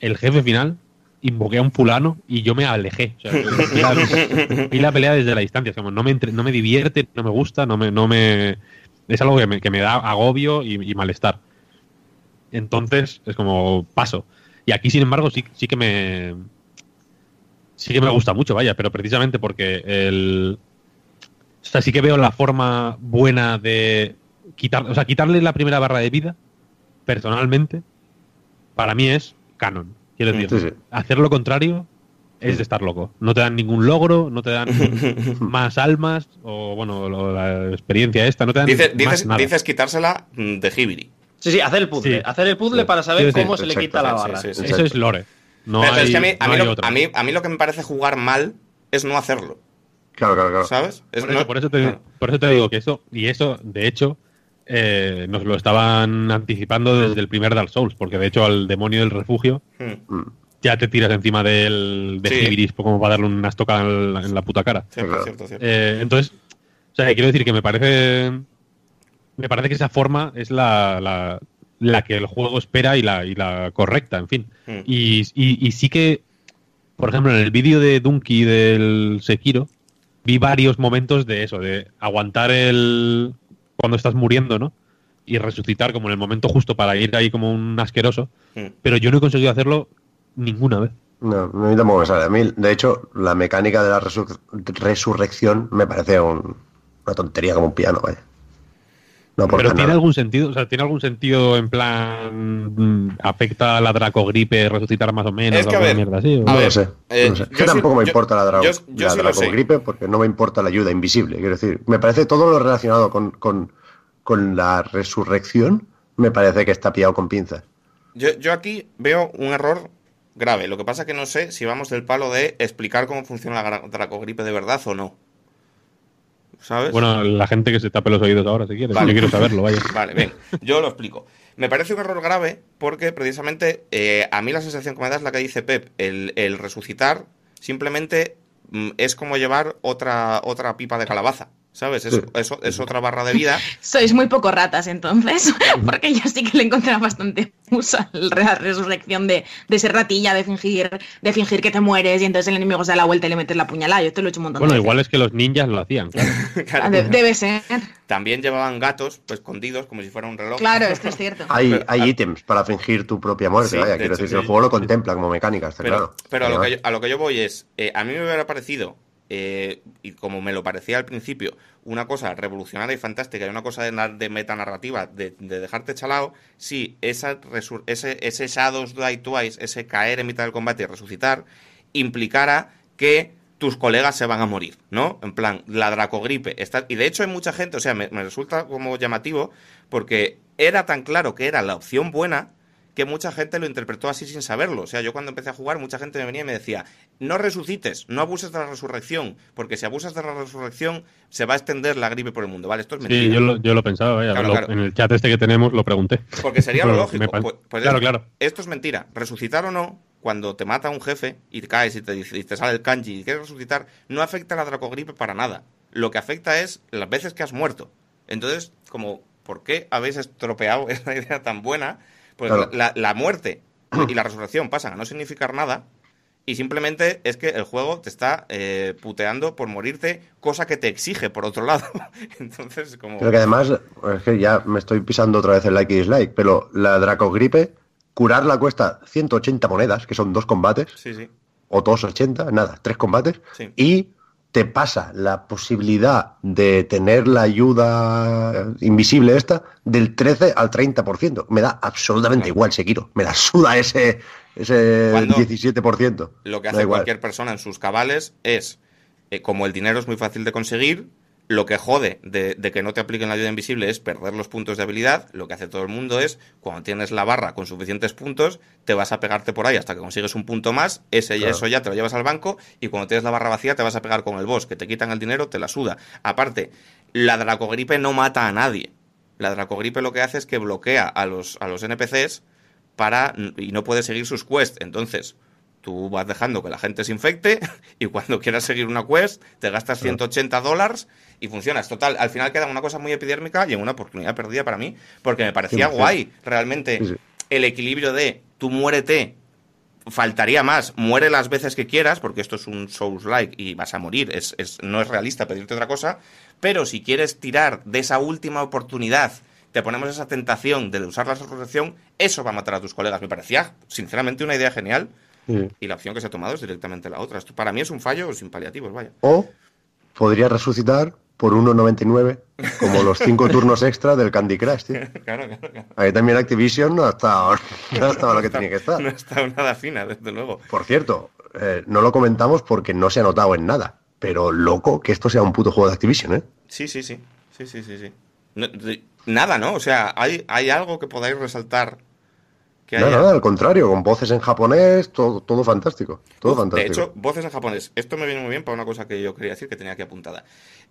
el jefe final, invoqué a un fulano y yo me alejé. O sea, *laughs* vi, la, vi la pelea desde la distancia. Es como, no, me entre- no me divierte, no me gusta, no me, no me. Es algo que me, que me da agobio y, y malestar. Entonces, es como paso. Y aquí, sin embargo, sí, sí que me. Sí que me gusta mucho, vaya, pero precisamente porque el. O sea, sí que veo la forma buena de quitar, o sea, quitarle la primera barra de vida, personalmente, para mí es canon. Quiero decir, Sí, sí. hacer lo contrario es de estar loco. No te dan ningún logro, no te dan *laughs* más almas, o bueno, lo- la experiencia esta, no te dan dices, más dices, nada. dices quitársela mm, de Hibiri. Sí, sí, hacer el puzzle. Sí. Hacer el puzzle Sí. para saber Sí, sí, cómo se le quita la barra. sí, sí. Eso es lore. No pero, pero hay, es que a mí, a, no mí lo, otra. a, mí, a mí lo que me parece jugar mal es no hacerlo. Claro, claro, claro. ¿Sabes? Es Por eso, no- por eso te, claro. por eso te digo que eso, y eso, de hecho, eh, nos lo estaban anticipando desde el primer Dark Souls, porque de hecho al demonio del refugio Mm, Mm. ya te tiras encima del de Sí. Hibiris como para darle una estocada en la, en la puta cara. Cierto, Claro. cierto, cierto. Eh, entonces, o sea, quiero decir que me parece. Me parece que esa forma es la, la, la que el juego espera y la, y la correcta, en fin. Mm. Y, y- y sí que, por ejemplo, en el vídeo de Dunky del Sekiro, vi varios momentos de eso, de aguantar el. Cuando estás muriendo, ¿no? Y resucitar como en el momento justo para ir ahí como un asqueroso. Mm. Pero yo no he conseguido hacerlo ninguna vez. No, a mí tampoco me sale. A mí, de hecho, la mecánica de la resu- resurrección me parece un- una tontería como un piano, vaya. No Pero tiene nada. algún sentido, o sea, tiene algún sentido en plan mm, afecta a la dracogripe resucitar más o menos, Es que, a alguna ver, mierda así. No ver, lo sé. eh, no sé. yo tampoco sí- me yo- importa la, dra yo- yo la sí lo sé. dracogripe porque no me importa la ayuda invisible. Quiero decir, me parece todo lo relacionado con, con, con la resurrección, me parece que está pillado con pinzas. Yo, yo aquí veo un error grave. Lo que pasa es que no sé si vamos del palo de explicar cómo funciona la dracogripe de verdad o no. ¿Sabes? Bueno, la gente que se tape los oídos ahora, si quieres. Vale. Yo quiero saberlo, vaya. *laughs* Vale, bien, yo lo explico. Me parece un error grave porque precisamente eh, a mí la sensación que me da es la que dice Pep, el, el resucitar simplemente mm, es como llevar otra, otra pipa de calabaza, ¿sabes? Es, Sí. es- es otra barra de vida. *laughs* Sois muy poco ratas entonces, porque yo sí que le encontré bastante uso a la resurrección de, de ser ratilla, de fingir, de fingir que te mueres y entonces el enemigo se da la vuelta y le metes la puñalada. Yo te lo he hecho un montón Bueno, de igual es que los ninjas lo hacían, *laughs* claro. Ah, de- debe ser. También llevaban gatos pues, escondidos como si fuera un reloj. Claro, esto es *laughs* cierto. Hay, Pero- hay ítems para fingir tu propia muerte, Sí, vaya. de Quiero hecho, decir, si el sí. juego lo contempla como mecánica, está Pero, claro. pero a, lo que yo, a lo que yo voy es, eh, a mí me hubiera parecido, eh, y como me lo parecía al principio, una cosa revolucionaria y fantástica y una cosa de, de metanarrativa, de, de dejarte chalado, si esa ese, ese Shadows Die Twice, ese caer en mitad del combate y resucitar, implicara que tus colegas se van a morir, ¿no? En plan, la dracogripe. Está, y de hecho hay mucha gente, o sea, me, me resulta como llamativo, porque era tan claro que era la opción buena que mucha gente lo interpretó así sin saberlo. O sea, yo cuando empecé a jugar, mucha gente me venía y me decía, no resucites, no abuses de la resurrección, porque si abusas de la resurrección, se va a extender la gripe por el mundo, ¿vale? Esto es mentira. Sí, yo lo, yo lo pensaba, vaya. Claro, lo- claro. En el chat este que tenemos lo pregunté. Porque sería lo lógico. Pues- pues claro, claro. Esto es mentira. Resucitar o no, cuando te mata un jefe y te caes y te, dice- y te sale el kanji y quieres resucitar, no afecta a la dracogripe para nada. Lo que afecta es las veces que has muerto. Entonces, como ¿por qué habéis estropeado *laughs* esa idea tan buena? Pues Claro. la, la muerte y *clears throat* la resurrección pasan a no significar nada y simplemente es que el juego te está eh, puteando por morirte, cosa que te exige por otro lado. *laughs* Entonces, como... Pero que además, es que ya me estoy pisando otra vez el like y dislike, pero la Dracogripe, curarla cuesta 180 monedas, que son dos combates, Sí, sí. o 280, nada, tres combates, Sí. y te pasa la posibilidad de tener la ayuda invisible esta del 13 al 30%. Me da absolutamente Claro. igual, Sekiro. Me la suda ese, ese Cuando 17%. Lo que hace cualquier persona en sus cabales es, eh, como el dinero es muy fácil de conseguir, lo que jode de, de que no te apliquen la ayuda invisible es perder los puntos de habilidad. Lo que hace todo el mundo es, cuando tienes la barra con suficientes puntos, te vas a pegarte por ahí hasta que consigues un punto más, ese, Claro. eso ya te lo llevas al banco, y cuando tienes la barra vacía te vas a pegar con el boss, que te quitan el dinero, te la suda. Aparte, la dracogripe no mata a nadie. La dracogripe lo que hace es que bloquea a los, a los NPCs para y no puede seguir sus quests. Entonces, tú vas dejando que la gente se infecte *laughs* y cuando quieras seguir una quest te gastas 180 dólares y funcionas. Total, al final queda una cosa muy epidérmica y en una oportunidad perdida para mí porque me parecía 100%. guay realmente sí. el equilibrio de tú muérete. Faltaría más, muere las veces que quieras, porque esto es un Souls-like y vas a morir, es, es- no es realista pedirte otra cosa, pero si quieres tirar de esa última oportunidad, te ponemos esa tentación de usar la resurrección, eso va a matar a tus colegas. Me parecía, sinceramente, una idea genial Sí. y la opción que se ha tomado es directamente la otra. Esto para mí es un fallo sin paliativos, vaya. O podría resucitar por 1,99 como los cinco *laughs* turnos extra del Candy Crush, tío. *laughs* Claro, claro, claro. Ahí también Activision no ha estado, *laughs* no ha estado lo que tenía que estar. No está nada fina, desde luego. Por cierto, eh, no lo comentamos porque no se ha notado en nada. Pero loco que esto sea un puto juego de Activision, ¿eh? Sí, sí, sí. Sí, sí, sí, sí. No- de- nada, ¿no? O sea, ¿hay, ¿hay algo que podáis resaltar que Nada, haya? nada, al contrario, con voces en japonés, todo, todo fantástico. Todo Uf, de fantástico. hecho, voces en japonés. Esto me viene muy bien para una cosa que yo quería decir que tenía aquí apuntada.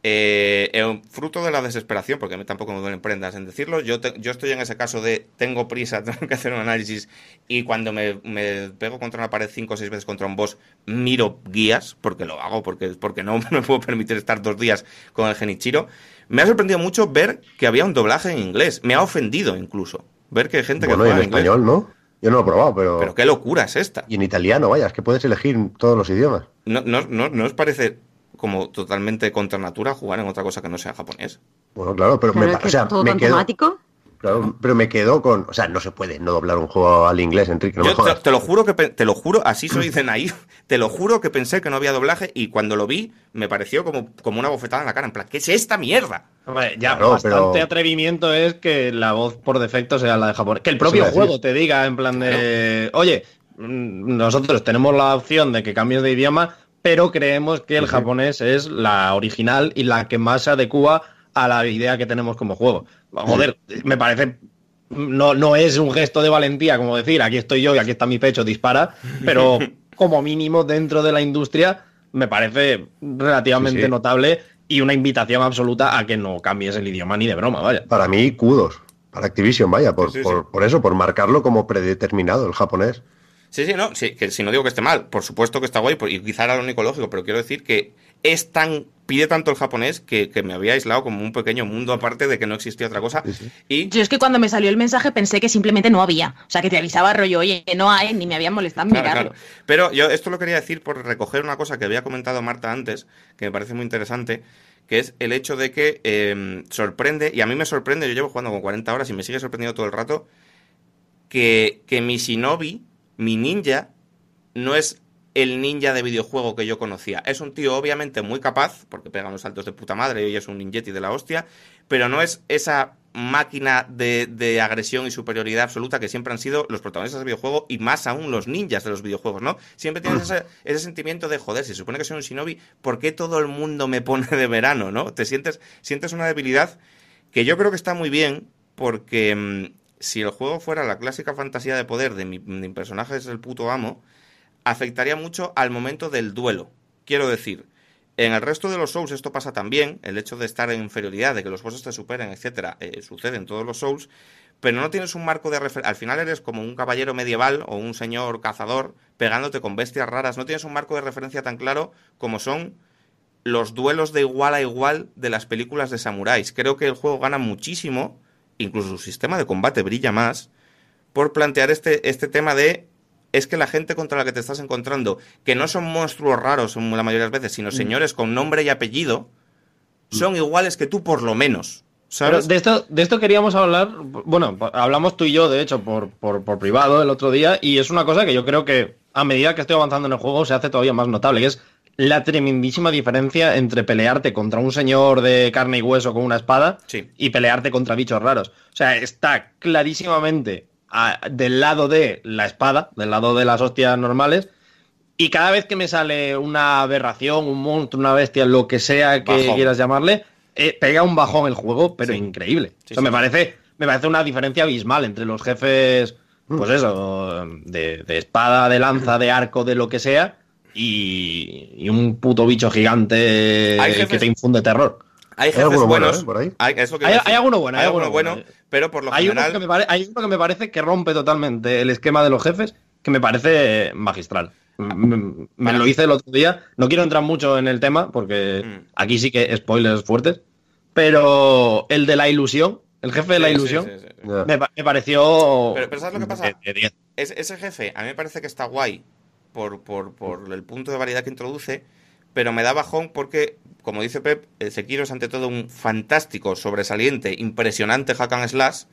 Eh, eh, fruto de la desesperación, porque a mí tampoco me duelen prendas en decirlo, yo, te- yo estoy en ese caso de tengo prisa, *laughs* tengo que hacer un análisis y cuando me, me pego contra una pared cinco o seis veces contra un boss, miro guías, porque lo hago, porque, porque no *laughs* me puedo permitir estar dos días con el Genichiro. Me ha sorprendido mucho ver que había un doblaje en inglés. Me ha ofendido incluso. Ver que hay gente bueno, que y en juega en inglés. español, ¿no? Yo no lo he probado, pero... Pero qué locura es esta. Y en italiano, vaya, es que puedes elegir todos los idiomas. ¿No, no, no, ¿No os parece como totalmente contra natura jugar en otra cosa que no sea japonés? Bueno, claro, pero me, es pa- que o sea, todo me quedo, temático. Claro, pero me quedo con, o sea, no se puede no doblar un juego al inglés, Enrique, no Yo te, jodas. te lo juro que te lo juro, así soy de naif, *laughs* te lo juro que pensé que no había doblaje y cuando lo vi me pareció como, como una bofetada en la cara, en plan, ¿qué es esta mierda? Hombre, ya Claro, bastante pero- atrevimiento es que la voz por defecto sea la de japonés. Que el propio juego te diga en plan de, oye, mm, nosotros tenemos la opción de que cambies de idioma, pero creemos que el Sí, sí. japonés es la original y la que más se adecua a la idea que tenemos como juego. Joder, me parece no, no es un gesto de valentía como decir aquí estoy yo y aquí está mi pecho, dispara, pero *laughs* como mínimo dentro de la industria me parece relativamente Sí, sí. notable y una invitación absoluta a que no cambies el idioma ni de broma, vaya. Para mí, kudos. Para Activision, vaya, por, Sí, sí, por, eso, por marcarlo como predeterminado el japonés. Sí, sí, no, sí, que si no digo que esté mal, por supuesto que está guay, y quizá era lo único lógico, pero quiero decir que es tan, pide tanto el japonés que, que me había aislado como un pequeño mundo aparte de que no existía otra cosa. Sí, sí. Y Yo es que cuando me salió el mensaje pensé que simplemente no había. O sea, que te avisaba rollo, oye, que no hay, ni me habían molestado en Claro, mirarlo. claro. Pero yo esto lo quería decir por recoger una cosa que había comentado Marta antes, que me parece muy interesante, que es el hecho de que eh, sorprende, y a mí me sorprende, yo llevo jugando con 40 horas y me sigue sorprendiendo todo el rato, que, que mi shinobi, mi ninja, no es el ninja de videojuego que yo conocía. Es un tío obviamente muy capaz, porque pega unos saltos de puta madre y es un ninjetti de la hostia, pero no es esa máquina de, de agresión y superioridad absoluta que siempre han sido los protagonistas del videojuego y más aún los ninjas de los videojuegos, ¿no? Siempre tienes ese, ese sentimiento de, joder, si se supone que soy un shinobi, ¿por qué todo el mundo me pone de verano, ¿no? Te sientes, sientes una debilidad que yo creo que está muy bien porque mm, si el juego fuera la clásica fantasía de poder de mi, mi personaje es el puto amo, afectaría mucho al momento del duelo. Quiero decir, en el resto de los Souls esto pasa también, el hecho de estar en inferioridad, de que los bosses te superen, etcétera, eh, sucede en todos los Souls, pero no tienes un marco de referencia. Al final eres como un caballero medieval o un señor cazador pegándote con bestias raras. No tienes un marco de referencia tan claro como son los duelos de igual a igual de las películas de samuráis. Creo que el juego gana muchísimo incluso su sistema de combate brilla más por plantear este, este tema de es que la gente contra la que te estás encontrando, que no son monstruos raros la mayoría de las veces, sino señores con nombre y apellido, son iguales que tú por lo menos. De esto, de esto queríamos hablar, bueno, hablamos tú y yo, de hecho, por, por, por privado el otro día, y es una cosa que yo creo que a medida que estoy avanzando en el juego se hace todavía más notable, y es la tremendísima diferencia entre pelearte contra un señor de carne y hueso con una espada Sí. y pelearte contra bichos raros. O sea, está clarísimamente a- del lado de la espada, del lado de las hostias normales, y cada vez que me sale una aberración, un monstruo, una bestia, lo que sea que Bajón. quieras llamarle, eh, pega un bajón el juego, pero Sí. increíble. Sí, o sea, sí, me parece, me parece una diferencia abismal entre los jefes, pues eso, de, de espada, de lanza, de arco, de lo que sea, y, y un puto bicho gigante que te infunde terror. Hay jefes bueno, buenos. ¿eh? por ahí. hay, es lo que Hay- decir. hay alguno bueno, hay alguno alguno bueno, bueno. pero por lo Hay uno, general. que me pare- hay uno que me parece que rompe totalmente el esquema de los jefes, que me parece magistral. Me, me lo hice el otro día. No quiero entrar mucho en el tema, porque Mm. aquí sí que spoilers fuertes. Pero el de la ilusión, el jefe de la ilusión, sí, sí, sí. Ya. me, pa- me pareció. Pero- pero ¿sabes lo que pasa? de- de 10. Es- ese jefe, a mí me parece que está guay por, por, por el punto de variedad que introduce, pero me da bajón porque, como dice Pep, el Sekiro es ante todo un fantástico, sobresaliente, impresionante hack and slash,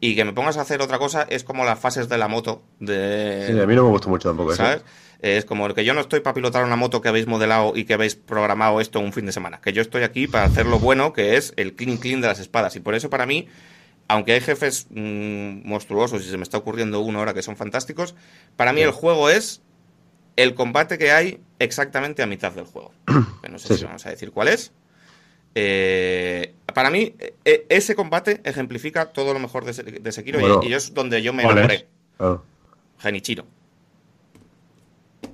y que me pongas a hacer otra cosa es como las fases de la moto de... Sí, a mí no me gustó mucho tampoco eso. ¿Sabes? Es como el que yo no estoy para pilotar una moto que habéis modelado y que habéis programado esto un fin de semana. Que yo estoy aquí para hacer lo bueno, que es el clean clean de las espadas. Y por eso para mí, aunque hay jefes mm, monstruosos y se me está ocurriendo uno ahora que son fantásticos, para mí el juego es el combate que hay exactamente a mitad del juego. *clears throat* Que no sé Sí, si sí. vamos a decir cuál es. Eh, para mí, e- ese combate ejemplifica todo lo mejor de, de Sekiro y- Bueno. y, es donde yo me ¿Cuál enamoré. Genichiro.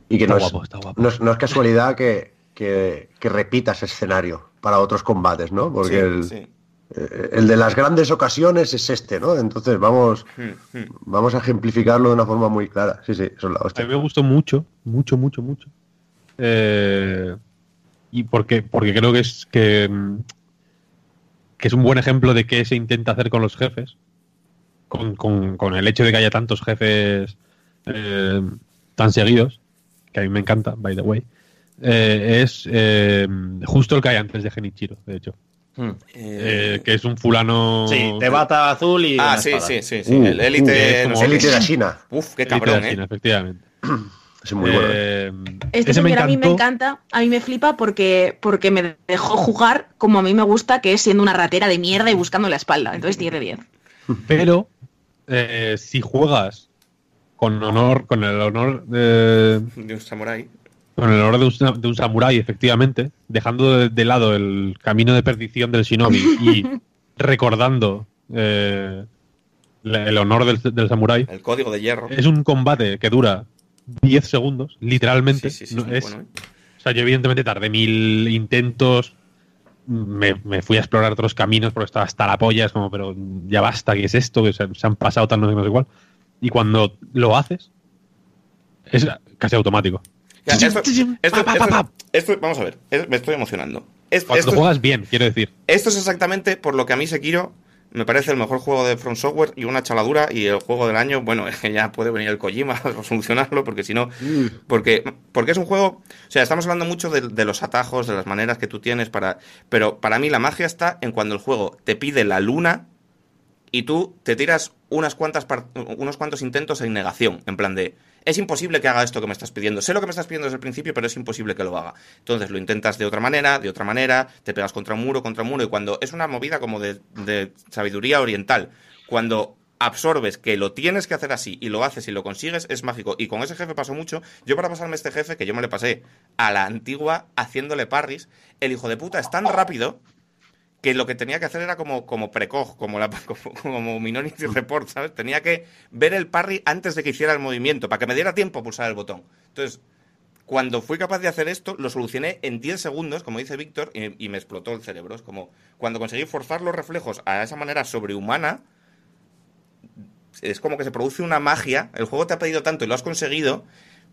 Y que Está no es, guapo, está guapo. no es, no es casualidad que, que, que repita ese escenario para otros combates, ¿no? Porque Sí, el, sí. eh, el de las grandes ocasiones es este, ¿no? Entonces vamos, Hmm, hmm. vamos a ejemplificarlo de una forma muy clara. Sí, sí, eso es la A hostia. mí me gustó mucho, mucho, mucho, mucho. Eh, y porque, porque creo que es que, que es un buen ejemplo de qué se intenta hacer con los jefes. Con, con- con el hecho de que haya tantos jefes eh, tan seguidos, que a mí me encanta, by the way. eh, es eh, justo el que hay antes de Genichiro, de hecho. Hmm. Eh, que es un fulano. Sí, de bata azul y. Ah, una sí, espada. sí, sí, sí. Uh, el élite. no qué. de la China. *laughs* Uf, qué cabrón, de China, eh. efectivamente. *clears throat* Es muy bueno. ¿eh? Eh, Este me señor a mí me encanta, a mí me flipa porque, porque me dejó jugar como a mí me gusta, que es siendo una ratera de mierda y buscando la espalda. Entonces 10 de 10. Pero eh, si juegas con honor, con el honor de, De un samurái. Con el honor de un, de un samurái, efectivamente, dejando de, de lado el camino de perdición del shinobi *laughs* y recordando eh, el honor del, del samurái, El código de hierro. es un combate que dura 10 segundos, literalmente. Sí, sí, sí, No es muy es- bueno, ¿eh? O sea, yo evidentemente tardé mil intentos, me, me fui a explorar otros caminos porque estaba hasta la polla, es como, pero ya basta, ¿qué es esto? Que se, se han pasado tal, no sé, no sé cuál. Y cuando lo haces, es casi automático. Ya, esto, vamos a ver, es- me estoy emocionando. Es- Cuando juegas bien, quiero decir. esto es exactamente por lo que a mí Sekiro me parece el mejor juego de From Software y una chaladura y el juego del año, bueno, *laughs* es que ya puede venir el Kojima *laughs* a solucionarlo porque si no, porque, porque es un juego, o sea, estamos hablando mucho de, de los atajos, de las maneras que tú tienes para, pero para mí la magia está en cuando el juego te pide la luna y tú te tiras unas cuantas par- unos cuantos intentos en negación, en plan de es imposible que haga esto que me estás pidiendo. Sé lo que me estás pidiendo desde el principio, pero es imposible que lo haga. Entonces lo intentas de otra manera, de otra manera, te pegas contra muro, contra muro, y cuando es una movida como de, sabiduría oriental, cuando absorbes que lo tienes que hacer así y lo haces y lo consigues, es mágico. Y con ese jefe pasó mucho. Yo para pasarme este jefe, que yo me le pasé a la antigua haciéndole parries, el hijo de puta es tan rápido que lo que tenía que hacer era como, como precoz, como, la, *laughs* como, como Minority Report, ¿sabes? Tenía que ver el parry antes de que hiciera el movimiento, para que me diera tiempo a pulsar el botón. Entonces, cuando fui capaz de hacer esto, lo solucioné en 10 segundos, como dice Víctor, y, y me explotó el cerebro. Es como cuando conseguí forzar los reflejos a esa manera sobrehumana, es como que se produce una magia. El juego te ha pedido tanto y lo has conseguido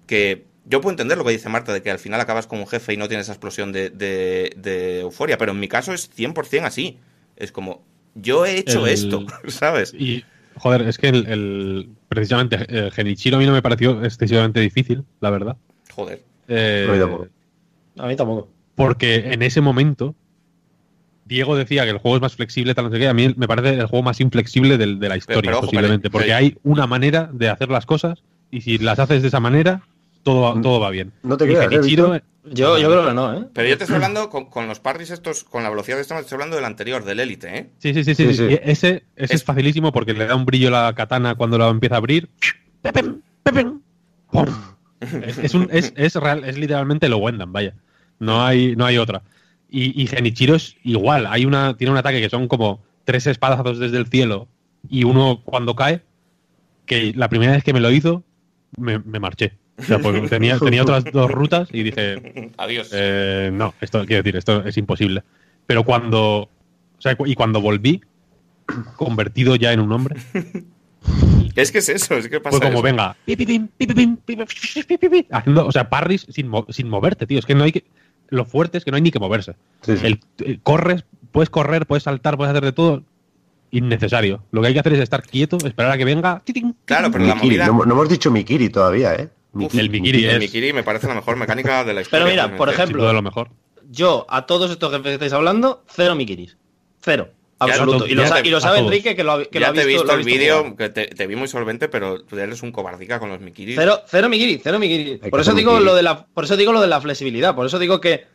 que yo puedo entender lo que dice Marta de que al final acabas con un jefe y no tienes esa explosión de, de- de euforia, pero en mi caso es 100% así. Es como, yo he hecho El- esto, *laughs* ¿sabes? Y, joder, es que el, el- precisamente eh, Genichiro a mí no me pareció excesivamente difícil, la verdad. Joder. Eh, A mí tampoco. A mí tampoco. porque en ese momento Diego decía que el juego es más flexible, tal no sé qué. A mí me parece el juego más inflexible de la historia, pero ojo, posiblemente. pero- porque hay una manera de hacer las cosas y si las haces de esa manera, todo, todo va bien. No te creas, ¿eh, Genichiro- Víctor? Yo, yo creo que no, ¿eh? Pero yo te estoy hablando con, con los parries estos, con la velocidad de esto, te estoy hablando del anterior, del Elite, ¿eh? Sí, sí, sí, sí. Sí, Ese, ese es... Es- facilísimo porque le da un brillo a la katana cuando la empieza a abrir. Pepem, pepem, pum. Es, es un, es, es real, es literalmente lo Wendan, vaya. No hay, no hay otra. Y, y Genichiro es igual. Hay una, tiene un ataque que son como tres espadazos desde el cielo y uno cuando cae, que la primera vez que me lo hizo, me, me marché. O sea, pues tenía, tenía otras dos rutas y dije, *laughs* Adiós. eh, no, esto quiero decir, esto es imposible. Pero cuando. O sea, y cuando volví, convertido ya en un hombre, *laughs* es que es eso, es que pasa fue como, eso. venga, haciendo, o sea, parries sin, mo- sin moverte, tío. Es que no hay que. Lo fuerte es que no hay ni que moverse. Sí, sí. El- el- corres, puedes correr, puedes saltar, puedes hacer de todo. Innecesario. Lo que hay que hacer es estar quieto, esperar a que venga. Claro, pero la Mikiri, movida... no, no hemos dicho Mikiri todavía, ¿eh? Uf, el Mikiri el Mikiri me parece la mejor mecánica de la historia. Pero mira, por ejemplo, duda lo mejor. Yo, a todos estos jefes que estáis hablando, cero Mikiris. Cero. Absoluto. y, lo, te- y sabe. Enrique, que lo, ha- que lo ya ha te he visto, visto lo el visto vídeo, que te, te vi muy solvente, pero tú eres un cobardica con los Mikiri. Cero, cero Mikiri, cero Mikiri. Hay que Por eso digo Mikiri. lo de la, por eso digo lo de la flexibilidad. Por eso digo que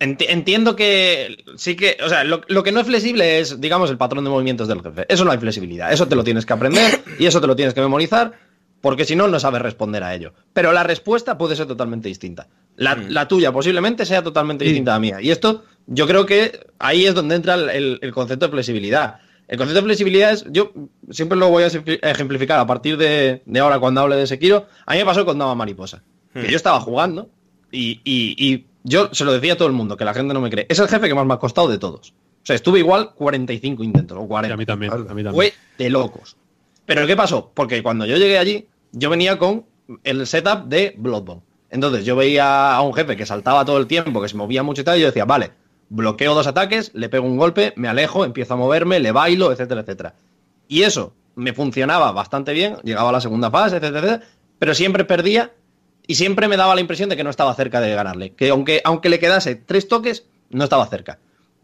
enti- entiendo que sí que, o sea, lo, lo que no es flexible es, digamos, el patrón de movimientos del jefe. Eso no hay flexibilidad. Eso te lo tienes que aprender y eso te lo tienes que memorizar, porque si no, no sabes responder a ello. Pero la respuesta puede ser totalmente distinta. La, Mm. la tuya posiblemente sea totalmente Sí. distinta a la mía. Y esto, yo creo que ahí es donde entra el, el- concepto de flexibilidad. El concepto de flexibilidad es, yo siempre lo voy a ejempli- ejemplificar a partir de, de ahora cuando hable de Sekiro. A mí me pasó con Dama Mariposa. Que Hmm. yo estaba jugando y, y- y yo se lo decía a todo el mundo, que la gente no me cree. Es el jefe que más me ha costado de todos. O sea, estuve igual 45 intentos o Y 40. a mí también. A mí también. Fue de locos. Pero ¿qué pasó? Porque cuando yo llegué allí, yo venía con el setup de Bloodborne. Entonces yo veía a un jefe que saltaba todo el tiempo, que se movía mucho y tal, y yo decía, vale, bloqueo dos ataques, le pego un golpe, me alejo, empiezo a moverme, le bailo, etcétera, etcétera. Y eso me funcionaba bastante bien, llegaba a la segunda fase, etcétera, etcétera, pero siempre perdía y siempre me daba la impresión de que no estaba cerca de ganarle. Que aunque, aunque le quedase tres toques, no estaba cerca.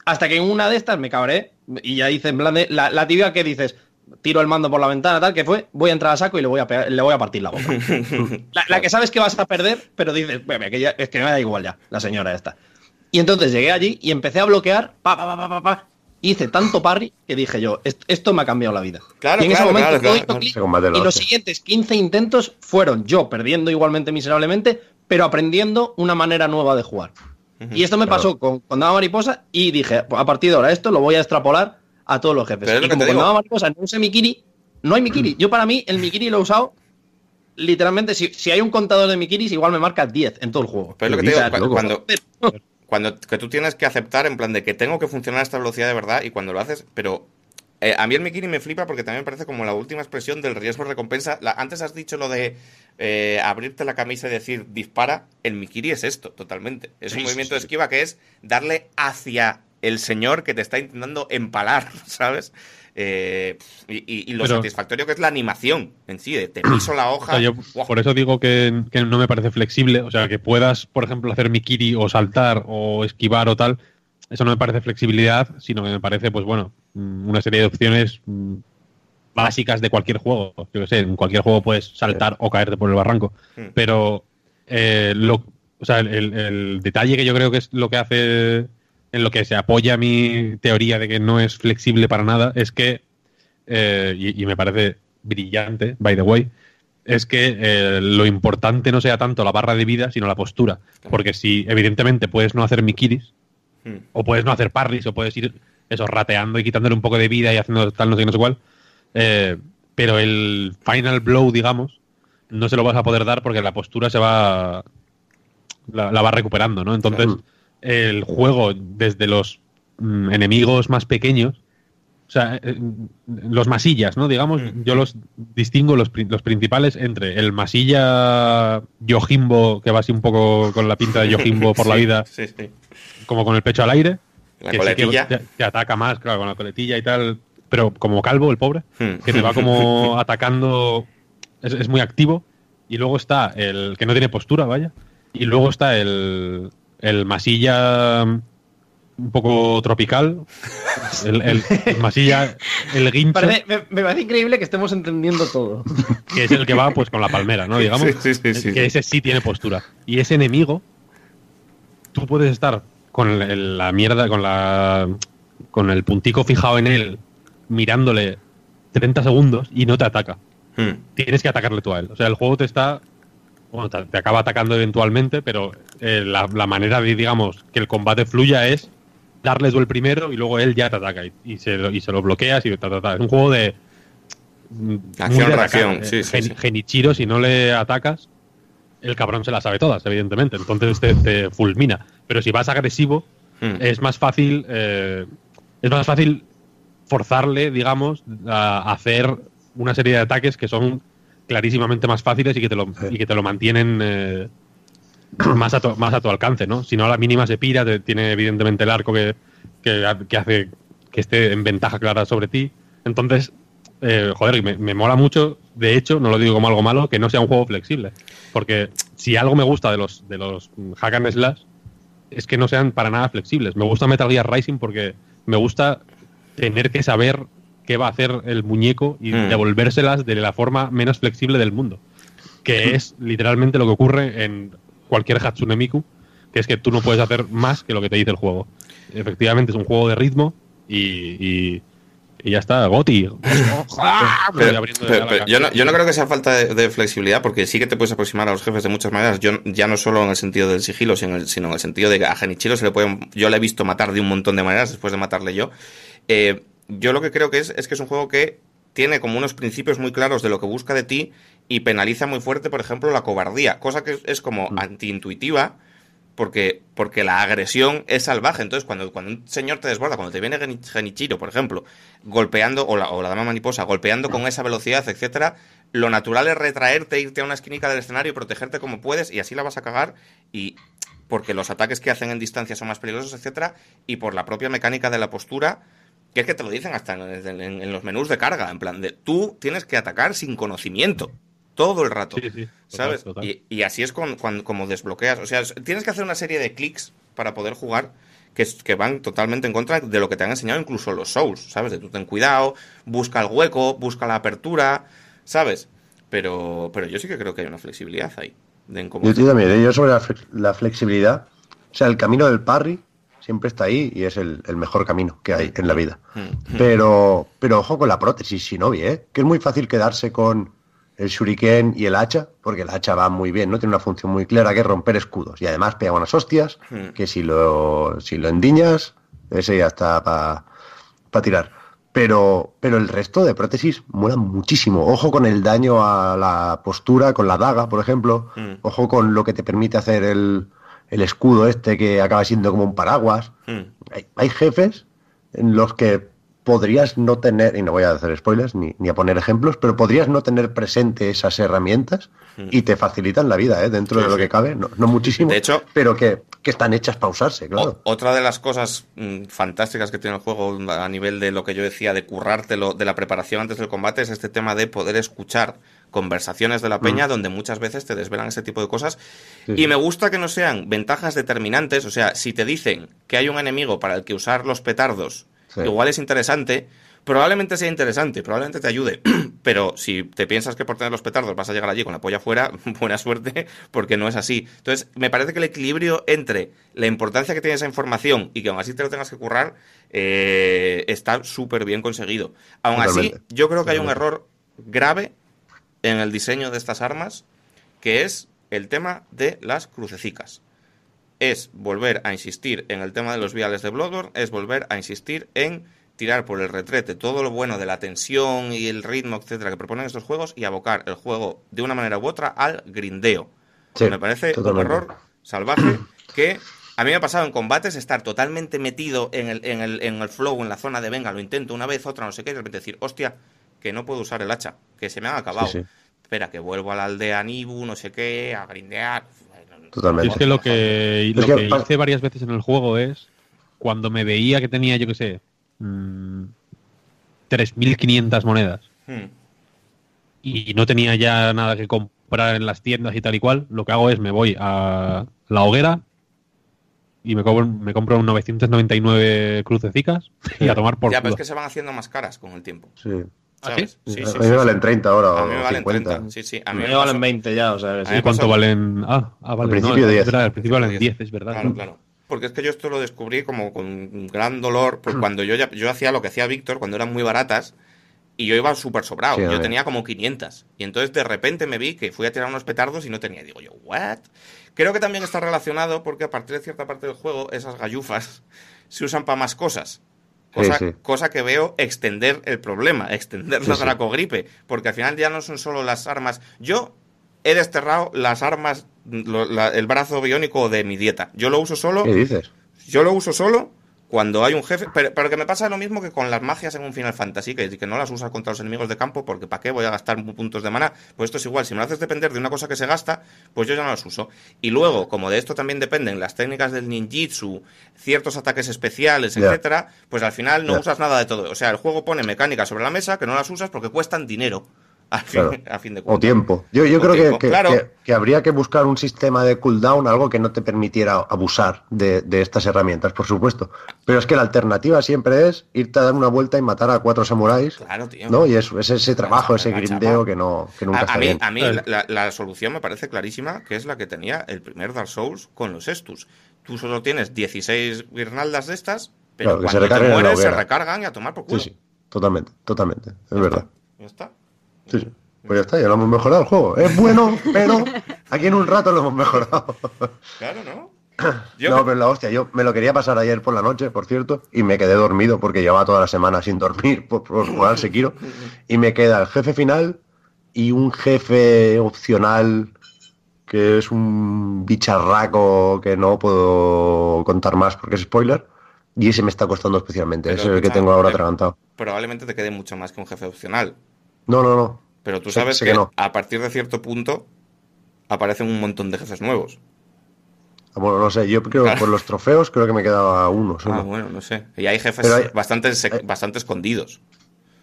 Hasta que en una de estas me cabré y ya hice en plan de la, la tibia que dices, tiro el mando por la ventana, tal, que fue, voy a entrar a saco y le voy a, pegar- le voy a partir la boca. *laughs* la, la que sabes que vas a perder, pero dices, "Bueno, que ya- es que me da igual ya, la señora esta. Y entonces llegué allí y empecé a bloquear, pa, pa, pa, pa, pa, pa. Hice tanto parry que dije yo, "Est- esto me ha cambiado la vida. Claro, y en ese claro, momento claro, todo claro, Ese y los siguientes 15 intentos fueron yo perdiendo igualmente miserablemente, pero aprendiendo una manera nueva de jugar. Y esto me Claro. pasó con, con Dama Mariposa y dije, "Pues a partir de ahora esto lo voy a extrapolar a todos los jefes. Pero es lo Y que como te con digo. Mariposa no usé Mikiri, no hay Mikiri. Yo para mí el Mikiri lo he usado literalmente, si, si hay un contador de Mikiris, igual me marca 10 en todo el juego. Pero es lo que te digo, loco. cuando, *laughs* cuando que tú tienes que aceptar en plan de que tengo que funcionar a esta velocidad de verdad y cuando lo haces, pero eh, a mí el Mikiri me flipa porque también me parece como la última expresión del riesgo-recompensa. Antes has dicho lo de eh, abrirte la camisa y decir dispara. El Mikiri es esto, totalmente. Es un Sí, movimiento sí, de esquiva que es darle hacia el señor que te está intentando empalar, *laughs* ¿sabes? Eh, y, y- y lo Pero- satisfactorio que es la animación en sí, de te piso la O *clears throat* hoja. sea, yo por eso digo que, que no me parece flexible. O sea, que puedas, por ejemplo, hacer Mikiri o saltar o esquivar o tal. Eso no me parece flexibilidad, sino que me parece, pues bueno, mm, una serie de opciones mm, básicas de cualquier juego. Yo que sé, en cualquier juego puedes saltar o caerte por el barranco. Hmm. Pero eh, lo, o sea, el, el- el detalle que yo creo que es lo que hace, en lo que se apoya mi teoría de que no es flexible para nada, es que, eh, y, y me parece brillante, by the way, es que eh, lo importante no sea tanto la barra de vida, sino la postura. Porque si, evidentemente, puedes no hacer mikiris, Hmm. o puedes no hacer parries, o puedes ir eso, rateando y quitándole un poco de vida y haciendo tal, no sé qué, no sé cuál. eh, pero el final blow, digamos, no se lo vas a poder dar porque la postura se va. la, la va recuperando, ¿no? Entonces, Claro. El juego, desde los mm, enemigos más pequeños, o sea, eh, los masillas, ¿no? Digamos, Mm. yo los distingo los, los principales entre el masilla Yojimbo, que va así un poco con la pinta de Yojimbo por la *laughs* vida, Sí, sí. como con el pecho al aire, La que sí que coletilla. te, te ataca más, claro, con la coletilla y tal. Pero como calvo, el pobre, Hmm. que te va como *laughs* atacando. Es, es muy activo. Y luego está el que no tiene postura, vaya. Y luego está el, el masilla mm, un poco tropical. El, el- el masilla, el guincho, Parece- me, me parece increíble que estemos entendiendo todo. que es el que va pues con la palmera, ¿no? Digamos. Sí, sí, sí, sí. que ese sí tiene postura. Y ese enemigo, tú puedes estar con el- la mierda, con la con el puntico fijado en él, mirándole 30 segundos y no te ataca. Hmm. Tienes que atacarle tú a él. O sea, el juego te está. Bueno, te, te acaba atacando eventualmente, pero eh, la, la manera de, digamos, que el combate fluya es darle tú el primero y luego él ya te ataca y, y se, lo- y se lo bloqueas y ta, ta, ta. Es un juego de. mm, muy Acción, de reacción, atacar. sí, Eh, sí, Gen- sí. Genichiro, si no le atacas, el cabrón se las sabe todas, evidentemente. Entonces te, te fulmina. Pero si vas agresivo, Hmm. es más fácil. eh, es más fácil forzarle, digamos, a hacer una serie de ataques que son clarísimamente más fáciles y que te lo, y que te lo mantienen eh, más, a tu, más a tu alcance, ¿no? Si no, a la mínima se pira, te- tiene evidentemente el arco que, que, ha- que hace que esté en ventaja clara sobre ti. Entonces, eh, joder, me, me mola mucho, de hecho, no lo digo como algo malo, que no sea un juego flexible. Porque si algo me gusta de los, de los hack and slash es que no sean para nada flexibles. Me gusta Metal Gear Rising porque me gusta tener que saber qué va a hacer el muñeco y Mm. devolvérselas de la forma menos flexible del mundo. Que es literalmente lo que ocurre en cualquier Hatsune Miku, que es que tú no puedes hacer más que lo que te dice el juego. Efectivamente es un juego de ritmo y, y, y ya está, Goti. *laughs* Pero- pero- pero yo, no, yo no creo que sea falta de, de flexibilidad, porque sí que te puedes aproximar a los jefes de muchas maneras. Yo ya no solo en el sentido del sigilo, sino en el, sino en el sentido de que a Genichiro se le puede. Yo le he visto matar de un montón de maneras después de matarle yo. Eh, yo lo que creo que es, es que es un juego que tiene como unos principios muy claros de lo que busca de ti y penaliza muy fuerte, por ejemplo, la cobardía, cosa que es, como antiintuitiva. Porque, porque la agresión es salvaje. Entonces, cuando, cuando un señor te desborda, cuando te viene Geni- Genichiro, por ejemplo, golpeando, o la, o la dama maniposa, golpeando con esa velocidad, etcétera, lo natural es retraerte, irte a una esquinica del escenario y protegerte como puedes, y así la vas a cagar. Y porque los ataques que hacen en distancia son más peligrosos, etcétera, y por la propia mecánica de la postura, que es que te lo dicen hasta en, en- en los menús de carga, en plan de tú tienes que atacar sin conocimiento. Todo el rato. Sí, sí, total, ¿Sabes? total. Y, y así es con, cuando, como desbloqueas. O sea, es- tienes que hacer una serie de clics para poder jugar que, van totalmente en contra de lo que te han enseñado incluso los Souls, ¿sabes? De tú ten cuidado, busca el hueco, busca la apertura, ¿sabes? Pero, pero yo sí que creo que hay una flexibilidad ahí. De en cómo Yo, también, ¿eh? yo sobre la flexibilidad, o sea, el camino del parry siempre está ahí y es el, el mejor camino que hay en la vida. Mm, Pero, pero ojo con la prótesis Shinobi, ¿eh? Que es muy fácil quedarse con el shuriken y el hacha, porque el hacha va muy bien, ¿no? Tiene una función muy clara que es romper escudos. Y además pega unas hostias, que si lo, si lo endiñas, ese ya está para tirar. Pero, pero el resto de prótesis mola muchísimo. Ojo con el daño a la postura, con la daga, por ejemplo. Mm. Ojo con lo que te permite hacer el, el escudo este que acaba siendo como un paraguas. mm. Hay, hay jefes en los que podrías no tener, y no voy a hacer spoilers ni, ni a poner ejemplos, pero podrías no tener presente esas herramientas y te facilitan la vida, ¿eh? dentro Sí, de lo sí. que cabe, no, no muchísimo, De hecho- pero que, que están hechas para usarse, claro. O- otra de las cosas mm, fantásticas que tiene el juego a nivel de lo que yo decía, de currártelo, de la preparación antes del combate, es este tema de poder escuchar conversaciones de la peña donde muchas veces te desvelan ese tipo de cosas. Sí, y me gusta que no sean ventajas determinantes, o sea, si te dicen que hay un enemigo para el que usar los petardos, Sí. igual es interesante, probablemente sea interesante, probablemente te ayude, *clears throat* pero si te piensas que por tener los petardos vas a llegar allí con la polla fuera, *laughs* buena suerte, porque no es así. Entonces, me parece que el equilibrio entre la importancia que tiene esa información y que aún así te lo tengas que currar, eh, está súper bien conseguido. Aún así, yo creo que hay un error grave en el diseño de estas armas, que es el tema de las crucecicas es volver a insistir en el tema de los viales de Bloodborne, es volver a insistir en tirar por el retrete todo lo bueno de la tensión y el ritmo, etcétera, que proponen estos juegos y abocar el juego de una manera u otra al grindeo. Sí, me parece totalmente. un error salvaje que a mí me ha pasado en combates estar totalmente metido en el, en el, en el flow, en la zona de venga, lo intento una vez, otra, no sé qué, y de repente decir, hostia, que no puedo usar el hacha, que se me han acabado. Sí, sí. Espera, que vuelvo a la aldea Nibu, no sé qué, a grindear. Totalmente. Yo es que lo que, lo Es que hice varias veces en el juego es cuando me veía que tenía, yo qué sé, mm, 3.500 monedas Hmm. y no tenía ya nada que comprar en las tiendas y tal y cual, lo que hago es me voy a la hoguera y me compro, me compro un 999 crucecicas y a tomar por Ya, pero es que se van haciendo más caras con el tiempo. Sí. ¿Ah, ¿Sabes? a Sí, mí sí, me sí, valen sí. 30 ahora A mí me valen 50. 30. Sí, sí. A mí me me valen pasó- 20 ya, o sea, sí. ¿Y cuánto pasó- valen? Ah, ah, vale. Al principio no, 10. Es verdad, al principio valen 10. 10, es verdad. Claro, claro. Porque es que yo esto lo descubrí como con un gran dolor, porque cuando yo ya yo hacía lo que hacía Víctor cuando eran muy baratas y yo iba súper sobrado, Sí, yo tenía como 500 y entonces de repente me vi que fui a tirar unos petardos y no tenía, digo yo, ¿what? Creo que también está relacionado porque a partir de cierta parte del juego esas gallufas *laughs* se usan para más cosas. Cosa, Sí, sí. cosa que veo extender el problema, extender Sí, la sí. dracogripe, porque al final ya no son solo las armas. Yo he desterrado las armas, lo- la- el brazo biónico de mi dieta. Yo lo uso solo ¿Qué dices? yo lo uso solo cuando hay un jefe, pero, pero que me pasa lo mismo que con las magias en un Final Fantasy, que, que no las usas contra los enemigos de campo, porque ¿para qué voy a gastar puntos de mana? Pues esto es igual, si me lo haces depender de una cosa que se gasta, pues yo ya no las uso. Y luego, como de esto también dependen las técnicas del ninjitsu, ciertos ataques especiales, Ya. etcétera, pues al final no usas nada de todo. O sea, el juego pone mecánicas sobre la mesa que no las usas porque cuestan dinero, *laughs* a fin, Claro. a fin de cuentas. O tiempo. Yo, yo O creo que- tiempo, que, claro. que- que habría que buscar un sistema de cooldown, algo que no te permitiera abusar de, de estas herramientas, por supuesto. Pero es que la alternativa siempre es irte a dar una vuelta y matar a cuatro samuráis. Claro, tío. ¿no? Y es, es ese trabajo, ese grindeo que, no, que nunca a, está a mí, bien. a mí la, la- solución me parece clarísima, que es la que tenía el primer Dark Souls con los Estus. Tú solo tienes 16 guirnaldas de estas, pero Claro, que se cuando te mueres se recargan y a tomar por Sí, culo. sí, totalmente, totalmente. Es Ya verdad. está, ya está. Sí, sí. Pues ya está, ya lo hemos mejorado el juego. Es bueno, *laughs* pero aquí en un rato lo hemos mejorado. Claro, ¿no? *clears throat* Yo no, me- pero la hostia, yo me lo quería pasar ayer por la noche, por cierto, y me quedé dormido porque llevaba toda la semana sin dormir *laughs* por, por jugar al Sekiro. Y me queda el jefe final y un jefe opcional que es un bicharraco que no puedo contar más porque es spoiler. Y ese me está costando especialmente. Pero ese es el que tengo ahora eh, atragantado. probablemente te quede mucho más que un jefe opcional. No, no, no. Pero tú sabes sé que, que no. a partir de cierto punto aparecen un montón de jefes nuevos. Ah, Bueno, no sé, yo creo Claro. que por los trofeos creo que me quedaba uno Ah, bueno, no sé. Y hay jefes hay- bastante, hay- bastante escondidos.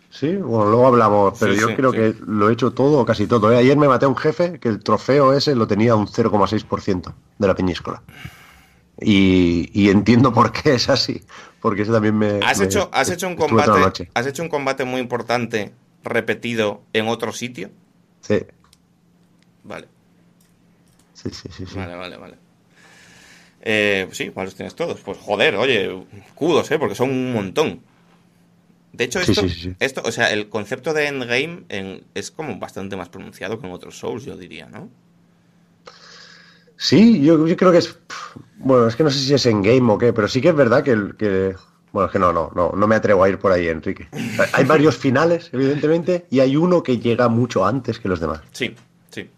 Sí, bueno, luego hablamos, pero Sí, yo sí, creo sí. que lo he hecho todo o casi todo. ¿eh? Ayer me maté a un jefe que el trofeo ese lo tenía un 0,6% de la peñíscola. Y, y entiendo por qué es así, porque ese también me... ¿Has me- hecho, has hecho un combate, has hecho un combate muy importante repetido en otro sitio? Sí, Vale, sí, sí, sí. sí. vale, vale, vale. Eh, pues sí, ¿cuáles tienes todos? Pues joder, oye, kudos, ¿eh? Porque son un montón. De hecho, esto, sí, sí, sí. esto, o sea, el concepto de endgame en- es como bastante más pronunciado que en otros Souls, yo diría, ¿no? Sí, yo, yo creo que es... Bueno, es que no sé si es en game o qué, pero sí que es verdad que... el- que bueno, es que no, no, no, no me atrevo a ir por ahí, Enrique. Hay varios finales, evidentemente, y hay uno que llega mucho antes que los demás. Sí, sí.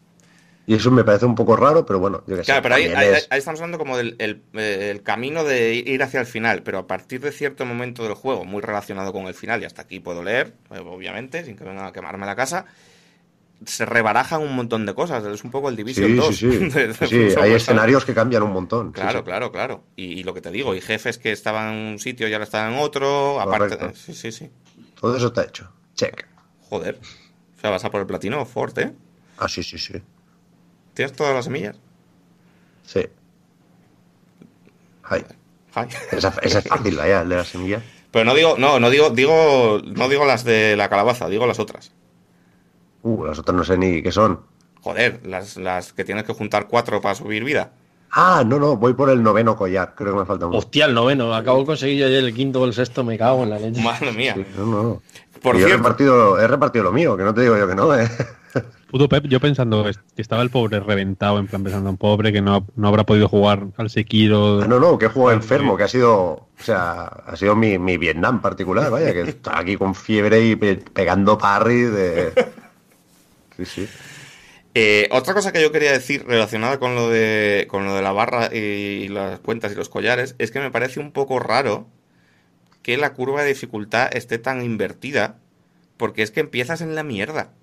Y eso me parece un poco raro, pero bueno, yo sé. Claro, pero ahí, también ahí- es- ahí estamos hablando como del el, el camino de ir hacia el final, pero a partir de cierto momento del juego, muy relacionado con el final, y hasta aquí puedo leer, eh, obviamente, sin que vengan a quemarme la casa, se rebarajan un montón de cosas. Es un poco el Division Sí, 2. sí, sí. *laughs* hay escenarios que cambian un montón. Claro, sí. claro, claro. Y, y lo que te digo, y jefes que estaban en un sitio y ahora están en otro, aparte... Correcto. Sí, sí, sí. Todo eso está hecho. Check. Joder. O sea, vas a por el platino fuerte, ¿eh? Ah, sí, sí, sí. ¿Tienes todas las semillas? Sí. Ay. esa, esa es fácil, el de la semilla. Pero no digo, no, no digo, digo, no digo las de la calabaza, digo las otras. Uh, las otras no sé ni qué son. Joder, las, las que tienes que juntar cuatro para subir vida. Ah, no, no, voy por el noveno collar. Creo que me falta uno. Hostia, el noveno. Acabo de conseguir yo ayer el quinto o el sexto. Me cago en la leche. Madre mía. Sí, no, no, no. Por yo he repartido, he repartido lo mío, que no te digo yo que no, ¿eh? *laughs* Puto Pep, yo pensando que estaba el pobre reventado, en plan pensando un pobre que no, no habrá podido jugar al Sekiro. Ah, no, no, que juego enfermo, que ha sido, o sea, ha sido mi, mi Vietnam particular, vaya, que está aquí con fiebre y pe- pegando parry de... Sí, sí. eh, otra cosa que yo quería decir relacionada con lo de con lo de la barra y las cuentas y los collares es que me parece un poco raro que la curva de dificultad esté tan invertida porque es que empiezas en la mierda.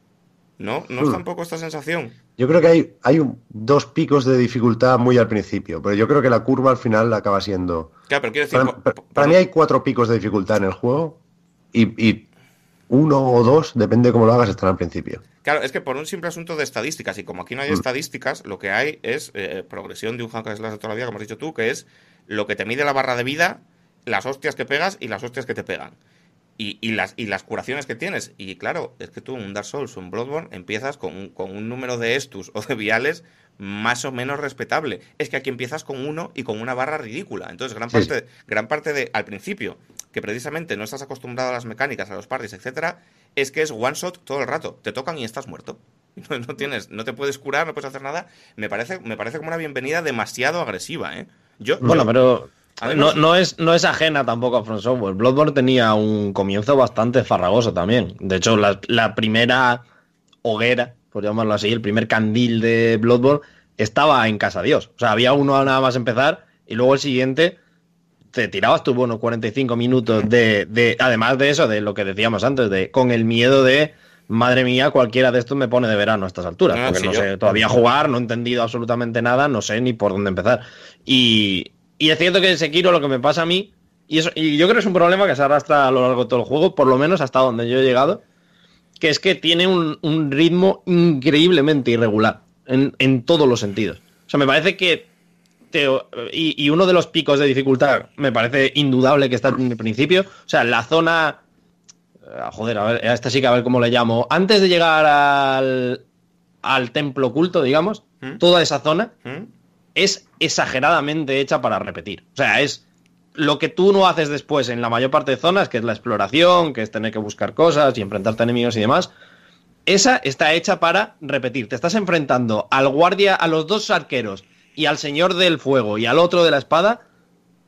¿No? ¿No es Hmm. tampoco esta sensación? Yo creo que hay, hay un- dos picos de dificultad muy al principio, pero yo creo que la curva al final acaba siendo... Claro, pero quiero decir... Para mí hay cuatro picos de dificultad en el juego y, y uno o dos, depende de cómo lo hagas, están al principio. Claro, es que por un simple asunto de estadísticas, y como aquí no hay Mm. estadísticas, lo que hay es eh, progresión de un hack slash de toda la vida, como has dicho tú, que es lo que te mide la barra de vida, las hostias que pegas y las hostias que te pegan. Y, y las, y las curaciones que tienes. Y claro, es que tú en un Dark Souls o un Bloodborne empiezas con un, con un número de estus o de viales más o menos respetable. Es que aquí empiezas con uno y con una barra ridícula. Entonces, gran Sí. parte, gran parte de, al principio, que precisamente no estás acostumbrado a las mecánicas, a los parties, etcétera, es que es one shot todo el rato. Te tocan y estás muerto. *laughs* No, no tienes, no te puedes curar, no puedes hacer nada. Me parece, me parece como una bienvenida demasiado agresiva, ¿eh? Yo, Bueno, yo- pero no, no es, no es ajena tampoco a From Software. Bloodborne tenía un comienzo bastante farragoso también. De hecho, la, la primera hoguera, por llamarlo así, el primer candil de Bloodborne estaba en Casa Dios. O sea, había uno nada más empezar y luego el siguiente te tirabas tu bono 45 minutos de, de, además de eso, de lo que decíamos antes, de con el miedo de madre mía, cualquiera de estos me pone de verano a estas alturas, Ah, porque sí, no yo- sé todavía jugar, no he entendido absolutamente nada, no sé ni por dónde empezar. Y, y es cierto que en Sekiro lo que me pasa a mí, y, eso, y yo creo que es un problema que se arrastra a lo largo de todo el juego, por lo menos hasta donde yo he llegado, que es que tiene un, un ritmo increíblemente irregular en, en todos los sentidos. O sea, me parece que te- y, y uno de los picos de dificultad me parece indudable que está en el principio. O sea, la zona. eh, Joder, a ver, a esta sí que a ver cómo le llamo. Antes de llegar al, al templo oculto, digamos, ¿Mm? toda esa zona ¿Mm? es exageradamente hecha para repetir. O sea, es lo que tú no haces después en la mayor parte de zonas, que es la exploración, que es tener que buscar cosas y enfrentarte a enemigos y demás. Esa está hecha para repetir. Te estás enfrentando al guardia, a los dos arqueros y al señor del fuego y al otro de la espada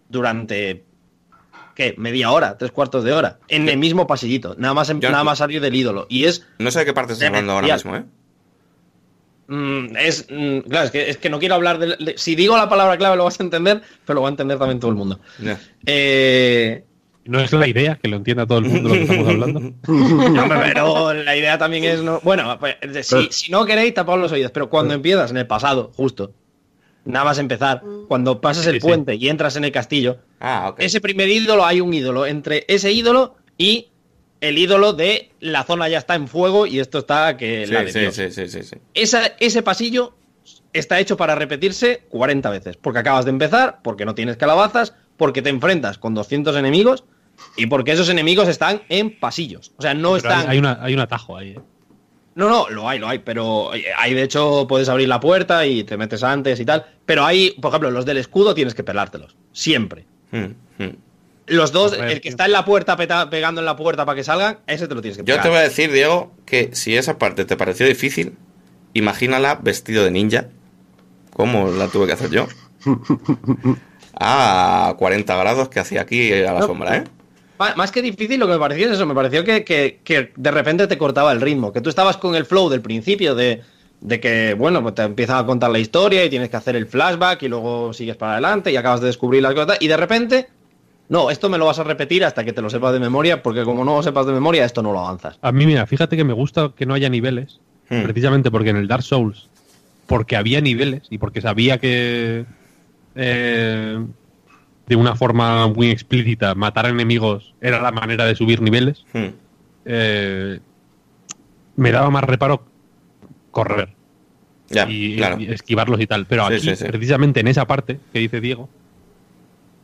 durante ¿qué? Media hora, tres cuartos de hora, en el mismo pasillito, nada más, en- Yo- nada más salir del ídolo. Y es No sé de qué parte estás hablando ahora mismo. ¿eh? Mm, es mm, claro, es que, es que no quiero hablar de, de- Si digo la palabra clave lo vas a entender, pero lo va a entender también todo el mundo. Eh, No es la idea que lo entienda todo el mundo lo que estamos hablando. *laughs* no, pero la idea también es. No, bueno, pues, si, Pero- si no queréis, tapad los oídos, pero cuando empiezas en el pasado, justo, nada más empezar, cuando pasas Sí, el sí. puente y entras en el castillo, Ah, ese primer ídolo hay un ídolo entre ese ídolo y el ídolo de la zona ya está en fuego y esto está que Sí, la de sí, Dios. sí, sí, sí, sí. Esa- ese pasillo está hecho para repetirse 40 veces. Porque acabas de empezar, porque no tienes calabazas, porque te enfrentas con 200 enemigos y porque esos enemigos están en pasillos. O sea, no Pero están. hay, hay una, hay un atajo ahí. ¿eh? No, no, lo hay, lo hay, pero hay de hecho puedes abrir la puerta y te metes antes y tal. Pero hay, por ejemplo, los del escudo tienes que pelártelos. Siempre. Mm, mm. Los dos, el que tío. está en la puerta peta- pegando en la puerta para que salgan, ese te lo tienes que Yo te voy a decir, Diego, que si esa parte te pareció difícil, imagínala vestido de ninja. ¿Cómo la tuve que hacer yo? *laughs* A 40 grados que hacía aquí a la No. sombra, ¿eh? Más que difícil, lo que me pareció es eso. Me pareció que, que- que de repente te cortaba el ritmo. Que tú estabas con el flow del principio de, de que, bueno, pues te empiezan a contar la historia y tienes que hacer el flashback y luego sigues para adelante y acabas de descubrir las cosas. Y de repente, no, esto me lo vas a repetir hasta que te lo sepas de memoria, porque como no lo sepas de memoria, esto no lo avanzas. A mí, mira, fíjate que me gusta que no haya niveles, Hmm. precisamente porque en el Dark Souls, porque había niveles y porque sabía que eh, de una forma muy explícita matar enemigos era la manera de subir niveles, Mm. eh, me daba más reparo correr Ya, y, claro. y esquivarlos y tal. Pero Sí, aquí, sí, sí. precisamente en esa parte que dice Diego,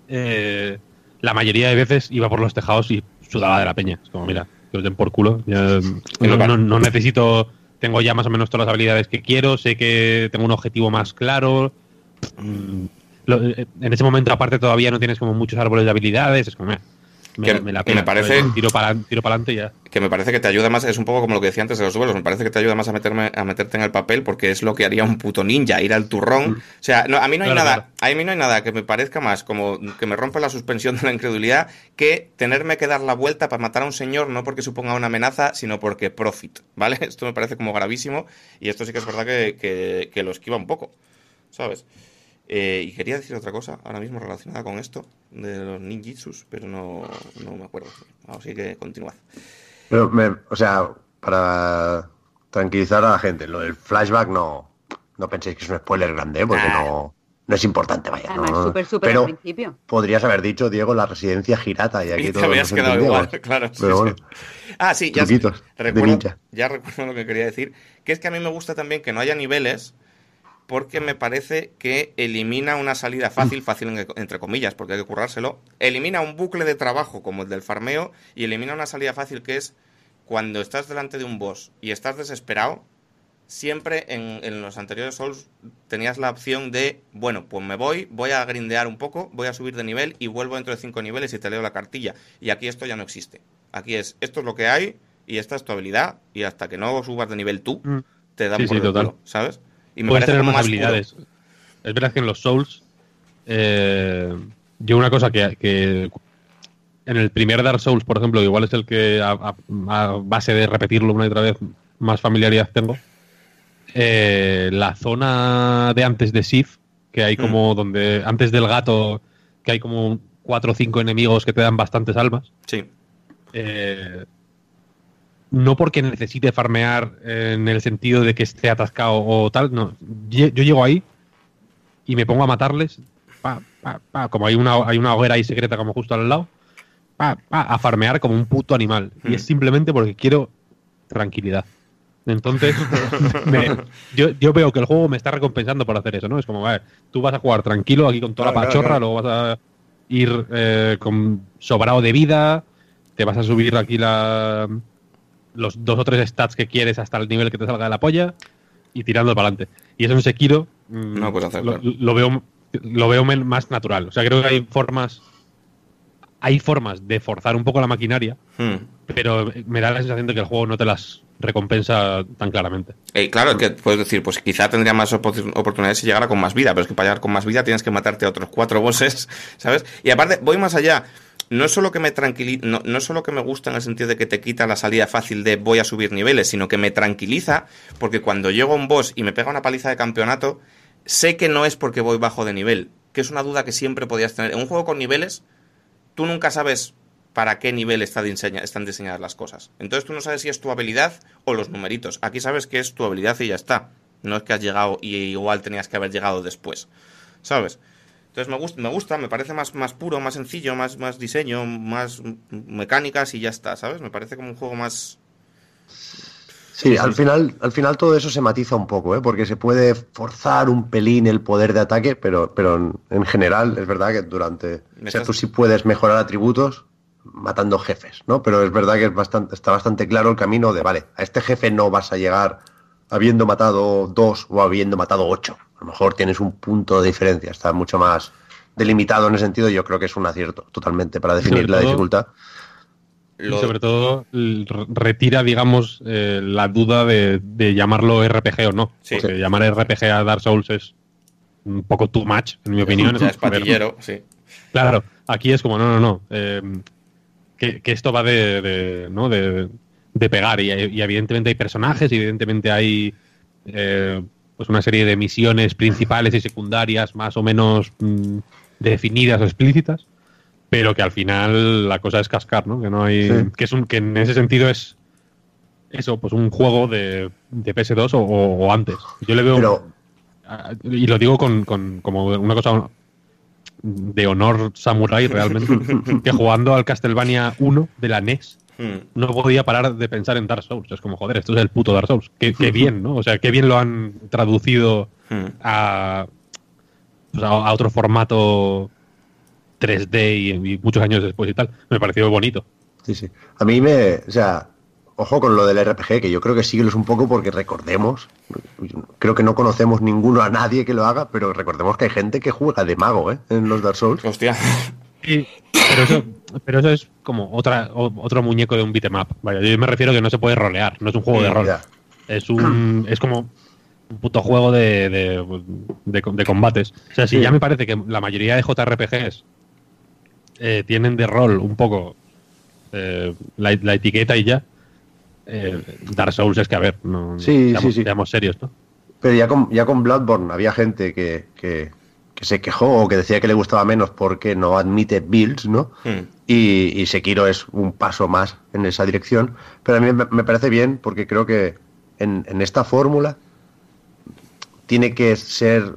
eh, la mayoría de veces iba por los tejados y sudaba de la peña. Es como, mira, que os den por culo. ya, no, no- no necesito. Tengo ya más o menos todas las habilidades que quiero. Sé que tengo un objetivo más claro. Mm, lo- eh, en ese momento, aparte, todavía no tienes como muchos árboles de habilidades. Es como, mira, me, Que- me la parece- Tiro para tiro adelante ya. Que me parece que te ayuda más, es un poco como lo que decía antes de los duelos, me parece que te ayuda más a, meterme, a meterte en el papel porque es lo que haría un puto ninja, ir al turrón. O sea, no, a mí no hay Claro, nada, claro. a mí no hay nada que me parezca más como que me rompa la suspensión de la incredulidad que tenerme que dar la vuelta para matar a un señor, no porque suponga una amenaza, sino porque profit, ¿vale? *laughs* Esto me parece como gravísimo y esto sí que es verdad que, que- que lo esquiva un poco, ¿sabes? Eh, y quería decir otra cosa ahora mismo relacionada con esto de los ninjitsus, pero no, no me acuerdo. Así que continuad. Pero, me- o sea, para tranquilizar a la gente. Lo del flashback no, no penséis que es un spoiler grande, ¿eh? porque Ah. no, no es importante, vaya. Además, no, no. súper, súper al Pero principio. podrías haber dicho, Diego, la residencia girata y aquí Y te todos habías quedado igual, *laughs* claro. sí, Pero sí. bueno, Ah, sí, recuerdo, ya recuerdo lo que quería decir. Que es que a mí me gusta también que no haya niveles porque me parece que elimina una salida fácil, fácil en- entre comillas, porque hay que currárselo. Elimina un bucle de trabajo como el del farmeo y elimina una salida fácil que es cuando estás delante de un boss y estás desesperado, siempre en, en los anteriores Souls tenías la opción de, bueno, pues me voy, voy a grindear un poco, voy a subir de nivel y vuelvo dentro de cinco niveles y te leo la cartilla. Y aquí esto ya no existe. Aquí es, esto es lo que hay y esta es tu habilidad y hasta que no subas de nivel tú, Mm. te dan Sí, por sí, el total. culo, ¿sabes? Y me Puedes tener más puro. habilidades. Es verdad que en los Souls, eh, yo una cosa que, que en el primer Dark Souls, por ejemplo, igual es el que a, a- a base de repetirlo una y otra vez más familiaridad tengo, eh, la zona de antes de Sith, que hay como donde, antes del gato, que hay como cuatro o cinco enemigos que te dan bastantes almas. Sí. Eh, no porque necesite farmear en el sentido de que esté atascado o tal, no. Yo llego ahí y me pongo a matarles, pa, pa, pa, como hay una, hay una hoguera ahí secreta como justo al lado, pa, pa, a farmear como un puto animal. Y es Mm. simplemente porque quiero tranquilidad. Entonces, *laughs* me- yo, yo veo que el juego me está recompensando por hacer eso, ¿no? Es como, vale, tú vas a jugar tranquilo aquí con toda Claro, la claro, pachorra, claro. luego vas a ir eh, con sobrado de vida, te vas a subir aquí la, los dos o tres stats que quieres hasta el nivel que te salga de la polla y tirando para adelante. Y eso en Sekiro mm, No puedes hacerlo. lo, lo veo lo veo más natural. O sea, creo que hay formas hay formas de forzar un poco la maquinaria, Hmm. pero me da la sensación de que el juego no te las recompensa tan claramente. Eh, claro, que puedes decir, pues quizá tendría más opo- oportunidades si llegara con más vida, pero es que para llegar con más vida tienes que matarte a otros cuatro bosses, *laughs* ¿sabes? Y aparte, voy más allá. No es solo que me tranquiliza, no, no solo que me gusta en el sentido de que te quita la salida fácil de voy a subir niveles, sino que me tranquiliza porque cuando llego a un boss y me pega una paliza de campeonato, sé que no es porque voy bajo de nivel, que es una duda que siempre podías tener. En un juego con niveles, tú nunca sabes para qué nivel está diseña- están diseñadas las cosas. Entonces tú no sabes si es tu habilidad o los numeritos. Aquí sabes que es tu habilidad y ya está. No es que has llegado y igual tenías que haber llegado después. ¿Sabes? Entonces me gusta, me gusta, me parece más, más puro, más sencillo, más, más diseño, más mecánicas y ya está, ¿sabes? Me parece como un juego más... Sí, al final, al final todo eso se matiza un poco, ¿eh? porque se puede forzar un pelín el poder de ataque, pero, pero en, en general es verdad que durante... O sea, tú sí puedes mejorar atributos matando jefes, ¿no? Pero es verdad que es bastante, está bastante claro el camino de, vale, a este jefe no vas a llegar habiendo matado dos o habiendo matado ocho. A lo mejor tienes un punto de diferencia, está mucho más delimitado en ese sentido yo creo que es un acierto totalmente para definir la todo- dificultad. Y Lo- sobre todo retira, digamos, eh, la duda de, de llamarlo RPG o no. Sí. Porque llamar RPG a Dark Souls es un poco too much, en mi opinión. es patillero, sí. Claro, aquí es como, no, no, no. eh, que, que esto va de, de, ¿no? de, de pegar y, y evidentemente hay personajes y evidentemente hay eh, pues una serie de misiones principales y secundarias más o menos mm, definidas o explícitas, pero que al final la cosa es cascar, ¿no? Que no hay, Sí. que es un, que en ese sentido es eso, pues un juego de, de PS2 o, antes. Yo le veo Pero y lo digo con, con- como una cosa de honor samurai realmente, *laughs* que jugando al Castlevania 1 de la NES Hmm. no podía parar de pensar en Dark Souls. Es como, joder, esto es el puto Dark Souls. Qué, qué bien, ¿no? O sea, qué bien lo han traducido Hmm. a, pues, a, a otro formato 3D y, y muchos años después y tal. Me pareció bonito. Sí, sí. A mí me. O sea, ojo con lo del RPG, que yo creo que sí que lo es un poco porque recordemos. Creo que no conocemos ninguno a nadie que lo haga, pero recordemos que hay gente que juega de mago, ¿eh? En los Dark Souls. Hostia. Sí, pero eso, pero eso es como otra, o- otro muñeco de un beat'em up. Vaya, yo me refiero que no se puede rolear, no es un juego de rol. Ya. Es un es como un puto juego de, de, de- de combates. O sea, si Sí. ya me parece que la mayoría de JRPGs eh, tienen de rol un poco eh, la, la etiqueta y ya. eh, Dark Souls es que, a ver, no, Sí, seamos, sí, sí. seamos serios, ¿no? Pero ya con, ya con Bloodborne había gente que, que, que se quejó o que decía que le gustaba menos porque no admite builds, ¿no? Hmm. Y, y Sekiro es un paso más en esa dirección. Pero a mí me, me parece bien porque creo que en, en esta fórmula tiene que ser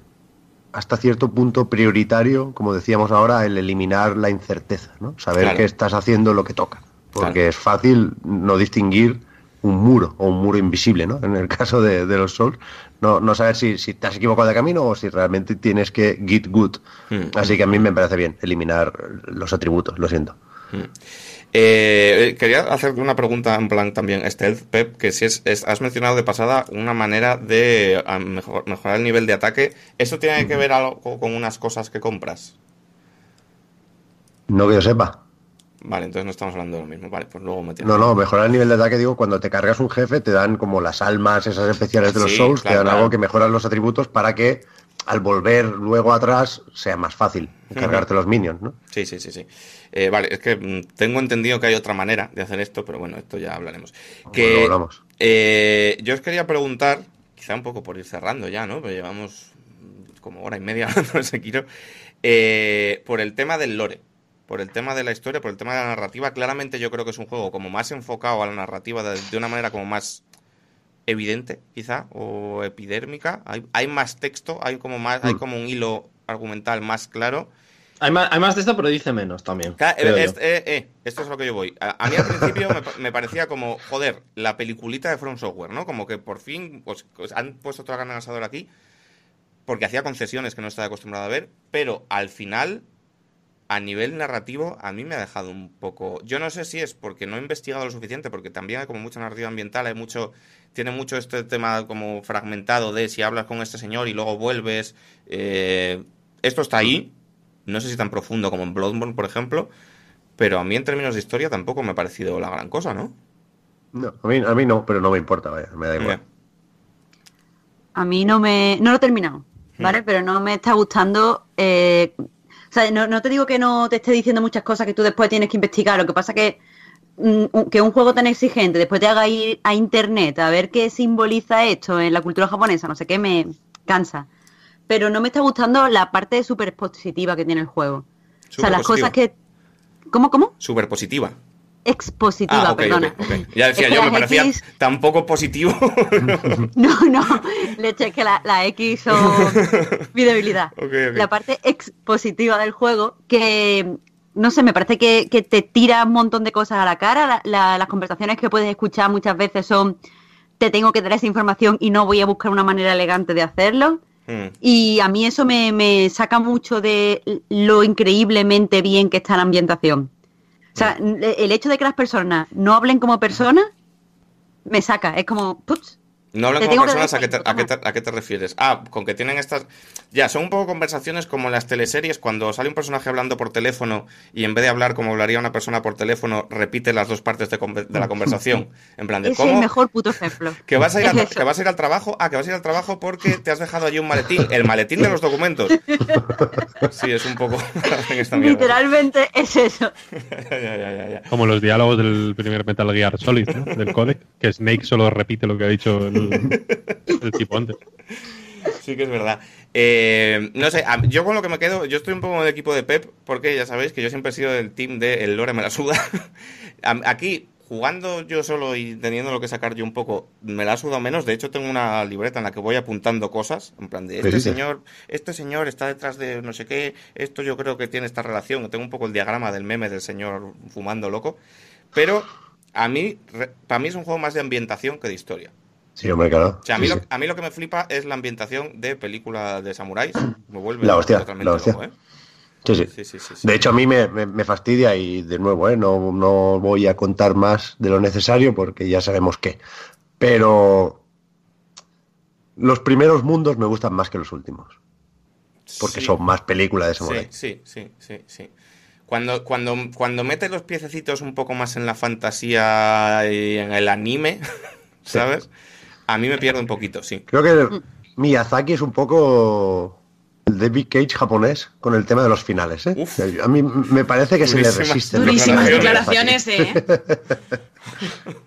hasta cierto punto prioritario, como decíamos ahora, el eliminar la incerteza, ¿no? Saber Claro. que estás haciendo lo que toca. Porque Claro. es fácil no distinguir un muro o un muro invisible, ¿no? En el caso de, de los Souls, no, no saber si, si te has equivocado de camino o si realmente tienes que get good. Hmm. Así que a mí me parece bien eliminar los atributos, lo siento. Eh, quería hacerte una pregunta en plan también, Stealth, Pep, que si es, es- has mencionado de pasada una manera de mejor- mejorar el nivel de ataque. ¿Esto tiene que ver algo con unas cosas que compras? No que yo sepa. Vale, entonces no estamos hablando de lo mismo. Vale, pues luego me No, no, mejorar el nivel de ataque, digo, cuando te cargas un jefe te dan como las almas, esas especiales de los Sí, Souls, claro, te dan claro. algo que mejoran los atributos para que al volver luego atrás sea más fácil cargarte los minions, ¿no? Sí, sí, sí, sí. Eh, vale, es que mm, tengo entendido que hay otra manera de hacer esto, pero bueno, esto ya hablaremos. Que, hablamos. eh, yo os quería preguntar, quizá un poco por ir cerrando ya, ¿no? Pero llevamos como hora y media *laughs* hablando de Sekiro, eh, por el tema del lore, por el tema de la historia, por el tema de la narrativa. Claramente yo creo que es un juego como más enfocado a la narrativa de, de una manera como más evidente, quizá, o epidérmica. Hay, hay más texto, hay como más, hay Mm. como un hilo argumental más claro. Hay más, hay más de esto, pero dice menos también. Claro, eh, es- eh, eh, esto es lo que yo voy. A, a mí al principio me, pa- me parecía como, joder, la peliculita de From Software, ¿no? Como que por fin pues, pues, han puesto toda la carne en el asador aquí, porque hacía concesiones que no estaba acostumbrado a ver, pero al final, a nivel narrativo, a mí me ha dejado un poco... Yo no sé si es porque no he investigado lo suficiente, porque también hay como mucha narrativa ambiental, hay mucho... Tiene mucho este tema como fragmentado de si hablas con este señor y luego vuelves. eh, esto está ahí, no sé si tan profundo como en Bloodborne, por ejemplo, pero a mí en términos de historia tampoco me ha parecido la gran cosa, ¿no? No, a mí, a mí no, pero no me importa, vaya, me da igual. A mí no me. No lo he terminado, ¿vale? Pero no me está gustando. eh, sea, no, no te digo que no te esté diciendo muchas cosas que tú después tienes que investigar. Lo que pasa que mm, que un juego tan exigente después te haga ir a internet a ver qué simboliza esto en la cultura japonesa, no sé qué, me cansa. Pero no me está gustando la parte súper positiva que tiene el juego. O sea, las cosas que. ¿Cómo, cómo? Súper positiva. Expositiva, Ah, perdona. Ya decía Es que yo, me parecía X- tan poco positivo. *laughs* No, no, leche, que la, la X son mi debilidad. *laughs* La parte expositiva del juego, que no sé, me parece que, que te tira un montón de cosas a la cara. La- la- las conversaciones que puedes escuchar muchas veces son: te tengo que dar esa información y no voy a buscar una manera elegante de hacerlo. Mm, Y a mí eso me, me saca mucho de lo increíblemente bien que está la ambientación. O sea, el hecho de que las personas no hablen como personas me saca. Es como, "Puts, No hablan Te como que personas, ¿a qué, te, a, qué te, a qué te refieres? Ah, con que tienen estas... Ya, son un poco conversaciones como en las teleseries, cuando sale un personaje hablando por teléfono y en vez de hablar como hablaría una persona por teléfono, repite las dos partes de, de la conversación. *laughs* En plan de, es el ¿cómo? mejor puto ejemplo. *laughs* Que vas, a ir Es al, eso. que vas a ir al trabajo. Ah, que vas a ir al trabajo porque te has dejado allí un maletín. El maletín de los documentos. *laughs* Sí, es un poco. en esta mierda. Literalmente es eso. Ya, ya, ya, ya, ya. Como los diálogos del primer Metal Gear Solid, ¿no? Del codec, que Snake solo repite lo que ha dicho el, el tipo antes. Sí que es verdad. Eh, no sé, a- yo con lo que me quedo, yo estoy un poco en el equipo de Pep, porque ya sabéis que yo siempre he sido del team de el lore me la suda. *laughs* A- Aquí, jugando yo solo y teniendo lo que sacar yo un poco, me la ha sudado menos. De hecho, tengo una libreta en la que voy apuntando cosas, en plan de ¿Qué este señor, este señor está detrás de no sé qué, esto yo creo que tiene esta relación. Tengo un poco el diagrama del meme del señor fumando loco. Pero a mí, para mí es un juego más de ambientación que de historia. Sí, hombre, claro. O sea, a mí, Sí, lo, sí. a mí lo que me flipa es la ambientación de película de samuráis. Me vuelve La hostia, totalmente la hostia. loco, ¿eh? Sí, sí. De hecho, a mí me, me- me fastidia y de nuevo, ¿eh? no, no voy a contar más de lo necesario porque ya sabemos qué. Pero los primeros mundos me gustan más que los últimos, porque son más película de Sí, samurai. sí, sí, sí, sí. Cuando, cuando, cuando mete los piececitos un poco más en la fantasía y en el anime, *laughs* ¿sabes? A mí me pierde un poquito, sí. Creo que Miyazaki es un poco el David Cage japonés con el tema de los finales. ¿eh? Uf. A mí me parece que se le resisten. los Durísimas de declaraciones, ¿eh? *laughs*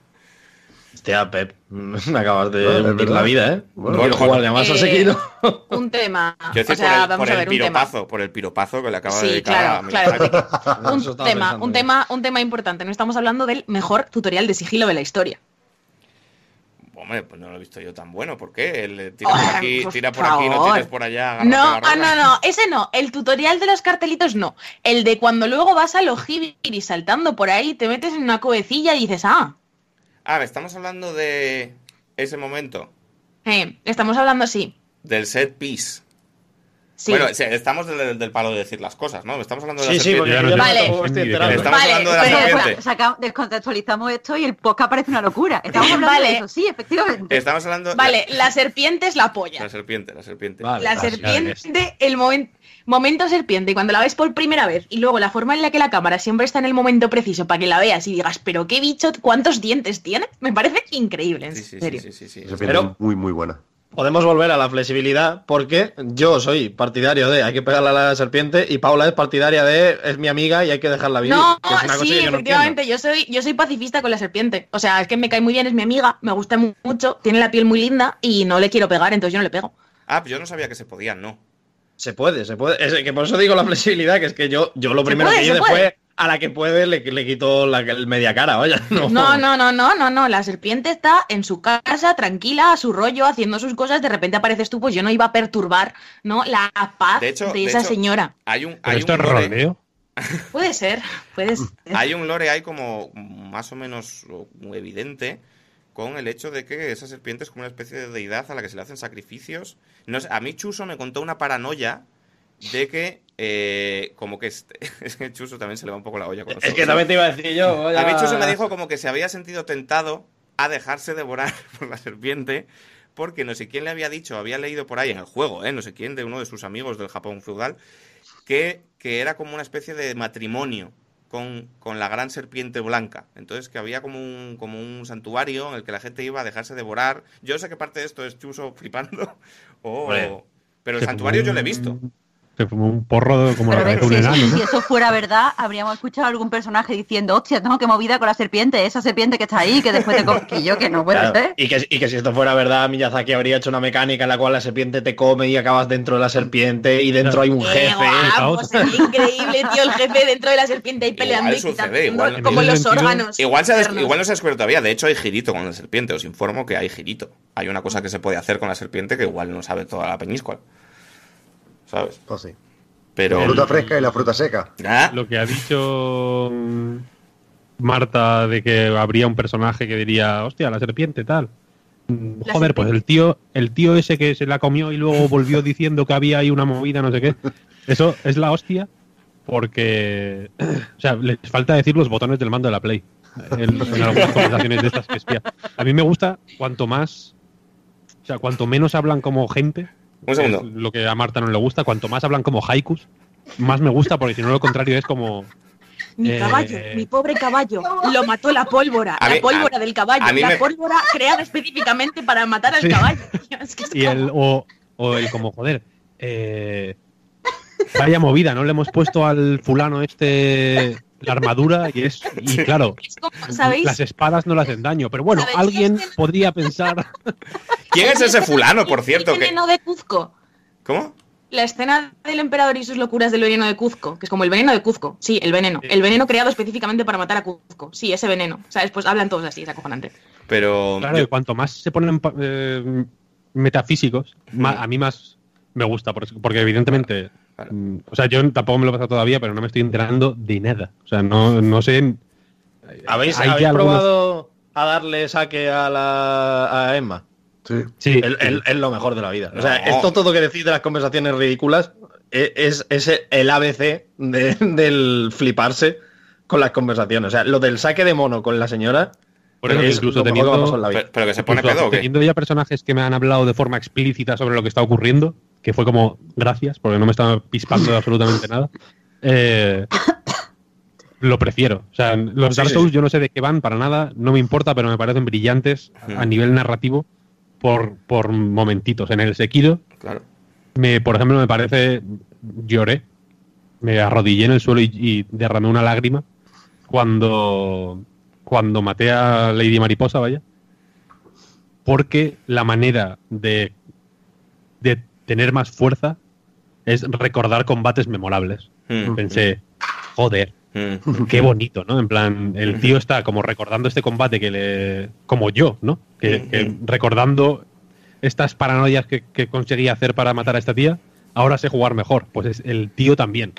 Hostia, Pep, *laughs* me acabas de hundir la vida, ¿eh? Bueno, bueno, jugar más a eh. *laughs* Un tema. Decir, o sea, por el, vamos por a el ver, un tema. piropazo, por el piropazo que le acaba de Sí, dedicar a claro, claro. Un tema, un yo. tema, un tema importante. No estamos hablando del mejor tutorial de sigilo de la historia. Hombre, pues no lo he visto yo tan bueno. ¿Por qué? El, eh, tira por aquí, por tira por aquí, no tires por allá. No, ah, no, no, ese no. El tutorial de los cartelitos no. El de cuando luego vas a los y saltando por ahí, te metes en una cuevecilla y dices, ah, Ah, estamos hablando de ese momento, eh, estamos hablando así. del set piece. Sí. Bueno, sí, estamos del, del palo de decir las cosas, ¿no? Estamos hablando de Sí, la sí, porque serpiente. yo Vale. tampoco me estoy. Estamos Vale, hablando de la pero- serpiente. Saca- descontextualizamos esto y el podcast parece una locura. Estamos hablando Vale. de eso, sí, efectivamente. Estamos hablando Vale, la serpiente es la polla. La serpiente, la serpiente. Vale. La sí, serpiente, el momen- momento serpiente, cuando la ves por primera vez y luego la forma en la que la cámara siempre está en el momento preciso para que la veas y digas, pero qué bicho, cuántos dientes tiene, me parece increíble, en Sí, sí, sí, serio. sí, sí, sí. Serpiente Pero- muy, muy buena. Podemos volver a la flexibilidad porque yo soy partidario de hay que pegarle a la serpiente y Paula es partidaria de es mi amiga y hay que dejarla vivir. No, que es una cosa sí, que yo no efectivamente, yo soy, yo soy pacifista con la serpiente. O sea, es que me cae muy bien, es mi amiga, me gusta mu- mucho, tiene la piel muy linda y no le quiero pegar, entonces yo no le pego. Ah, yo no sabía que se podían, no. Se puede, se puede. Es que por eso digo la flexibilidad, que es que yo, yo lo primero puede, que hice puede. fue a la que puede le, le quito la el media cara, vaya. *laughs* No, No, no, no, no, no, no. La serpiente está en su casa, tranquila, a su rollo, haciendo sus cosas. De repente apareces tú, pues yo no iba a perturbar, ¿no? La paz De de, hecho- de esa hecho- señora. Hay un, Pero hay esto un lore. *laughs* Puede ser, puede ser. hay un lore ahí como más o menos evidente con el hecho de que esa serpiente es como una especie de deidad a la que se le hacen sacrificios. No sé, a mí Chuso me contó una paranoia de que eh, como que este, *laughs* es que Chuso también se le va un poco la olla con los Es que también te iba a decir yo. vaya- A mí Chuso me dijo como que se había sentido tentado a dejarse devorar *laughs* por la serpiente porque no sé quién le había dicho, había leído por ahí en el juego, ¿eh? no sé quién, de uno de sus amigos del Japón feudal, que, que era como una especie de matrimonio con, con la gran serpiente blanca. Entonces que había como un, como un santuario en el que la gente iba a dejarse devorar. Yo sé que parte de esto es Chuso flipando, *laughs* o... Pero el santuario yo lo he visto. Se fumó un porro como la cabeza de un si, eso, enano, ¿no? si eso fuera verdad, habríamos escuchado a algún personaje diciendo, hostia, tengo que movida con la serpiente, esa serpiente que está ahí, que después te co-". que yo, que no puede Claro, ser. y, que, y que si esto fuera verdad, Miyazaki habría hecho una mecánica en la cual la serpiente te come y acabas dentro de la serpiente y dentro hay un ¡Qué jefe. guapo! Sería increíble, tío, el jefe dentro de la serpiente ahí peleando y sucede, igual. como En ese los sentido, órganos. Igual, se ha des- internos. igual no se ha descubierto todavía. De hecho, hay girito con la serpiente. Os informo que hay girito. Hay una cosa que se puede hacer con la serpiente que igual no sabe toda la peñíscola. ¿Sabes? Pues sí. Pero. La fruta fresca y la fruta seca. Ah, Lo que ha dicho Marta de que habría un personaje que diría, hostia, la serpiente, tal. Mm, La Joder, pues el tío, el tío ese que se la comió y luego volvió diciendo que había ahí una movida, no sé qué. Eso es la hostia porque, *clears throat* o sea, les falta decir los botones del mando de la Play en, en algunas conversaciones de estas que espía. A mí me gusta cuanto más, o sea, cuanto menos hablan como gente, Un segundo. es lo que a Marta no le gusta, cuanto más hablan como haikus, más me gusta porque si no lo contrario es como Mi Eh, caballo, mi pobre caballo, lo mató la pólvora, A la mí- pólvora a- del caballo, a mí la me- pólvora creada específicamente para matar al Sí. caballo. tío, *laughs* *laughs* es que es y el o el como joder eh, vaya movida no le hemos puesto al fulano este la armadura y es y claro es como, ¿sabéis? las espadas no le hacen daño pero bueno ¿Sabéis alguien este- podría pensar *laughs* *laughs* ¿Quién es ese fulano, por cierto? El Que... veneno de Cuzco. ¿Cómo? La escena del emperador y sus locuras del veneno de Cuzco, que es como el veneno de Cuzco. Sí, el veneno. El veneno creado específicamente para matar a Cuzco. Sí, ese veneno. ¿Sabes? Pues hablan todos así, es acojonante. Pero. claro yo- y cuanto más se ponen pa- eh, metafísicos ma- a mí más me gusta porque, porque evidentemente Claro. mm, o sea yo tampoco me lo he pasado todavía pero no me estoy enterando de nada o sea no, no sé ¿Habéis, habéis algunos- probado a darle saque a la a Emma? Sí. sí, Es, es- es lo mejor de la vida. O sea, No. esto todo que decís de las conversaciones ridículas e- es, es el ABC de- *laughs* del fliparse con las conversaciones. O sea, lo del saque de mono con la señora por eso que incluso teniendo. Pero, pero que se pone pedo teniendo ya personajes que me han hablado de forma explícita sobre lo que está ocurriendo, que fue como gracias, porque no me estaba pispando de absolutamente nada. eh, lo prefiero. O sea, los Dark Souls yo no sé de qué van, para nada, no me importa, pero me parecen brillantes a- nivel narrativo por, por momentitos. En el Sekiro, Claro. me, por ejemplo, me parece, lloré, me arrodillé en el suelo y, y derramé una lágrima cuando, cuando maté a Lady Mariposa, vaya. Porque la manera de, de tener más fuerza es recordar combates memorables. Mm. Pensé, joder, Mm. Qué bonito, ¿no? En plan, el tío está como recordando este combate que le. como yo, ¿no? Que, que recordando estas paranoias que, que conseguía hacer para matar a esta tía, ahora sé jugar mejor. Pues es el tío también.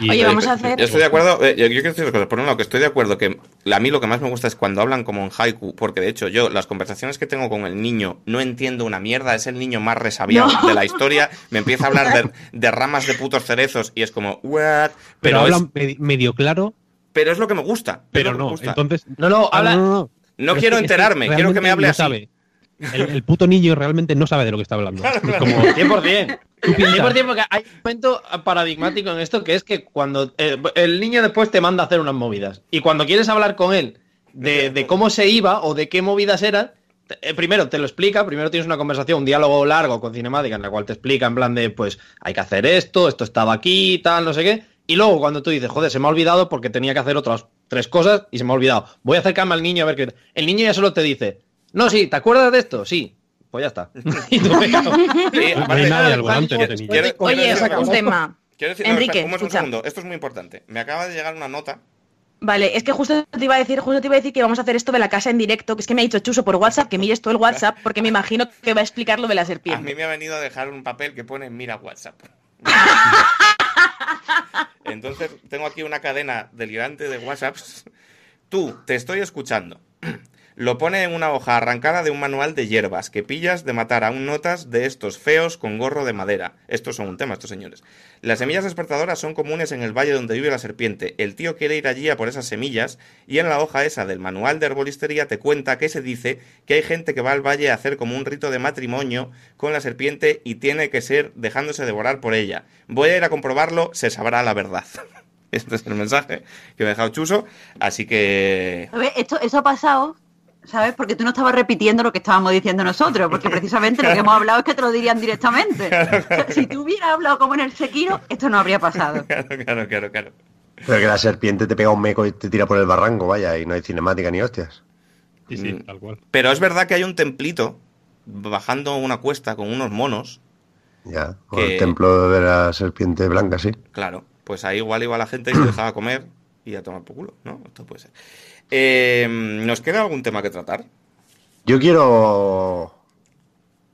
Y- Oye, vamos a hacer- Yo estoy de acuerdo, eh, yo, yo quiero decir dos cosas. Por un lado, que estoy de acuerdo que a mí lo que más me gusta es cuando hablan como en haiku, porque de hecho yo las conversaciones que tengo con el niño no entiendo una mierda, es el niño más resabiado No. de la historia, me empieza a hablar de, *laughs* de ramas de putos cerezos y es como, what? Pero, Pero, hablan es, medi- medio claro, pero es lo que me gusta. pero no. gusta. Entonces. No, no, Ah, habla- no, no, no. Quiero es que- es que enterarme, quiero que me hable no así. sabe. El, el puto niño realmente no sabe de lo que está hablando. *laughs* Es como, 100%. Tú piensas- 100% porque hay un momento paradigmático en esto que es que cuando eh, el niño después te manda a hacer unas movidas. Y cuando quieres hablar con él de, de cómo se iba o de qué movidas eran, eh, primero te lo explica, primero tienes una conversación, un diálogo largo con cinemática en la cual te explica en plan de pues hay que hacer esto, esto estaba aquí, tal, no sé qué, y luego cuando tú dices, joder, se me ha olvidado porque tenía que hacer otras tres cosas y se me ha olvidado, voy a acercarme al niño a ver qué... El niño ya solo te dice, no, sí, ¿te acuerdas de esto? Sí. Pues ya está. *laughs* Oye, un tema. Quiero decir, no, Enrique, espera, un, segundo, esto es muy importante. Me acaba de llegar una nota Vale, es que justo te iba a decir, justo te iba a decir que vamos a hacer esto de la casa en directo, que es que me ha dicho Chuso por WhatsApp que mires todo el WhatsApp porque me imagino que va a explicar lo de la A mí serpiente. me ha venido a dejar un papel que pone mira WhatsApp. *laughs* Entonces, tengo aquí una cadena delirante de WhatsApps. Tú, te estoy escuchando. Lo pone en una hoja arrancada de un manual de hierbas que pillas de matar a un notas de estos feos con gorro de madera. Estos son un tema, estos señores. Las semillas despertadoras son comunes en el valle donde vive la serpiente. El tío quiere ir allí a por esas semillas y en la hoja esa del manual de herbolistería te cuenta que se dice que hay gente que va al valle a hacer como un rito de matrimonio con la serpiente y tiene que ser dejándose devorar por ella. Voy a ir a comprobarlo, se sabrá la verdad. *laughs* Este es el mensaje que me ha dejado Chuso, así que... A ver, esto, eso ha pasado, ¿sabes? Porque tú no estabas repitiendo lo que estábamos diciendo nosotros, porque *laughs* precisamente lo que hemos hablado es que te lo dirían directamente. *laughs* O sea, si tú hubieras hablado como en el Sekiro, esto no habría pasado. *laughs* Claro, claro, claro, claro. Pero que la serpiente te pega un meco y te tira por el barranco, vaya, y no hay cinemática ni hostias. Sí, sí, Mm. tal cual. Pero es verdad que hay un templito bajando una cuesta con unos monos Ya, o Que- el templo de la serpiente blanca, sí. Claro, pues ahí igual iba la gente y se dejaba comer y a tomar por culo, ¿no? Esto puede ser. Eh, ¿Nos queda algún tema que tratar? Yo quiero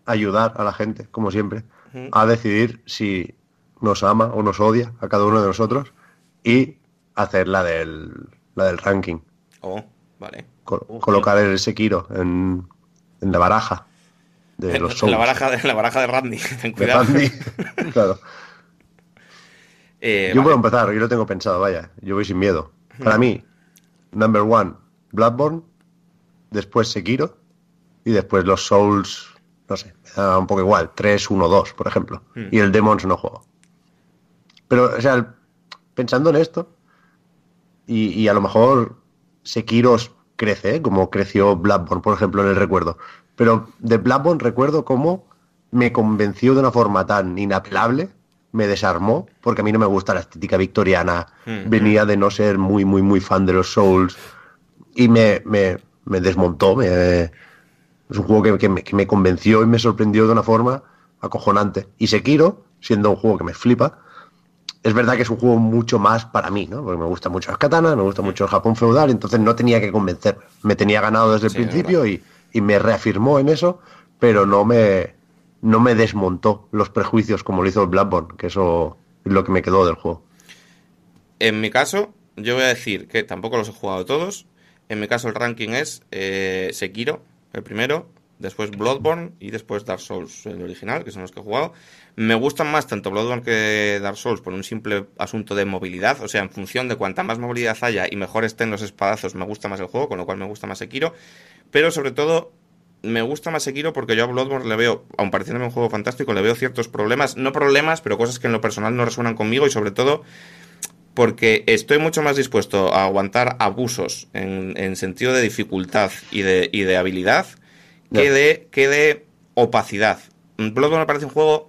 ayudar a la gente, como siempre, a decidir si nos ama o nos odia a cada uno de nosotros y hacer la del, la del ranking. Oh, vale. Col- colocar el Sekiro en, en la baraja de *laughs* los la, baraja de, la baraja de Randy, *laughs* ten de cuidado. Randy. *laughs* claro. Eh, Yo vale. puedo empezar, yo lo tengo pensado, vaya. Yo voy sin miedo. Para mí, number one, Bloodborne, después Sekiro y después los Souls, no sé, me da un poco igual, 3, 1, 2, por ejemplo. Hmm. Y el Demons no juego. Pero, o sea, pensando en esto, y, y a lo mejor Sekiro crece, ¿eh? como creció Bloodborne, por ejemplo, en el recuerdo. Pero de Bloodborne recuerdo cómo me convenció de una forma tan inapelable, me desarmó, porque a mí no me gusta la estética victoriana, Mm. venía de no ser muy, muy, muy fan de los Souls, y me, me, me desmontó, me, es un juego que, que me, que me convenció y me sorprendió de una forma acojonante. Y Sekiro, siendo un juego que me flipa, es verdad que es un juego mucho más para mí, ¿no? Porque me gusta mucho las katanas, me gusta mucho el Japón feudal, entonces no tenía que convencerme. Me tenía ganado desde el Sí, principio y, y me reafirmó en eso, pero no me, no me desmontó los prejuicios como lo hizo el Bloodborne, que eso es lo que me quedó del juego. En mi caso, yo voy a decir que tampoco los he jugado todos. En mi caso, el ranking es eh, Sekiro, el primero, después Bloodborne y después Dark Souls, el original, que son los que he jugado. Me gustan más tanto Bloodborne que Dark Souls por un simple asunto de movilidad. O sea, en función de cuanta más movilidad haya y mejor estén los espadazos, me gusta más el juego, con lo cual me gusta más Sekiro. Pero sobre todo, me gusta más Sekiro porque yo a Bloodborne le veo, aun pareciéndome un juego fantástico, le veo ciertos problemas, no problemas, pero cosas que en lo personal no resuenan conmigo y sobre todo porque estoy mucho más dispuesto a aguantar abusos en, en sentido de dificultad y de, y de habilidad que de, que de opacidad. Bloodborne me parece un juego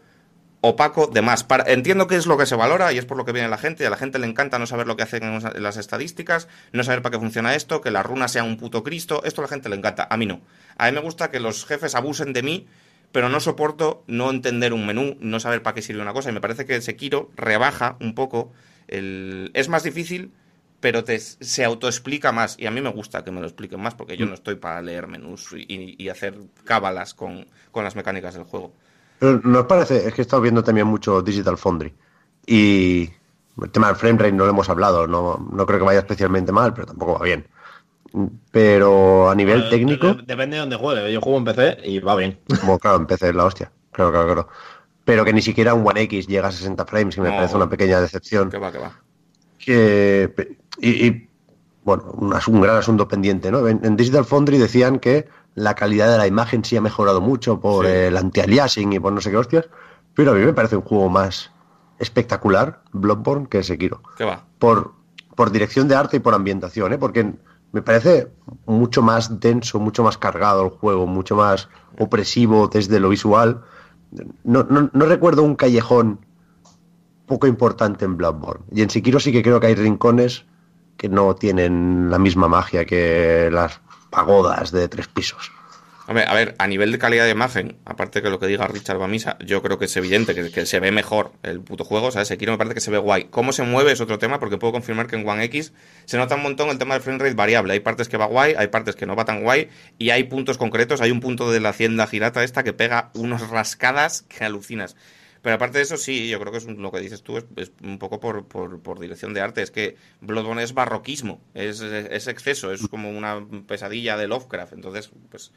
opaco de más. Para- entiendo que es lo que se valora y es por lo que viene la gente. Y a la gente le encanta no saber lo que hacen en las estadísticas, no saber para qué funciona esto, que la runa sea un puto Cristo. Esto a la gente le encanta. A mí no. A mí me gusta que los jefes abusen de mí, pero no soporto no entender un menú, no saber para qué sirve una cosa. Y me parece que Sekiro rebaja un poco el... Es más difícil, pero te, se autoexplica más. Y a mí me gusta que me lo expliquen más, porque yo no estoy para leer menús y, y hacer cábalas con, con las mecánicas del juego. ¿Nos parece? Es que he estado viendo también mucho Digital Foundry. Y el tema del framerate no lo hemos hablado. No, no creo que vaya especialmente mal, pero tampoco va bien. Pero a nivel técnico, de- Depende de dónde juegue. Yo juego en PC y va bien. *laughs* como claro, empecé la hostia. Claro, claro, claro. Pero que ni siquiera un One X llega a 60 frames, que me No. parece una pequeña decepción. Que va, que va. que y, y, bueno, un, gran asunto pendiente, ¿no? En, en Digital Foundry decían que la calidad de la imagen sí ha mejorado mucho por Sí. el anti-aliasing y por no sé qué hostias, pero a mí me parece un juego más espectacular, Bloodborne, que Sekiro. Que va. Por, por dirección de arte y por ambientación, ¿eh? Porque me parece mucho más denso, mucho más cargado el juego, mucho más opresivo desde lo visual. No, no- no recuerdo un callejón poco importante en Bloodborne. Y en Sekiro sí que creo que hay rincones que no tienen la misma magia que las pagodas de tres pisos. Hombre, a ver, a nivel de calidad de imagen, aparte que lo que diga Richard Bamisa, yo creo que es evidente que, se ve mejor el puto juego, ¿sabes? Sekiro me parece que se ve guay. Cómo se mueve es otro tema, porque puedo confirmar que en One X se nota un montón el tema del frame rate variable. Hay partes que va guay, hay partes que no va tan guay, y hay puntos concretos. Hay un punto de la hacienda girata esta que pega unas rascadas que alucinas. Pero aparte de eso, sí, yo creo que es un- lo que dices tú, es, es un poco por, por- por dirección de arte. Es que Bloodborne es barroquismo, es, es exceso, es como una pesadilla de Lovecraft. Entonces, pues.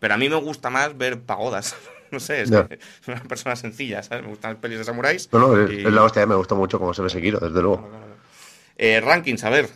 Pero a mí me gusta más ver pagodas. *laughs* No sé, es que una persona sencilla, ¿sabes? Me gustan las pelis de samuráis. No, no, es, y- es la hostia, me gusta mucho cómo se ve Sekiro, desde luego. Eh, rankings, a ver.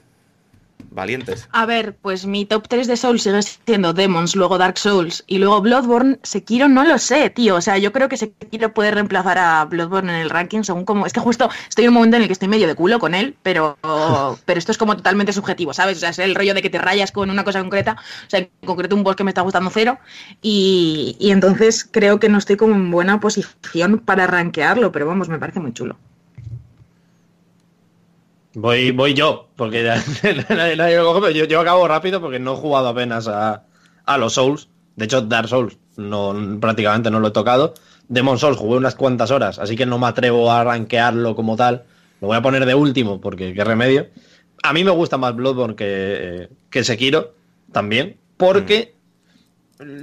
Valientes. A ver, pues mi top 3 de Souls sigue siendo Demons, luego Dark Souls y luego Bloodborne. Sekiro no lo sé, tío. O sea, yo creo que Sekiro puede reemplazar a Bloodborne en el ranking según como... Es que justo estoy en un momento en el que estoy medio de culo con él, pero, *laughs* pero esto es como totalmente subjetivo, ¿sabes? O sea, es el rollo de que te rayas con una cosa concreta. O sea, en concreto un boss que me está gustando cero. Y, y entonces creo que no estoy como en buena posición para rankearlo, pero vamos, me parece muy chulo. Voy, voy yo, porque ya- *laughs* nadie, nadie lo coge, pero yo, yo acabo rápido porque no he jugado apenas a, a los Souls. De hecho, Dark Souls no, prácticamente no lo he tocado. Demon Souls jugué unas cuantas horas, así que no me atrevo a rankearlo como tal. Lo voy a poner de último porque qué remedio. A mí me gusta más Bloodborne que, que Sekiro también, porque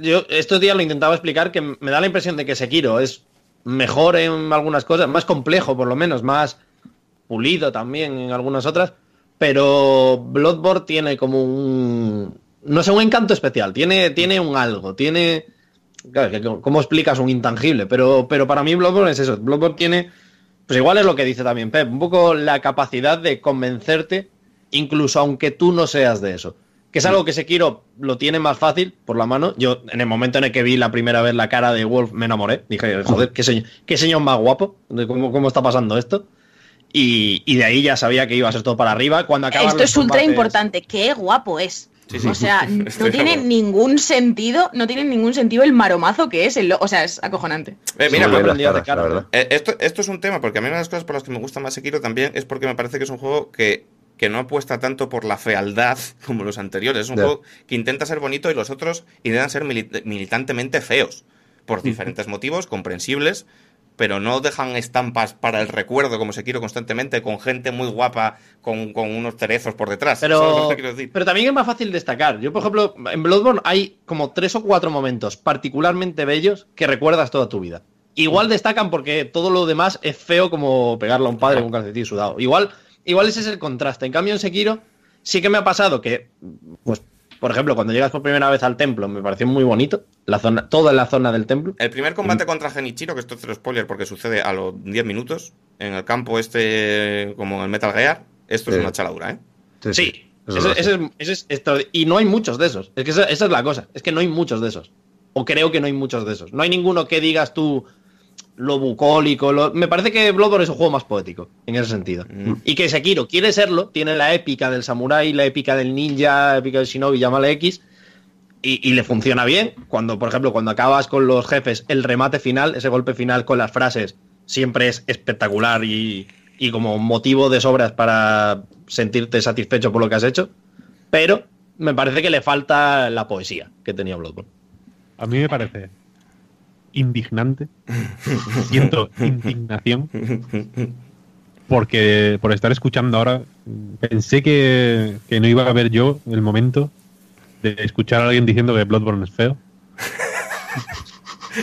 yo estos días lo intentaba explicar que me da la impresión de que Sekiro es mejor en algunas cosas, más complejo por lo menos, más pulido también en algunas otras, pero Bloodborne tiene como un no sé, un encanto especial, tiene tiene un algo, tiene claro, cómo explicas un intangible, pero pero para mí Bloodborne es eso, Bloodborne tiene pues igual es lo que dice también Pep, un poco la capacidad de convencerte incluso aunque tú no seas de eso. Que es algo que Sekiro lo tiene más fácil por la mano. Yo, en el momento en el que vi la primera vez la cara de Wolf, me enamoré. Dije, joder, qué señor, qué señor más guapo. ¿Cómo, cómo está pasando esto? Y, y de ahí ya sabía que iba a ser todo para arriba. Cuando Esto es ultra combates- importante. Qué guapo es. Sí, sí. O sea, *laughs* no Estoy tiene ningún sentido, no tiene ningún sentido el maromazo que es. El, o sea, es acojonante. Eh, mira, caras, cara. Eh, esto, esto es un tema, porque a mí una de las cosas por las que me gusta más Sekiro también es porque me parece que es un juego que, que no apuesta tanto por la fealdad *laughs* como los anteriores. Es un juego que intenta ser bonito y los otros intentan ser mili- militantemente feos. Por diferentes motivos, comprensibles, pero no dejan estampas para el recuerdo como Sekiro constantemente, con gente muy guapa, con, con unos cerezos por detrás. ¿Sabes Pero, decir? pero también es más fácil destacar. Yo, por ejemplo, en Bloodborne hay como tres o cuatro momentos particularmente bellos que recuerdas toda tu vida. Igual destacan porque todo lo demás es feo como pegarle a un padre con un calcetín sudado. Igual, igual ese es el contraste. En cambio, en Sekiro sí que me ha pasado que, pues, por ejemplo, cuando llegas por primera vez al templo, me pareció muy bonito. La zona, toda la zona del templo. El primer combate contra Genichiro, que esto es cero spoiler porque sucede a los 10 minutos, en el campo este, como en el Metal Gear, esto es una chaladura, ¿eh? Sí, es, ese es extraordi- y no hay muchos de esos. Es que esa, esa es la cosa. Es que no hay muchos de esos. O creo que no hay muchos de esos. No hay ninguno que digas tú lo bucólico. Lo... Me parece que Bloodborne es un juego más poético en ese sentido. Mm. Y que Sekiro quiere serlo. Tiene la épica del samurái, la épica del ninja, la épica del shinobi, llámale X. Y, y le funciona bien. Cuando, por ejemplo, cuando acabas con los jefes, el remate final, ese golpe final con las frases, siempre es espectacular y, y como motivo de sobras para sentirte satisfecho por lo que has hecho. Pero me parece que le falta la poesía que tenía Bloodborne. A mí me parece indignante. Siento indignación porque por estar escuchando ahora, pensé que, que no iba a haber yo el momento de escuchar a alguien diciendo que Bloodborne es feo.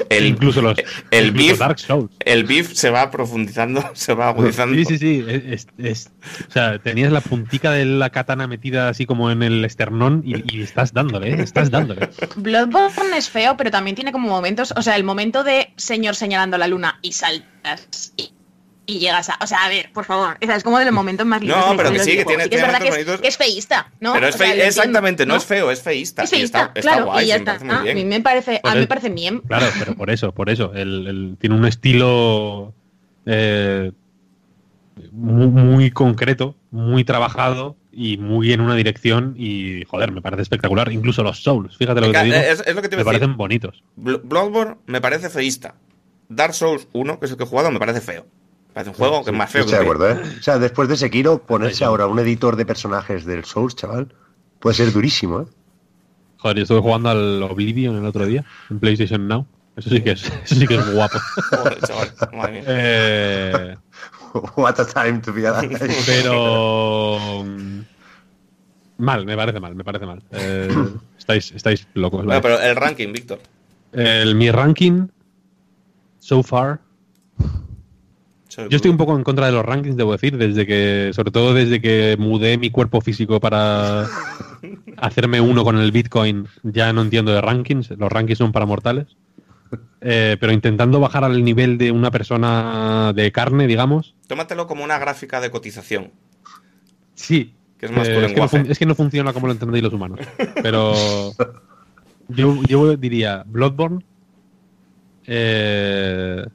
El, incluso los el incluso beef, Dark Souls. el beef se va profundizando, *laughs* se va agudizando. Sí, sí, sí. es- es- es- o sea, tenías la puntica de la katana metida así como en el esternón y, y estás dándole, ¿eh? estás dándole. *laughs* Bloodborne es feo, pero también tiene como momentos, o sea, el momento de señor señalando la luna y saltas y, y llegas a, o sea, a ver, por favor, esa es como de los momentos más lindos. No, pero que sí, que tiene- Sí que es verdad que es, feísta, ¿no? Pero es O sea, fe- entiendo, exactamente, no es feo, es feísta. Es feísta, está claro, guay, y ya está. muy A mí me parece, a mí me parece bien. Claro, pero por eso, por eso. El, el- tiene un estilo eh, muy, muy concreto, muy trabajado y muy en una dirección. Y joder, me parece espectacular. Incluso los Souls, fíjate lo que te digo. es, es lo que te iba me decir. parecen bonitos. Bl- Bloodborne me parece feísta. Dark Souls 1, que es el que he jugado, me parece feo. Parece un juego que es más feo. De que un acuerdo, ¿eh? O sea, después de Sekiro, ponerse ahora un editor de personajes del Souls, chaval, puede ser durísimo, ¿eh? Joder, yo estuve jugando al Oblivion el otro día en PlayStation Now. Eso sí que es, eso sí que es guapo. *laughs* Joder, chaval, madre mía. Eh, *laughs* What a time to be alive. pero mm, mal, me parece mal, me parece mal. Eh, estáis, estáis locos. Vaya. pero el ranking, Víctor. El, mi ranking so far. Yo estoy un poco en contra de los rankings, debo decir, desde que, sobre todo desde que mudé mi cuerpo físico para *laughs* hacerme uno con el Bitcoin, ya no entiendo de rankings. Los rankings son para mortales. Eh, pero intentando bajar al nivel de una persona de carne, digamos. Tómatelo como una gráfica de cotización. Sí. Que es más tu Eh, es, que no lenguaje. fun- es que no funciona como lo entendéis los humanos. *laughs* Pero yo, yo diría Bloodborne. Eh,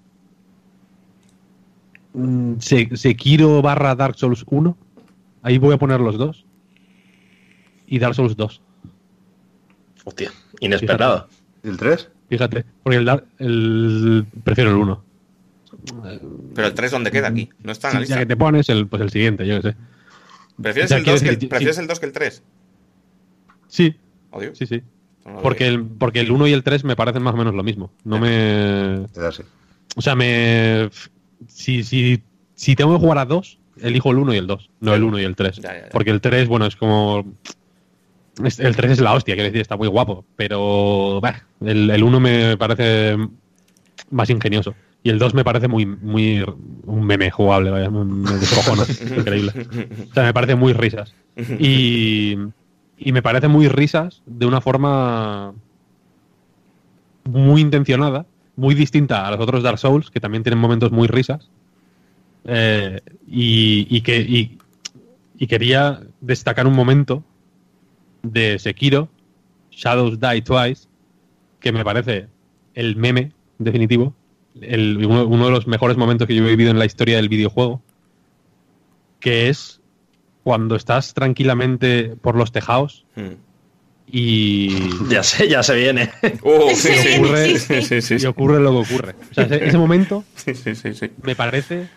mm, Se- Sekiro barra Dark Souls 1. Ahí voy a poner los dos. Y Dark Souls 2. Hostia, inesperado. ¿Y el 3? Fíjate. Porque el, Dark- el prefiero el 1. Pero el 3, ¿dónde queda aquí? No está en la Ya lista. que te pones, el, pues el siguiente, yo qué sé. ¿Prefieres, o sea, el, quiero 2 que, decir, ¿prefieres sí. el 2 que el 3? Sí, Odio. sí, sí. No Porque el, porque el 1 y el 3 me parecen más o menos lo mismo. No me. O sea, me. Si, si, si tengo que jugar a dos, elijo el 1 y el 2, no el 1 y el 3. Ya, ya, ya. Porque el 3, bueno, es como. El 3 es la hostia, quiero decir, está muy guapo. Pero. bah, el, el 1 me parece más ingenioso. Y el 2 me parece muy. muy un meme jugable, vaya. Me descojono. *laughs* Increíble. O sea, me parece muy risas. Y. Y me parece muy risas de una forma muy intencionada, muy distinta a los otros Dark Souls, que también tienen momentos muy risas. Eh, y, y que y, y quería destacar un momento de Sekiro, Shadows Die Twice, que me parece el meme definitivo, el- uno, de los mejores momentos que yo he vivido en la historia del videojuego, que es cuando estás tranquilamente por los tejados Hmm. Y, *laughs* Ya sé, ya se viene. *laughs* Sí, sí, Sí, ocurre, sí, sí. sí, sí, y ocurre lo que ocurre. O sea, ese, ese momento *laughs* sí, sí, sí, sí. me parece.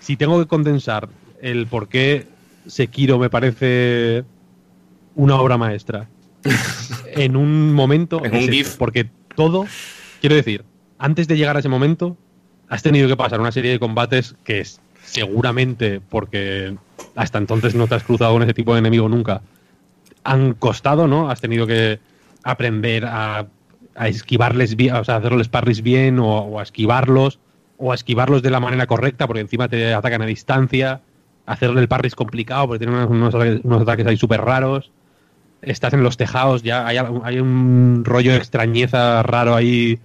Si tengo que condensar el por qué Sekiro me parece una obra maestra en un momento. En un es GIF. Porque todo, quiero decir, antes de llegar a ese momento, has tenido que pasar una serie de combates que es seguramente porque hasta entonces no te has cruzado con ese tipo de enemigo nunca. Han costado, ¿no? Has tenido que aprender a, a esquivarles bien, o sea, hacerles parries bien o, o a esquivarlos o a esquivarlos de la manera correcta porque encima te atacan a distancia. Hacerle el parry es complicado porque tienen unos, unos ataques, ahí súper raros. Estás en los tejados, ya hay, un rollo de extrañeza raro ahí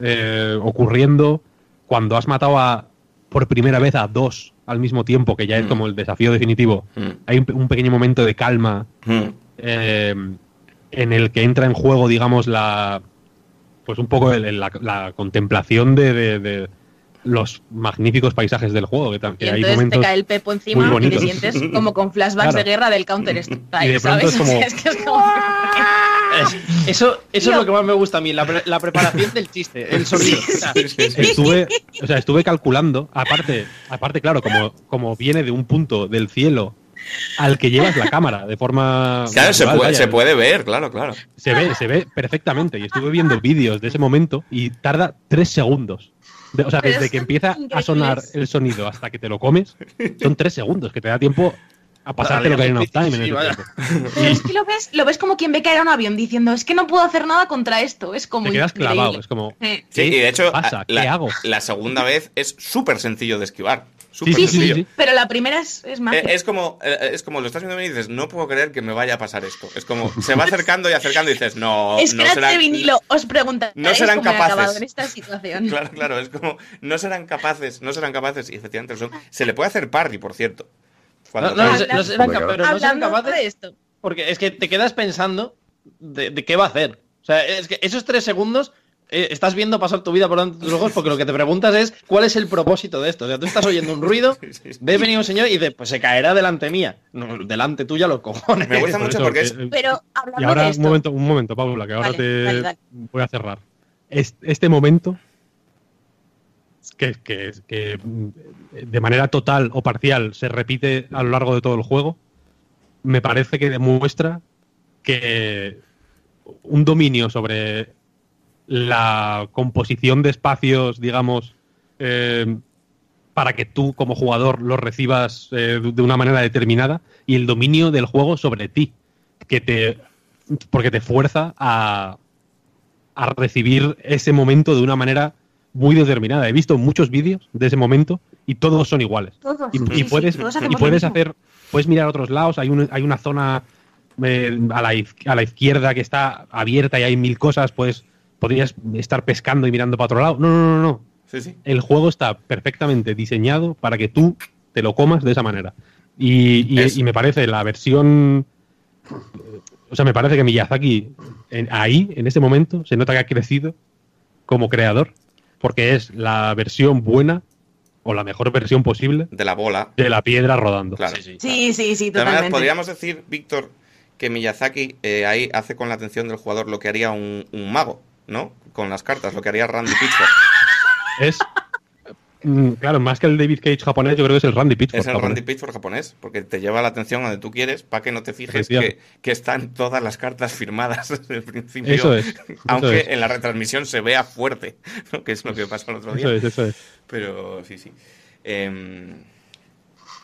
eh, ocurriendo. Cuando has matado a por primera vez a dos al mismo tiempo, que ya es Mm. como el desafío definitivo, Mm. hay un, pe- un pequeño momento de calma Hmm. Eh, en el que entra en juego, digamos, la pues un poco el- el- la, la contemplación de, de- de los magníficos paisajes del juego. Que, Y que hay te cae el pepo encima y te bonitos. sientes como con flashbacks Claro. de guerra del Counter Y Strike, de pronto ¿sabes? es como- O *laughs* sea, es que es como- Es- eso eso es lo que más me gusta a mí, la, pre- la preparación del chiste, el sonido. Estuve, o sea, estuve calculando, aparte, aparte, claro, como, como viene de un punto del cielo al que llevas la cámara de forma. Claro, se natural, puede, vaya. se puede ver, claro, claro. Se ve, se ve perfectamente. Y estuve viendo vídeos de ese momento y tarda tres segundos De- o sea, Pero desde que empieza a sonar increíbles. el sonido hasta que te lo comes, son tres segundos, que te da tiempo a pasarte lo que hay en time en ese. Pero es que lo ves, lo ves como quien ve caer a un avión diciendo, es que no puedo hacer nada contra esto. Es como Te quedas increíble. clavado, es como. Sí, ¿qué y de hecho, pasa? a- ¿Qué la, hago? la segunda vez es súper sencillo de esquivar. Súper Sí, sí, sí. Pero la primera es, es magia. Eh, Es como, eh, es como lo estás viendo y dices, no puedo creer que me vaya a pasar esto. Es como, se va acercando y acercando y dices, no, *laughs* es no que serán, de vinilo os pregunta no serán cómo he capaces. en esta situación. *laughs* Claro, claro, es como, no serán capaces, no serán capaces, y efectivamente lo son. Se le puede hacer parry, por cierto. No, Cuando no, no, no serán claro. pero no serán capaces de esto. porque es que te quedas pensando de, de qué va a hacer. O sea, es que esos tres segundos eh, estás viendo pasar tu vida por delante de tus ojos porque lo que te preguntas es cuál es el propósito de esto. O sea, tú estás oyendo un ruido, *laughs* Sí, sí, sí. ve venir un señor y dices, pues se caerá delante mía. No, delante tuya los cojones. Me gusta Por mucho eso, porque es, que- Pero hablando Y ahora, de un momento, un momento, Paula, que ahora Vale, te dale, dale. voy a cerrar. Es- Este, momento, que, que, que mm, de manera total o parcial se repite a lo largo de todo el juego, me parece que demuestra que un dominio sobre la composición de espacios, digamos, eh, para que tú como jugador los recibas eh, de una manera determinada y el dominio del juego sobre ti, que te porque te fuerza a, a recibir ese momento de una manera muy determinada. He visto muchos vídeos de ese momento y todos son iguales. todos, Y, sí, y sí, puedes, todos y puedes hacer, puedes mirar a otros lados. Hay, un- hay una zona eh, a, la, a la izquierda que está abierta y hay mil cosas. Pues podrías estar pescando y mirando para otro lado. No, no, no, no. sí, sí. El juego está perfectamente diseñado para que tú te lo comas de esa manera. Y, y- me parece la versión. O sea, me parece que Miyazaki en- ahí, en ese momento, se nota que ha crecido como creador, porque es la versión buena o la mejor versión posible de la bola. de la piedra rodando. Claro. Sí, sí, sí, De todas maneras, totalmente. podríamos decir, Víctor, que Miyazaki eh, ahí hace con la atención del jugador lo que haría un, un mago, ¿no? Con las cartas, lo que haría Randy Pitchford. Es. mm, Claro, más que el David Cage japonés, yo creo que es el Randy Pitchford. Es el japonés. Randy Pitchford japonés, porque te lleva la atención donde tú quieres para que no te fijes que, que están todas las cartas firmadas *laughs* desde el principio. Eso es, eso aunque es. en la retransmisión se vea fuerte, *laughs* ¿no? que es lo que pasó el otro día. Eso es, eso es. Pero sí, sí. Em,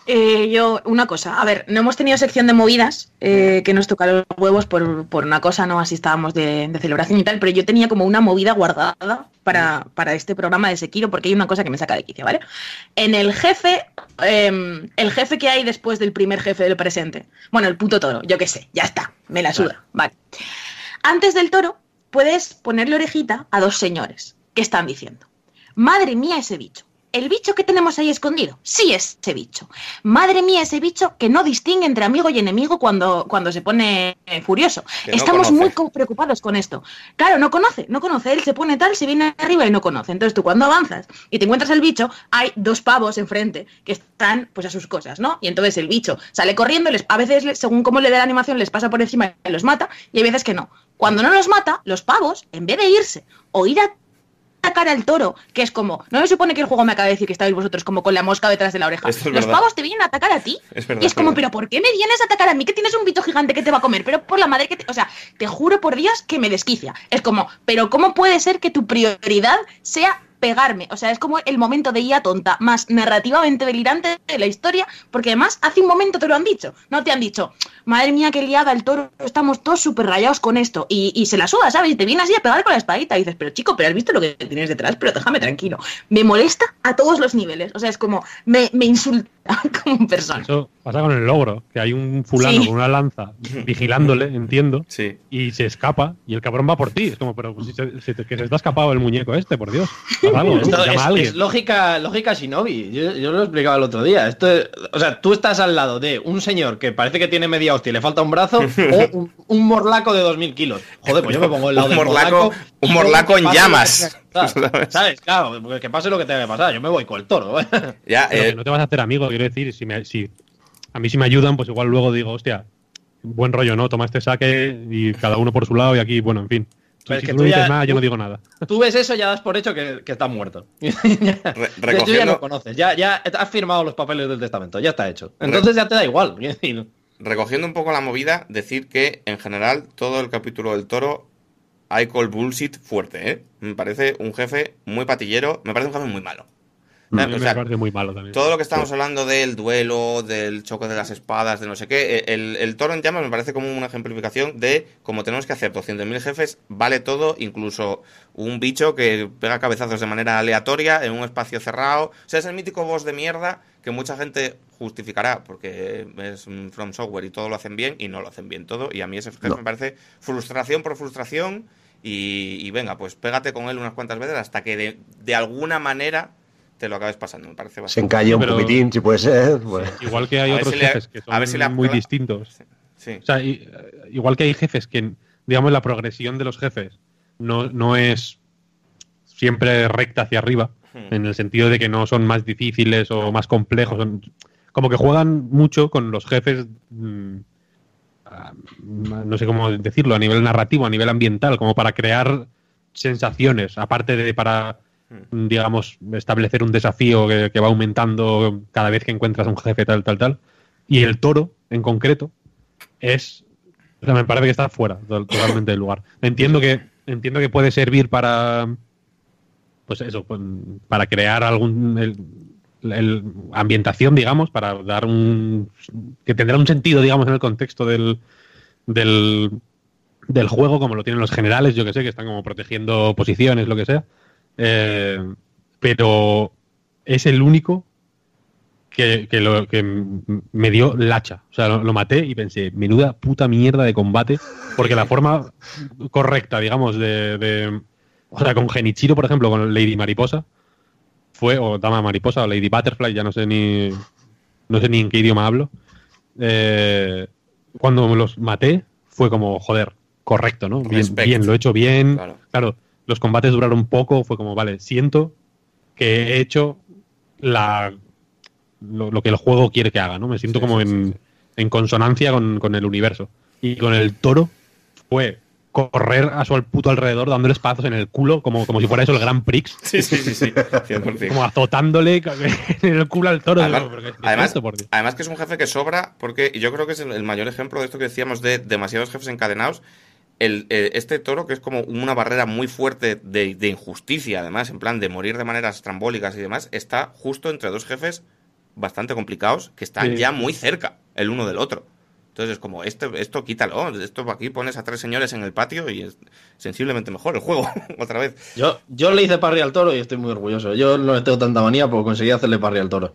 Eh, yo, una cosa, a ver, no hemos tenido sección de movidas eh, que nos toca los huevos por, por una cosa, ¿no? Así estábamos de, de celebración y tal, pero yo tenía como una movida guardada para, para este programa de Sekiro, porque hay una cosa que me saca de quicio, ¿vale? En el jefe, em, el jefe que hay después del primer jefe del presente, bueno, el puto toro, yo qué sé, ya está, me la suda, vale. Antes del toro, puedes ponerle orejita a dos señores que están diciendo, madre mía ese bicho. El bicho que tenemos ahí escondido, sí es ese bicho. Madre mía, ese bicho que no distingue entre amigo y enemigo cuando, cuando se pone furioso. Que Estamos muy preocupados con esto. Claro, no conoce, no conoce. Él se pone tal, se viene arriba y no conoce. Entonces tú cuando avanzas y te encuentras el bicho, hay dos pavos enfrente que están pues a sus cosas, ¿no? Y entonces el bicho sale corriendo, les, a veces según cómo le dé la animación les pasa por encima y los mata, y hay veces que no. Cuando no los mata, los pavos, en vez de irse o ir a atacar al toro, que es como, no se supone que el juego me acaba de decir que estáis vosotros como con la mosca detrás de la oreja. Es Los verdad. pavos te vienen a atacar a ti. Es verdad, y es como, pero ¿por qué me vienes a atacar a mí? Que tienes un bicho gigante que te va a comer, pero por la madre que te... O sea, te juro por Dios que me desquicia. Es como, pero ¿cómo puede ser que tu prioridad sea pegarme? O sea, es como el momento de IA tonta más narrativamente delirante de la historia, porque además hace un momento te lo han dicho. No te han dicho, madre mía, qué liada el toro, estamos todos súper rayados con esto. Y, se la suda, ¿sabes? Y te viene así a pegar con la espadita y dices, pero chico, pero has visto lo que tienes detrás, pero déjame tranquilo. Me molesta a todos los niveles. O sea, es como, me insulta *laughs* como persona. Eso pasa con el logro, que hay un fulano Sí. con una lanza vigilándole, *laughs* entiendo, sí. y se escapa y el cabrón va por ti. Es como, pero si se, que se te ha escapado el muñeco este, por Dios. Esto Llama es, a alguien. es lógica, lógica Shinobi. Yo, yo lo he explicado el otro día. Esto es- o sea, tú estás al lado de un señor que parece que tiene media hostia y le falta un brazo *laughs* o un, un morlaco de 2000 kilos. Joder, pues yo me pongo al lado Un del morlaco- un morlaco en que llamas. Pasar. *laughs* ¿Sabes? ¿Sabes? Claro, que pase lo que tenga que pasar. Yo me voy con el toro. ¿eh? *laughs* Ya, Pero eh, que no te vas a hacer amigo, quiero decir, si, me- si a mí si me ayudan, pues igual luego digo, hostia, buen rollo, ¿no? Toma este saque y cada uno por su lado y aquí, bueno, en fin. Pero es si que tú tú ya- dices nada, yo no digo nada. *laughs* Tú ves eso, ya das por hecho que, que está muerto. re- Tú ya recogiendo, no conoces. Ya, ya has firmado los papeles del testamento. Ya está hecho. Entonces ya te da igual. quiero decir. recogiendo un poco la movida, decir que en general todo el capítulo del toro I call bullshit fuerte, ¿eh? Me parece un jefe muy patillero, me parece un jefe muy malo. A Eh, mí o me parece muy malo también. todo lo que estamos hablando del duelo, del choque de las espadas, de no sé qué, eh, el, el toro en llamas me parece como una ejemplificación de como tenemos que hacer 200.000 jefes, vale todo, incluso un bicho que pega cabezazos de manera aleatoria en un espacio cerrado. O sea, es el mítico boss de mierda que mucha gente justificará porque es un From Software y todo lo hacen bien y no lo hacen bien todo. Y a mí ese jefe No. me parece frustración por frustración y, y venga, pues pégate con él unas cuantas veces hasta que de, de alguna manera te lo acabes pasando. Me parece Se bastante. encalla un poquitín, si puede ser. pues. Igual que hay A otros si le- jefes que a ver si le son muy distintos. Sí. O sea, i- igual que hay jefes que, digamos, la progresión de los jefes no, no es siempre recta hacia arriba, Hmm. en el sentido de que no son más difíciles o más complejos. son- como que juegan mucho con los jefes, mm, no sé cómo decirlo, a nivel narrativo, a nivel ambiental, como para crear sensaciones, aparte de para, Hmm. digamos, establecer un desafío que, que va aumentando cada vez que encuentras a un jefe tal, tal, tal. Y el toro, en concreto, es. O sea, me parece que está fuera to- totalmente del lugar. Entiendo que, entiendo que puede servir para. Pues eso, pues, para crear algún. el- el- ambientación, digamos, para dar un. que tendrá un sentido, digamos, en el contexto del. del del juego, como lo tienen los generales, yo que sé, que están como protegiendo posiciones, lo que sea. Eh, pero es el único que, que lo, que me dio lacha. O sea, lo, maté y pensé, menuda puta mierda de combate, porque la forma correcta, digamos, de- O sea, con Genichiro, por ejemplo, con Lady Mariposa, fue, o Dama Mariposa, o Lady Butterfly, ya no sé ni. No sé ni en qué idioma hablo. Eh, cuando los maté, fue como, joder, correcto, ¿no? Bien, bien, lo he hecho bien. Claro. Claro, los combates duraron poco, fue como, vale, siento que he hecho la lo, lo que el juego quiere que haga, ¿no? Me siento Sí, como sí, en, sí. en consonancia con, con el universo. Y con el toro fue correr a su puto alrededor dándole espazos en el culo, como, como si fuera eso el Gran Prix, *laughs* Sí, sí, sí, sí. 100%. como azotándole *laughs* en el culo al toro. Además, Digo, ¿pero qué- qué es además, esto, por Dios? además que es un jefe que sobra, porque yo creo que es el, el mayor ejemplo de esto que decíamos de demasiados jefes encadenados. El, eh, este toro, que es como una barrera muy fuerte de, de injusticia, además, en plan de morir de maneras estrambólicas y demás, está justo entre dos jefes bastante complicados que están Sí. ya muy cerca el uno del otro. Entonces es como, este, esto quítalo, esto aquí pones a tres señores en el patio y es sensiblemente mejor el juego, *laughs* otra vez. Yo, yo le hice parry al toro y estoy muy orgulloso. Yo no le tengo tanta manía porque conseguí hacerle parry al toro.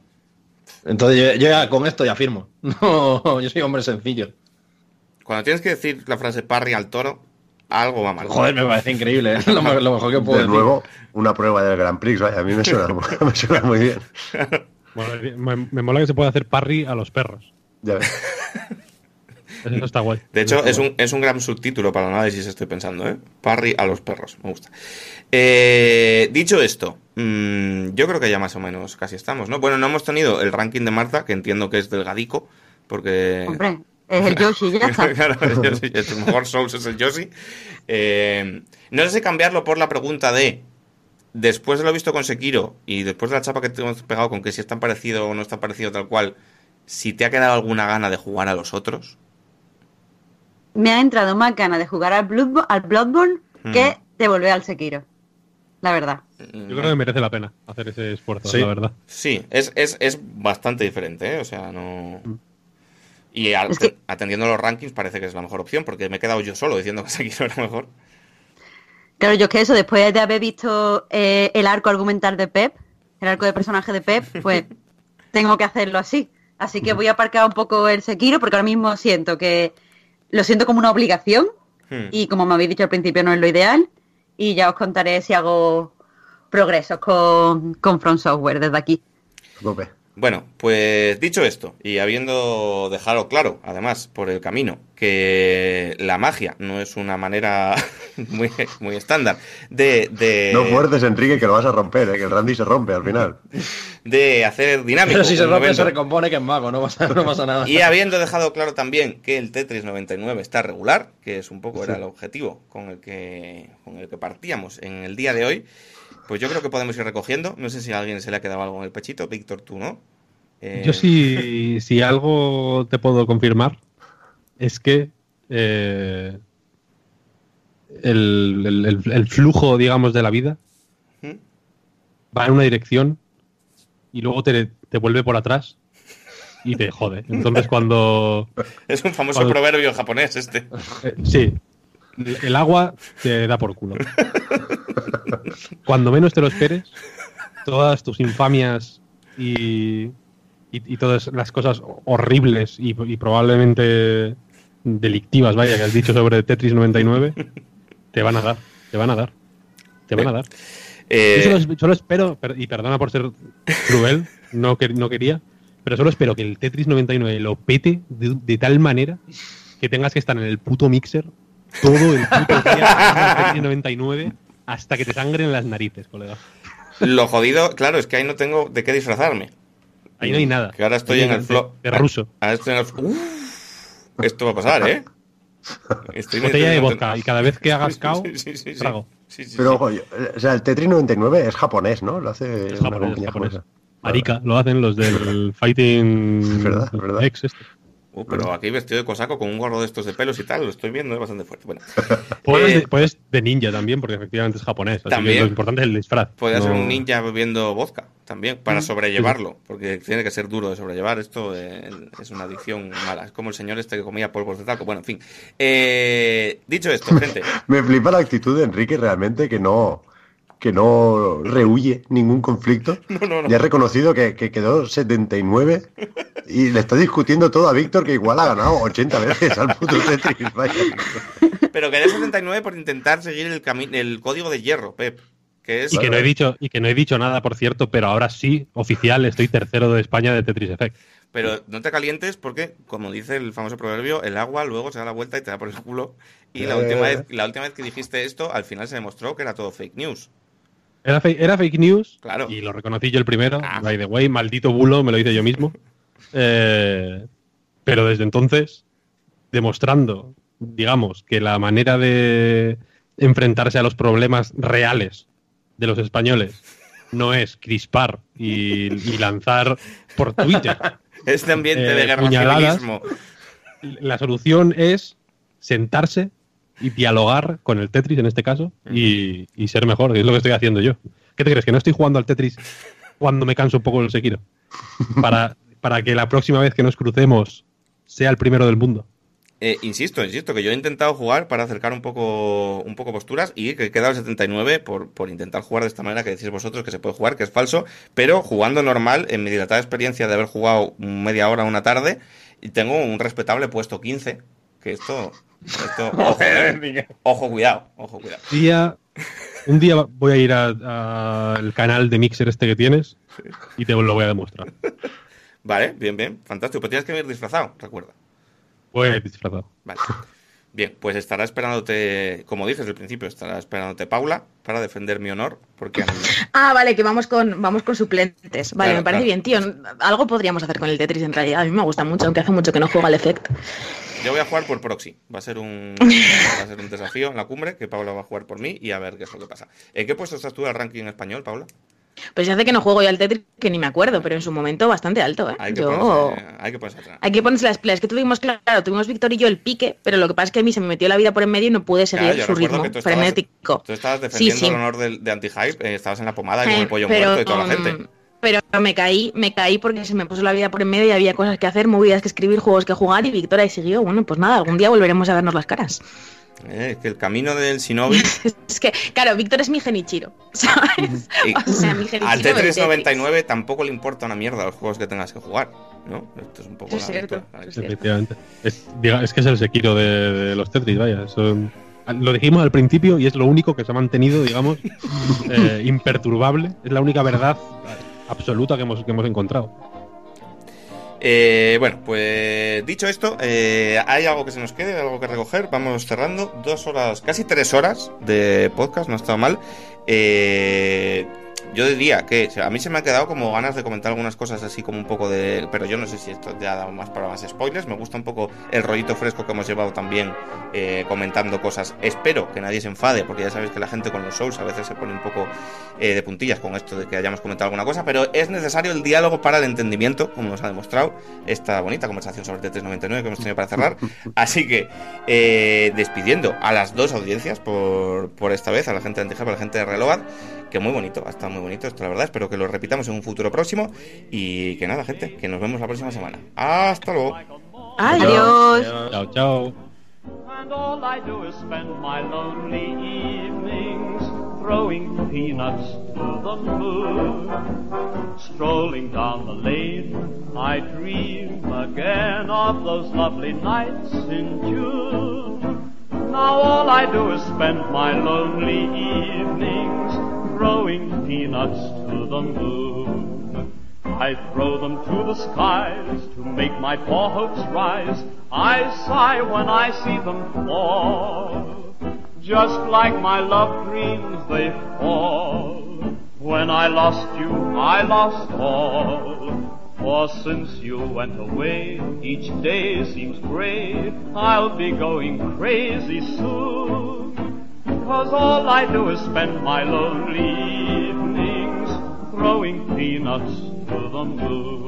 Entonces yo, yo ya con esto ya firmo. *laughs* No, yo soy hombre sencillo. Cuando tienes que decir la frase parry al toro, algo va mal. Joder, me parece increíble. ¿eh? *laughs* Lo, me- lo mejor que puedo De decir. nuevo, una prueba del Grand Prix, vaya, a mí me suena, me suena muy bien. Bueno, me, me mola que se pueda hacer parry a los perros. Ya ves. Eso está guay. De hecho, es un, es un gran subtítulo para el análisis, estoy pensando, ¿eh? Parry a los perros, me gusta. Eh, dicho esto, mm, yo creo que ya más o menos casi estamos, ¿no? Bueno, no hemos tenido el ranking de Marta, que entiendo que es delgadico, porque... Hombre, es el Yoshi, ya está. *laughs* claro, el Yoshi, es el mejor Souls es el Yoshi. Eh, no sé si cambiarlo por la pregunta de, después de lo visto con Sekiro y después de la chapa que te hemos pegado con que si es tan parecido o no está parecido tal cual, si te ha quedado alguna gana de jugar a los otros. Me ha entrado más ganas de jugar al, Bloodbo- al Bloodborne Mm. que de volver al Sekiro. La verdad. Yo creo que merece la pena hacer ese esfuerzo, Sí. la verdad. Sí, es, es, es bastante diferente, ¿eh? O sea, no... Y al- Es que- atendiendo a los rankings parece que es la mejor opción, porque me he quedado yo solo diciendo que *laughs* Sekiro era mejor. Claro, yo es que eso, después de haber visto eh, el arco argumental de Pep, el arco de personaje de Pep, *laughs* pues tengo que hacerlo así. Así que voy a aparcar un poco el Sekiro porque ahora mismo siento que lo siento como una obligación Hmm. y como me habéis dicho al principio no es lo ideal y ya os contaré si hago progresos con, con From Software desde aquí. Bueno, pues dicho esto, y habiendo dejado claro, además, por el camino, que la magia no es una manera *laughs* muy, muy estándar de, de, No fuertes, Enrique, que lo vas a romper, ¿eh? que el Randy se rompe al final. de hacer dinámico. Pero si se rompe, se recompone que es mago, no pasa, no pasa nada. Y habiendo dejado claro también que el Tetris 99 está regular, que es un poco era el objetivo con el que con el que partíamos en el día de hoy, pues yo creo que podemos ir recogiendo. No sé si a alguien se le ha quedado algo en el pechito, Víctor, tú, ¿no? Eh, Yo sí, si algo te puedo confirmar, es que eh, el, el- el- el flujo, digamos, de la vida ¿Mm? va en una dirección y luego te, te vuelve por atrás y te jode. Entonces *laughs* cuando... Es un famoso Cuando- proverbio japonés este. eh, sí, el agua te da por culo. *laughs* Cuando menos te lo esperes, todas tus infamias y, y, y todas las cosas horribles y, y probablemente delictivas, vaya, que has dicho sobre Tetris 99, te van a dar, te van a dar, te van a dar. Eh, Yo solo, solo espero, per- y perdona por ser cruel, no, que, no quería, pero solo espero que el Tetris 99 lo pete de, de tal manera que tengas que estar en el puto mixer todo el puto día al Tetris 99 hasta que te sangren las narices, colega. Lo jodido, claro, es que ahí no tengo de qué disfrazarme. Ahí no hay nada. Que ahora estoy Ahí en el flow. de ruso. Ahora estoy en el Uf, esto va a pasar, ¿eh? Estoy Botella de vodka y cada vez que hagas cao, Sí, sí, sí, sí. trago. Sí, sí, Pero ojo, yo- o sea, el Tetris 99 es japonés, ¿no? Lo hace Es una japonés, compañía japonés. japonesa. Marica, lo hacen los del *laughs* Fighting Es verdad, es verdad. X este. Uh, pero aquí vestido de cosaco con un gorro de estos de pelos y tal, lo estoy viendo, es bastante fuerte. Bueno, *laughs* Puedes, Eh, de, puedes de ninja también, porque efectivamente es japonés. Así También. que lo importante es el disfraz. podría ser un ninja bebiendo vodka también, para sobrellevarlo, porque tiene que ser duro de sobrellevar. Esto eh, es una adicción mala. Es como el señor este que comía polvos de taco. Bueno, en fin. Eh, dicho esto, gente, *laughs* Me flipa la actitud de Enrique realmente que no que no rehuye ningún conflicto. *laughs* No, no, no. Ya ha reconocido que, que quedó 79 y le está discutiendo todo a Víctor que igual ha ganado 80 veces al puto *laughs* Tetris. Vaya. pero quedé 79 por intentar seguir el, el código de hierro, Pep. Que es Y que, no he dicho, y que no he dicho nada, por cierto, pero ahora sí, oficial, estoy tercero de España de Tetris Effect. Pero no te calientes porque, como dice el famoso proverbio, el agua luego se da la vuelta y te da por el culo. Y la, Eh. última vez, la última vez que dijiste esto, al final se demostró que era todo fake news. Era, fake- era fake news Claro. y lo reconocí yo el primero. Ah. By the way, maldito bulo, me lo hice yo mismo. *laughs* Eh, pero desde entonces, demostrando, digamos, que la manera de enfrentarse a los problemas reales de los españoles no es crispar y, y lanzar por Twitter. *laughs* Este ambiente Eh, de guerra puñaladas. civilismo. La solución es sentarse y dialogar con el Tetris en este caso y, ser mejor, que es lo que estoy haciendo yo. ¿Qué te crees? ¿Que no estoy jugando al Tetris cuando me canso un poco el Sekiro? Para, para que la próxima vez que nos crucemos sea el primero del mundo. Eh, insisto, insisto, que yo he intentado jugar para acercar un poco, un poco posturas y que he quedado el 79 por, por intentar jugar de esta manera que decís vosotros que se puede jugar, que es falso, pero jugando normal, en mi dilatada experiencia de haber jugado media hora, una tarde, y tengo un respetable puesto 15, que esto... esto *laughs* ojo, eh. ojo, cuidado, ojo, cuidado. Día, un día voy a ir al canal de Mixer este que tienes y te lo voy a demostrar. Vale, bien, bien, fantástico. Pero tienes que venir disfrazado, recuerda. Voy a ir disfrazado. Vale. Bien, pues estará esperándote, como dije desde el principio, estará esperándote Paula para defender mi honor, porque mí- *laughs* Ah, vale, que vamos con, vamos con suplentes. Vale, Claro, me parece claro. bien, tío. Algo podríamos hacer con el Tetris en realidad. A mí me gusta mucho, aunque hace mucho que no juego al Effect. yo voy a jugar por proxy. Va a ser un *laughs* va a ser un desafío en la cumbre que Paula va a jugar por mí y a ver qué es lo que pasa. ¿En qué puesto estás tú del ranking español, Paula? Pues ya hace que no juego yo al Tetris, que ni me acuerdo, pero en su momento bastante alto, ¿eh? Hay que Yo... ponerse, hay que ponerse atrás. Hay que ponerse las pilas. Que tuvimos, claro, tuvimos Víctor y yo el pique, pero lo que pasa es que a mí se me metió la vida por en medio y no pude seguir Claro, su ritmo que tú estabas- frenético. Tú estabas defendiendo Sí, sí. el honor del- de, anti-hype, eh, estabas en la pomada y con Eh, el pollo pero, muerto y toda la um, gente. Pero me caí, me caí porque se me puso la vida por en medio y había cosas que hacer, movidas que escribir, juegos que jugar y Víctor ahí siguió. Bueno, pues nada, algún día volveremos a vernos las caras. Eh, es que el camino del Shinobi *laughs* Es que, claro, Víctor es mi genichiro, *laughs* ¿sabes? y- O sea, mi genichiro al del Tetris 99 tampoco le importa una mierda los juegos que tengas que jugar, ¿no? Esto es un poco Es la cierto, es. Efectivamente. Es, diga- es que es el Sekiro de, de los Tetris, vaya. son- lo dijimos al principio y es lo único que se ha mantenido, digamos, *laughs* eh, imperturbable. Es la única verdad absoluta que hemos, que hemos encontrado. Eh, bueno, pues dicho esto, eh, ¿hay algo que se nos quede? ¿Algo que recoger? Vamos cerrando. Dos horas, casi tres horas de podcast, no ha estado mal. Eh, Yo diría que o sea, a mí se me ha quedado como ganas de comentar algunas cosas así como un poco de... Pero yo no sé si esto ya da más para más spoilers. Me gusta un poco el rollito fresco que hemos llevado también eh, comentando cosas. Espero que nadie se enfade, porque ya sabéis que la gente con los shows a veces se pone un poco eh, de puntillas con esto de que hayamos comentado alguna cosa, pero es necesario el diálogo para el entendimiento, como nos ha demostrado esta bonita conversación sobre T399 que hemos tenido para cerrar. *laughs* Así que, eh, despidiendo a las dos audiencias por, por esta vez, a la gente de Antihype, a la gente de Reload, que muy bonito, ha estado muy bonito esto, la verdad. Espero que lo repitamos en un futuro próximo. Y que nada, gente, que nos vemos la próxima semana. Hasta luego. Adiós. Chao, chao. And all I do is spend my lonely evenings throwing peanuts to the moon. Strolling down the lane, I dream again of those lovely nights in June. Now all I do is spend my lonely evenings throwing peanuts to the moon. I throw them to the skies to make my poor hopes rise. I sigh when I see them fall. Just like my love dreams they fall. When I lost you, I lost all. For since you went away, each day seems gray. I'll be going crazy soon. Cause all I do is spend my lonely evenings throwing peanuts to the moon.